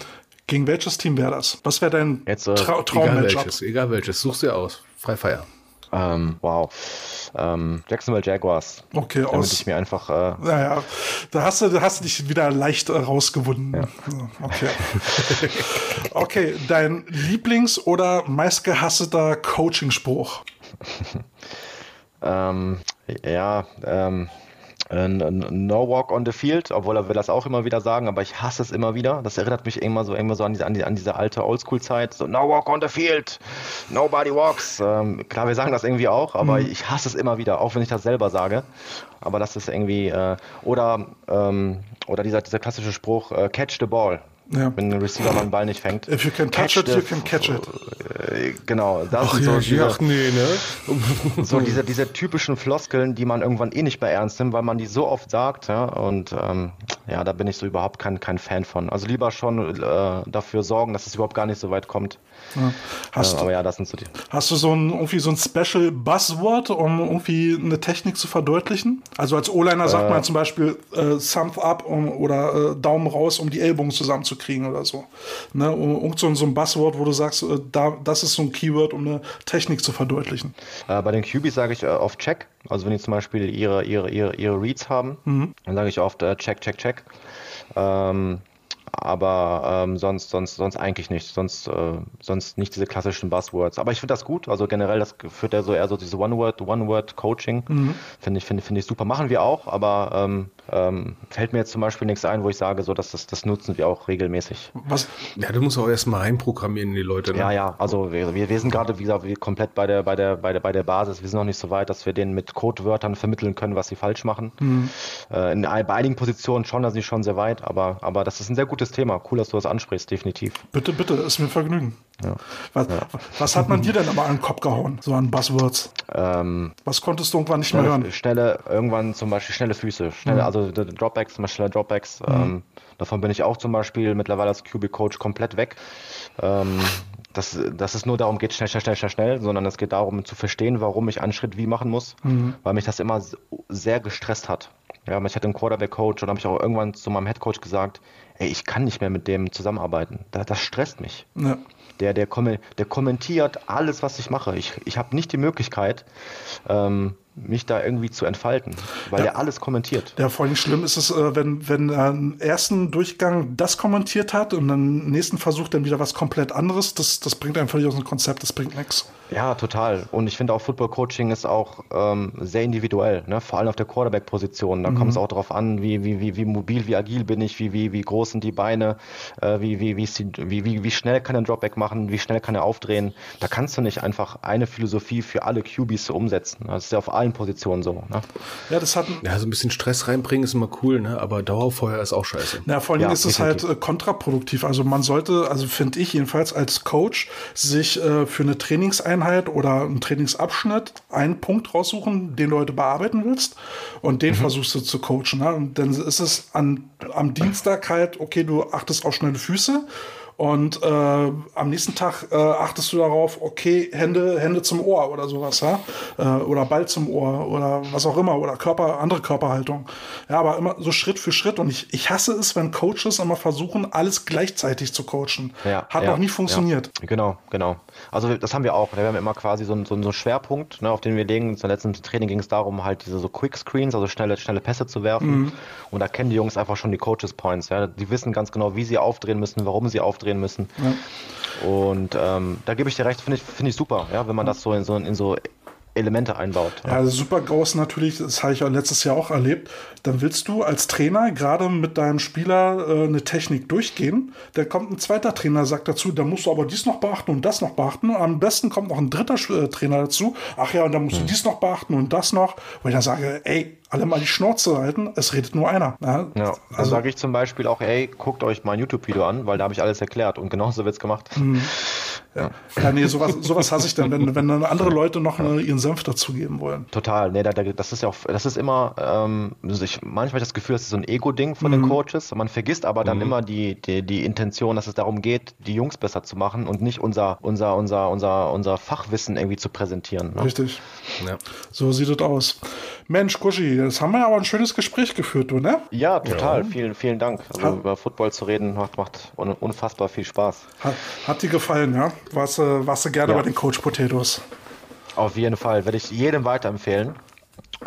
gegen welches Team wäre das? Was wäre dein Jetzt, äh, Tra Traummatchup? Egal welches, egal welches, such's dir aus. Frei Feier. Ähm, wow. Ähm, Jacksonville Jaguars. Okay, damit aus. ich mir einfach. Äh, naja, da hast du, da hast du dich wieder leicht äh, rausgewunden. Ja. Okay. okay, dein Lieblings- oder meistgehasseter Coaching-Spruch? ähm, ja, ähm, äh, no Walk on the Field, obwohl er will das auch immer wieder sagen, aber ich hasse es immer wieder. Das erinnert mich immer so, immer so an, diese, an, die, an diese alte Oldschool-Zeit. So, no walk on the field, nobody walks. Ähm, klar, wir sagen das irgendwie auch, aber mhm. ich hasse es immer wieder, auch wenn ich das selber sage. Aber das ist irgendwie, äh, oder, ähm, oder dieser, dieser klassische Spruch, äh, catch the ball. Ja. Wenn ein Receiver mal einen Ball nicht fängt. If you can touch it, you can catch it. Äh, genau. Das Ach, sind ja, so diese, ach nee, ne? so diese, diese typischen Floskeln, die man irgendwann eh nicht mehr ernst nimmt, weil man die so oft sagt. Ja? Und ähm, ja, da bin ich so überhaupt kein, kein Fan von. Also lieber schon äh, dafür sorgen, dass es überhaupt gar nicht so weit kommt. Ja. Hast, äh, aber ja, das sind so die. Hast du so ein, irgendwie so ein Special Buzzword, um irgendwie eine Technik zu verdeutlichen? Also als O-Liner sagt äh, man zum Beispiel äh, Thumb up um, oder äh, Daumen raus, um die Ellbogen zusammenzukriegen oder so. Ne? Und so, so ein Buzzword, wo du sagst, äh, da, das ist so ein Keyword, um eine Technik zu verdeutlichen. Äh, bei den QBs sage ich auf Check. Also wenn die zum Beispiel ihre, ihre, ihre, ihre Reads haben, mhm. dann sage ich oft Check, Check, Check. Ähm, aber ähm, sonst, sonst, sonst eigentlich nicht. Sonst, äh, sonst nicht diese klassischen Buzzwords. Aber ich finde das gut. Also generell, das führt ja so eher so diese One-Word, One-Word-Coaching. Mhm. Finde ich, finde, finde ich super. Machen wir auch, aber ähm, ähm, fällt mir jetzt zum Beispiel nichts ein, wo ich sage, so dass das, das nutzen wir auch regelmäßig. Was? Ja, du musst auch erstmal reinprogrammieren in die Leute. Ne? Ja, ja. Also wir, wir sind gerade, wie gesagt, komplett bei der, bei der, bei der, bei der Basis. Wir sind noch nicht so weit, dass wir denen mit Codewörtern vermitteln können, was sie falsch machen. Mhm. Äh, in, bei einigen Positionen schon, da sind sie schon sehr weit, aber, aber das ist ein sehr gutes Thema. Cool, dass du das ansprichst, definitiv. Bitte, bitte, ist mir Vergnügen. Ja. Was, ja. was, hat man dir denn aber an den Kopf gehauen, so an Buzzwords? Ähm, was konntest du irgendwann nicht schnelle, mehr hören? Schnelle, irgendwann zum Beispiel schnelle Füße, schnelle, mhm. also Dropbacks, zum Beispiel Dropbacks. Mhm. Ähm, davon bin ich auch zum Beispiel mittlerweile als QB-Coach komplett weg. Ähm, dass, dass es nur darum geht, schnell, schnell, schnell, schnell, schnell, sondern es geht darum zu verstehen, warum ich einen Schritt wie machen muss, mhm. weil mich das immer sehr gestresst hat. Ja, ich hatte einen Quarterback-Coach und habe ich auch irgendwann zu meinem Head-Coach gesagt, ey, ich kann nicht mehr mit dem zusammenarbeiten. Das, das stresst mich. Ja. Der, der, der kommentiert alles, was ich mache. Ich, ich habe nicht die Möglichkeit, ähm, mich da irgendwie zu entfalten, weil ja. er alles kommentiert. Ja, vor allem schlimm ist es, äh, wenn, wenn er einen ersten Durchgang das kommentiert hat und dann nächsten Versuch dann wieder was komplett anderes. Das, das bringt einen völlig aus dem Konzept, das bringt nichts. Ja, total. Und ich finde auch Football Coaching ist auch ähm, sehr individuell, ne? vor allem auf der Quarterback-Position. Da mhm. kommt es auch darauf an, wie, wie, wie, wie mobil, wie agil bin ich, wie, wie, wie groß sind die Beine, äh, wie, wie, wie, wie, wie, wie schnell kann er ein Dropback machen, wie schnell kann er aufdrehen. Da kannst du nicht einfach eine Philosophie für alle QBs umsetzen. Das ist ja auf allen Positionen so. Ne? Ja, das hat ja, so ein bisschen Stress reinbringen ist immer cool, ne? aber Dauerfeuer ist auch scheiße. Ja, vor allem ja, ist es halt äh, kontraproduktiv. Also man sollte, also finde ich jedenfalls als Coach, sich äh, für eine Trainingseinheit oder einen Trainingsabschnitt einen Punkt raussuchen, den du heute bearbeiten willst und den mhm. versuchst du zu coachen. Ne? Und dann ist es an, am Dienstag halt, okay, du achtest auf schnelle Füße und äh, am nächsten Tag äh, achtest du darauf, okay, Hände, Hände zum Ohr oder sowas, ja? Äh, oder Ball zum Ohr oder was auch immer, oder Körper, andere Körperhaltung. Ja, aber immer so Schritt für Schritt. Und ich, ich hasse es, wenn Coaches immer versuchen, alles gleichzeitig zu coachen. Ja, Hat ja, noch nie funktioniert. Ja. Genau, genau. Also das haben wir auch. Wir haben immer quasi so einen, so einen Schwerpunkt, ne, auf den wir legen. Zum letzten Training ging es darum, halt diese so Quick Screens, also schnelle, schnelle Pässe zu werfen. Mhm. Und da kennen die Jungs einfach schon die Coaches Points. Ja? Die wissen ganz genau, wie sie aufdrehen müssen, warum sie aufdrehen drehen müssen. Ja. Und ähm, da gebe ich dir recht, finde ich, find ich super, ja, wenn man das so in so, in so Elemente einbaut. Ja, ja super groß natürlich, das habe ich auch letztes Jahr auch erlebt. Dann willst du als Trainer gerade mit deinem Spieler äh, eine Technik durchgehen. Dann kommt ein zweiter Trainer, sagt dazu, da musst du aber dies noch beachten und das noch beachten. Und am besten kommt noch ein dritter äh, Trainer dazu. Ach ja, und dann musst hm. du dies noch beachten und das noch. Wo ich dann sage, ey, alle mal die Schnauze halten, es redet nur einer. Ja, ja also, dann sage ich zum Beispiel auch, ey, guckt euch mein YouTube-Video an, weil da habe ich alles erklärt und genauso wird es gemacht. Mhm. Ja. ja, nee, sowas, sowas hasse ich dann, wenn, wenn dann andere Leute noch eine, ihren Senf dazugeben wollen. Total, nee, das ist ja auch, das ist immer, ähm, ich, manchmal das Gefühl, das ist so ein Ego-Ding von mhm. den Coaches. Man vergisst aber dann mhm. immer die, die, die Intention, dass es darum geht, die Jungs besser zu machen und nicht unser, unser, unser, unser, unser Fachwissen irgendwie zu präsentieren. Ne? Richtig. Ja. So sieht es aus. Mensch, Kuschi, jetzt haben wir ja aber ein schönes Gespräch geführt, du, ne? Ja, total. Ja. Vielen, vielen Dank. Also hat, über Football zu reden macht, macht unfassbar viel Spaß. Hat, hat dir gefallen, ja? Warst, warst du gerne ja. bei den Coach Potatoes? Auf jeden Fall. Werde ich jedem weiterempfehlen.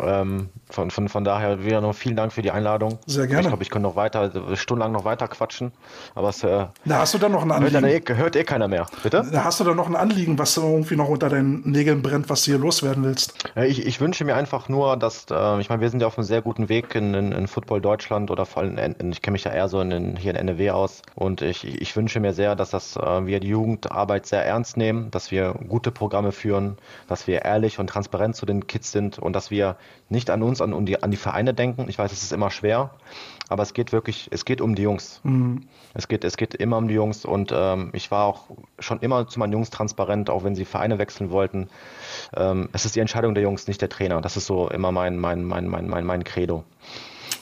Ähm, von, von, von daher wieder noch vielen Dank für die Einladung. Sehr gerne. Ich glaube, ich könnte noch weiter, stundenlang noch weiter quatschen. Aber es äh, da hast du dann noch ein Anliegen. Hört, eh, hört eh keiner mehr. Bitte? Da hast du dann noch ein Anliegen, was irgendwie noch unter deinen Nägeln brennt, was du hier loswerden willst. Ich, ich wünsche mir einfach nur, dass, äh, ich meine, wir sind ja auf einem sehr guten Weg in, in, in Football Deutschland oder vor allem, in, ich kenne mich ja eher so in, hier in NRW aus. Und ich, ich wünsche mir sehr, dass das, äh, wir die Jugendarbeit sehr ernst nehmen, dass wir gute Programme führen, dass wir ehrlich und transparent zu den Kids sind und dass wir nicht an uns, an, an, die, an die Vereine denken. Ich weiß, es ist immer schwer, aber es geht wirklich, es geht um die Jungs. Mhm. Es, geht, es geht immer um die Jungs und ähm, ich war auch schon immer zu meinen Jungs transparent, auch wenn sie Vereine wechseln wollten. Ähm, es ist die Entscheidung der Jungs, nicht der Trainer. Das ist so immer mein, mein, mein, mein, mein, mein Credo.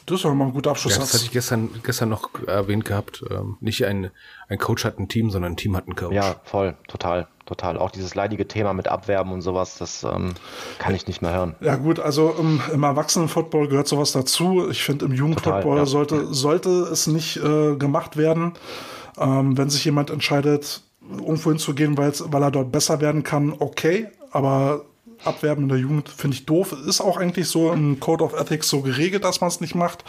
Das ist doch mal ein guter Abschluss. Ja, das hatte ich gestern, gestern noch erwähnt gehabt. Ähm, nicht ein, ein Coach hat ein Team, sondern ein Team hat einen Coach. Ja, voll, total total. Auch dieses leidige Thema mit Abwerben und sowas, das ähm, kann ich nicht mehr hören. Ja gut, also im, im Erwachsenenfootball gehört sowas dazu. Ich finde, im Jugendfootball ja. sollte, sollte es nicht äh, gemacht werden. Ähm, wenn sich jemand entscheidet, irgendwo hinzugehen, weil er dort besser werden kann, okay. Aber Abwerben in der Jugend finde ich doof. Ist auch eigentlich so im Code of Ethics so geregelt, dass man es nicht macht,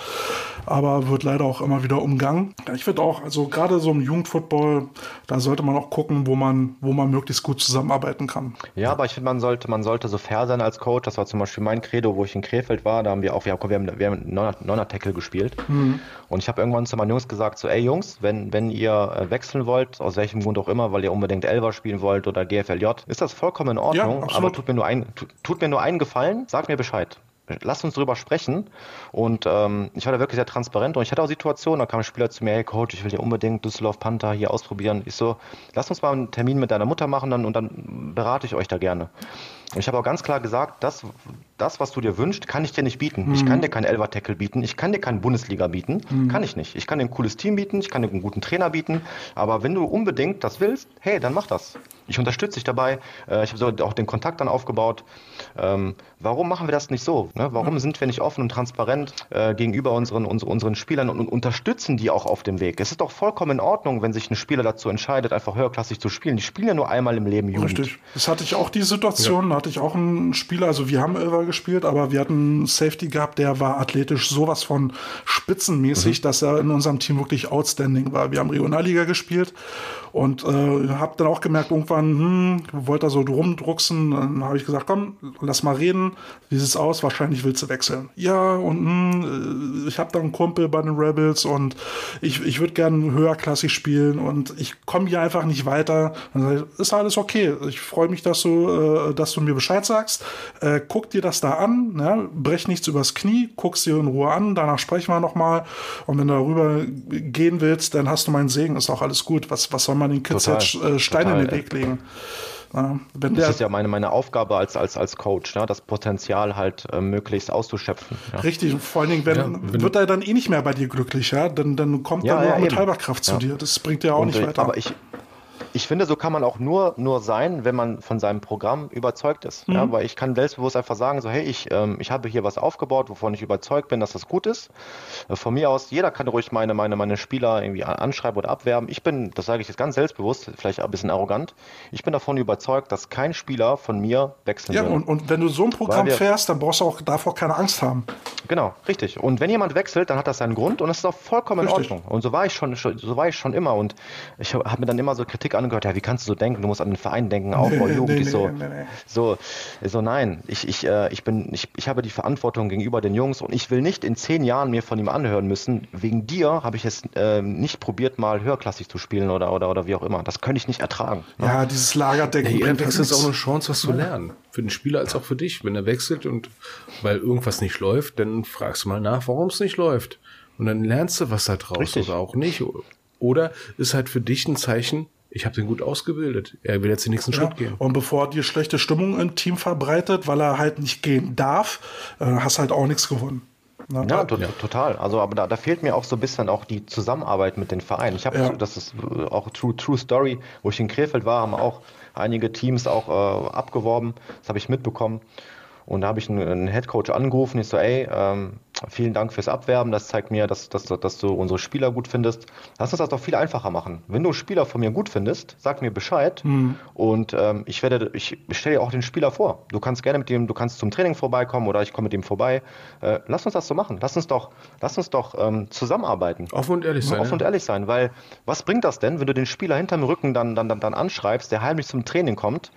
aber wird leider auch immer wieder umgangen. Ich finde auch, also gerade so im Jugendfootball, da sollte man auch gucken, wo man, wo man möglichst gut zusammenarbeiten kann. Ja, aber ich finde, man sollte, man sollte so fair sein als Coach. Das war zum Beispiel mein Credo, wo ich in Krefeld war. Da haben wir auch, wir haben, wir haben Neuner-Tackle gespielt. Mhm. Und ich habe irgendwann zu meinen Jungs gesagt, so, ey Jungs, wenn, wenn ihr äh, wechseln wollt, aus welchem Grund auch immer, weil ihr unbedingt Elver spielen wollt oder GFLJ, ist das vollkommen in Ordnung. Ja, aber tut mir nur ein, tut mir nur einen Gefallen, sag mir Bescheid. Lass uns drüber sprechen. Und ähm, ich war da wirklich sehr transparent und ich hatte auch Situationen, da kam ein Spieler zu mir, hey Coach, ich will dir unbedingt Düsseldorf Panther hier ausprobieren. Ich so, lass uns mal einen Termin mit deiner Mutter machen dann, und dann berate ich euch da gerne. Und ich habe auch ganz klar gesagt, das, das, was du dir wünschst, kann ich dir nicht bieten. Mhm. Ich kann dir keinen Elver-Tackle bieten, ich kann dir keinen Bundesliga bieten, mhm. kann ich nicht. Ich kann dir ein cooles Team bieten, ich kann dir einen guten Trainer bieten, aber wenn du unbedingt das willst, hey, dann mach das. Ich unterstütze dich dabei. Äh, ich habe so auch den Kontakt dann aufgebaut. Ähm, warum machen wir das nicht so? Ne? Warum mhm. sind wir nicht offen und transparent äh, gegenüber unseren, unseren Spielern und, unterstützen die auch auf dem Weg? Es ist doch vollkommen in Ordnung, wenn sich ein Spieler dazu entscheidet, einfach höherklassig zu spielen. Die spielen ja nur einmal im Leben Jugend. Richtig. Das hatte ich auch die Situation, ja. Hatte ich auch einen Spieler, also wir haben Elver gespielt, aber wir hatten einen Safety gehabt, der war athletisch sowas von spitzenmäßig, mhm. dass er in unserem Team wirklich outstanding war. Wir haben Regionalliga gespielt und äh, habe dann auch gemerkt, irgendwann, hm, wollte er so rumdrucksen. Dann habe ich gesagt, komm, lass mal reden. Wie sieht's aus? Wahrscheinlich willst du wechseln. Ja, und hm, ich habe da einen Kumpel bei den Rebels und ich, ich würde gerne höherklassig spielen und ich komme hier einfach nicht weiter. Dann sage ich, ist alles okay. Ich freue mich, dass du, äh, dass du mir Bescheid sagst. Äh, guck dir das da an, ne? brech nichts übers Knie, guck's dir in Ruhe an, danach sprechen wir nochmal. Und wenn du darüber gehen willst, dann hast du meinen Segen, ist auch alles gut. Was, was soll man den Kids jetzt äh, Steine total, in den Weg legen? Ja, das der, ist ja meine, meine Aufgabe als, als, als Coach, ne? das Potenzial halt äh, möglichst auszuschöpfen. Ja. Richtig, vor allen Dingen wenn, ja, wenn, wird er dann eh nicht mehr bei dir glücklich, ja? Dann, dann kommt ja, er nur mit halber Kraft zu dir. Das bringt dir auch Und, nicht weiter. Aber ich, ich finde, so kann man auch nur, nur sein, wenn man von seinem Programm überzeugt ist. Mhm. Ja, weil ich kann selbstbewusst einfach sagen, so, hey, ich, ähm, ich habe hier was aufgebaut, wovon ich überzeugt bin, dass das gut ist. Äh, von mir aus, jeder kann ruhig meine, meine, meine Spieler irgendwie anschreiben oder abwerben. Ich bin, das sage ich jetzt ganz selbstbewusst, vielleicht ein bisschen arrogant, ich bin davon überzeugt, dass kein Spieler von mir wechseln ja, wird. Ja, und, und wenn du so ein Programm fährst, dann brauchst du auch davor keine Angst haben. Genau, richtig. Und wenn jemand wechselt, dann hat das seinen Grund und das ist auch vollkommen richtig. in Ordnung. Und so war ich schon, so war ich schon immer. Und ich habe mir dann immer so Kritik angehört, ja, wie kannst du so denken? Du musst an den Verein denken, auch nee, Jugend, nee, nee, so, so, so, nein, ich, ich, äh, ich bin, ich, ich habe die Verantwortung gegenüber den Jungs und ich will nicht in zehn Jahren mir von ihm anhören müssen. Wegen dir habe ich es äh, nicht probiert, mal höherklassig zu spielen oder, oder, oder wie auch immer. Das könnte ich nicht ertragen. Ne? Ja, dieses Lagerdenken. Ja, das ist auch eine Chance, was zu lernen. Für den Spieler als auch für dich. Wenn er wechselt und weil irgendwas nicht läuft, dann fragst du mal nach, warum es nicht läuft. Und dann lernst du was da draus Richtig. oder auch nicht. Oder ist halt für dich ein Zeichen, ich habe den gut ausgebildet. Er will jetzt den nächsten ja, Schritt gehen. Und bevor dir schlechte Stimmung im Team verbreitet, weil er halt nicht gehen darf, äh, hast halt auch nichts gewonnen. Na, ja, to ja, total. Also, aber da, da, fehlt mir auch so ein bisschen auch die Zusammenarbeit mit den Vereinen. Ich habe, ja. das ist äh, auch True, True Story, wo ich in Krefeld war, haben auch einige Teams auch äh, abgeworben. Das habe ich mitbekommen. Und da habe ich einen, einen Headcoach angerufen. Ich so, ey, ähm, vielen Dank fürs Abwerben. Das zeigt mir, dass, dass, dass du unsere Spieler gut findest. Lass uns das doch viel einfacher machen. Wenn du Spieler von mir gut findest, sag mir Bescheid. Mhm. Und ähm, ich werde, ich stelle dir auch den Spieler vor. Du kannst gerne mit dem, du kannst zum Training vorbeikommen oder ich komme mit dem vorbei. Äh, lass uns das so machen. Lass uns doch, lass uns doch ähm, zusammenarbeiten. Offen und ehrlich sein. Offen und ehrlich sein, weil was bringt das denn, wenn du den Spieler hinterm Rücken dann, dann, dann, dann anschreibst, der heimlich zum Training kommt?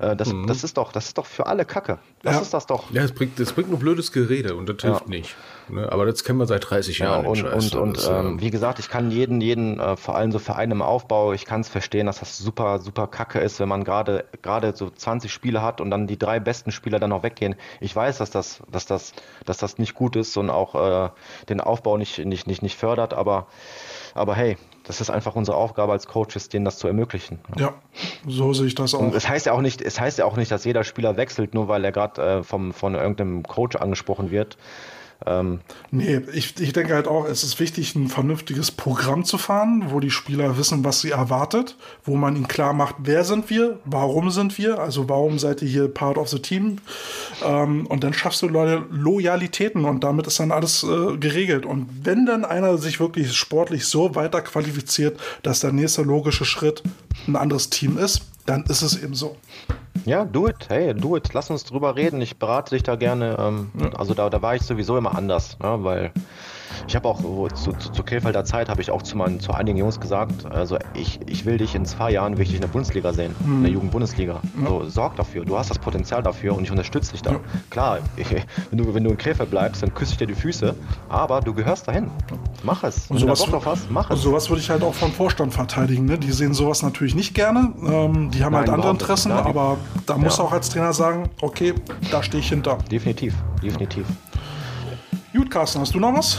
Äh, das, mhm. das ist doch, das ist doch für alle Kacke. Das ja. ist das doch. Ja, es bringt, das bringt nur blödes Gerede und das hilft ja. nicht. Ne? Aber das kennen wir seit 30 Jahren. Ja, und, und, und das, ähm, wie gesagt, ich kann jeden, jeden, äh, vor allem so Vereine im Aufbau, ich kann es verstehen, dass das super, super kacke ist, wenn man gerade gerade so 20 Spiele hat und dann die drei besten Spieler dann noch weggehen. Ich weiß, dass das, dass das, dass das nicht gut ist und auch äh, den Aufbau nicht, nicht, nicht, nicht fördert, aber, aber hey, das ist einfach unsere Aufgabe als Coaches, denen das zu ermöglichen. Ja, so sehe ich das auch. Und es heißt ja auch nicht, es heißt ja auch nicht, dass jeder Spieler wechselt, nur weil er gerade äh, vom von irgendeinem Coach angesprochen wird. Ähm, nee, ich, ich denke halt auch, es ist wichtig, ein vernünftiges Programm zu fahren, wo die Spieler wissen, was sie erwartet, wo man ihnen klar macht, wer sind wir, warum sind wir, also warum seid ihr hier part of the team. Ähm, und dann schaffst du Lo Loyalitäten und damit ist dann alles äh, geregelt. Und wenn dann einer sich wirklich sportlich so weiter qualifiziert, dass der nächste logische Schritt ein anderes Team ist, dann ist es eben so. Ja, do it. Hey, do it. Lass uns drüber reden. Ich berate dich da gerne. Ähm, ja. Also da, da war ich sowieso immer anders, ne, weil ich habe auch zu, zu, zu Krefelder Zeit habe ich auch zu, meinen, zu einigen Jungs gesagt, also ich, ich will dich in zwei Jahren wirklich in der Bundesliga sehen, mhm. in der Jugendbundesliga. Ja. So, sorg dafür, du hast das Potenzial dafür und ich unterstütze dich da. Ja. Klar, ich, wenn, du, wenn du in Krefeld bleibst, dann küsse ich dir die Füße, aber du gehörst dahin. Mach es. Und sowas, Bock hast, mach es. Und sowas würde ich halt auch vom Vorstand verteidigen. Ne? Die sehen sowas natürlich nicht gerne. Ähm, die haben halt Nein, halt andere Interessen, Nein, aber da muss ja. auch als Trainer sagen, okay, da stehe ich hinter. Definitiv, definitiv. Gut, Carsten, hast du noch was?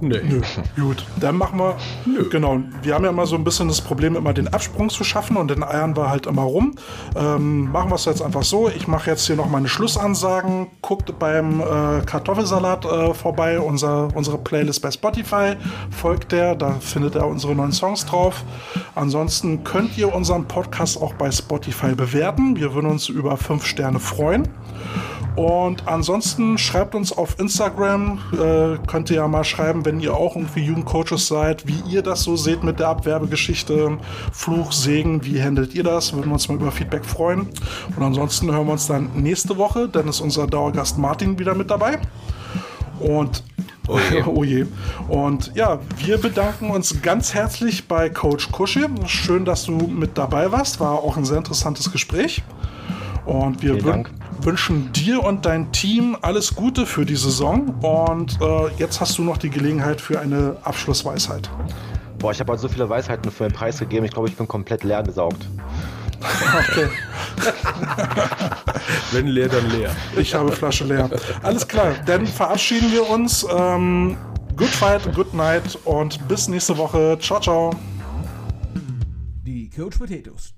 Nee. Nö. Gut, dann machen wir. Nö. Genau. Wir haben ja immer so ein bisschen das Problem, immer den Absprung zu schaffen und den eiern wir halt immer rum. Ähm, machen wir es jetzt einfach so. Ich mache jetzt hier noch meine Schlussansagen. Guckt beim äh, Kartoffelsalat äh, vorbei, unser, unsere Playlist bei Spotify. Folgt der, da findet ihr unsere neuen Songs drauf. Ansonsten könnt ihr unseren Podcast auch bei Spotify bewerten. Wir würden uns über fünf Sterne freuen. Und ansonsten schreibt uns auf Instagram, äh, könnt ihr ja mal schreiben, wenn ihr auch irgendwie Jugendcoaches seid, wie ihr das so seht mit der Abwerbegeschichte, Fluch, Segen, wie handelt ihr das? Würden wir uns mal über Feedback freuen. Und ansonsten hören wir uns dann nächste Woche, dann ist unser Dauergast Martin wieder mit dabei. Und Oh je. oh je. Und ja, wir bedanken uns ganz herzlich bei Coach Kuschi. Schön, dass du mit dabei warst. War auch ein sehr interessantes Gespräch. Und wir wünschen dir und dein Team alles Gute für die Saison. Und äh, jetzt hast du noch die Gelegenheit für eine Abschlussweisheit. Boah, ich habe halt so viele Weisheiten für den Preis gegeben. Ich glaube, ich bin komplett leer gesaugt. Okay. Wenn leer, dann leer. Ich habe Flasche leer. Alles klar, dann verabschieden wir uns. Ähm, good fight, good night und bis nächste Woche. Ciao, ciao. Die Coach Potatoes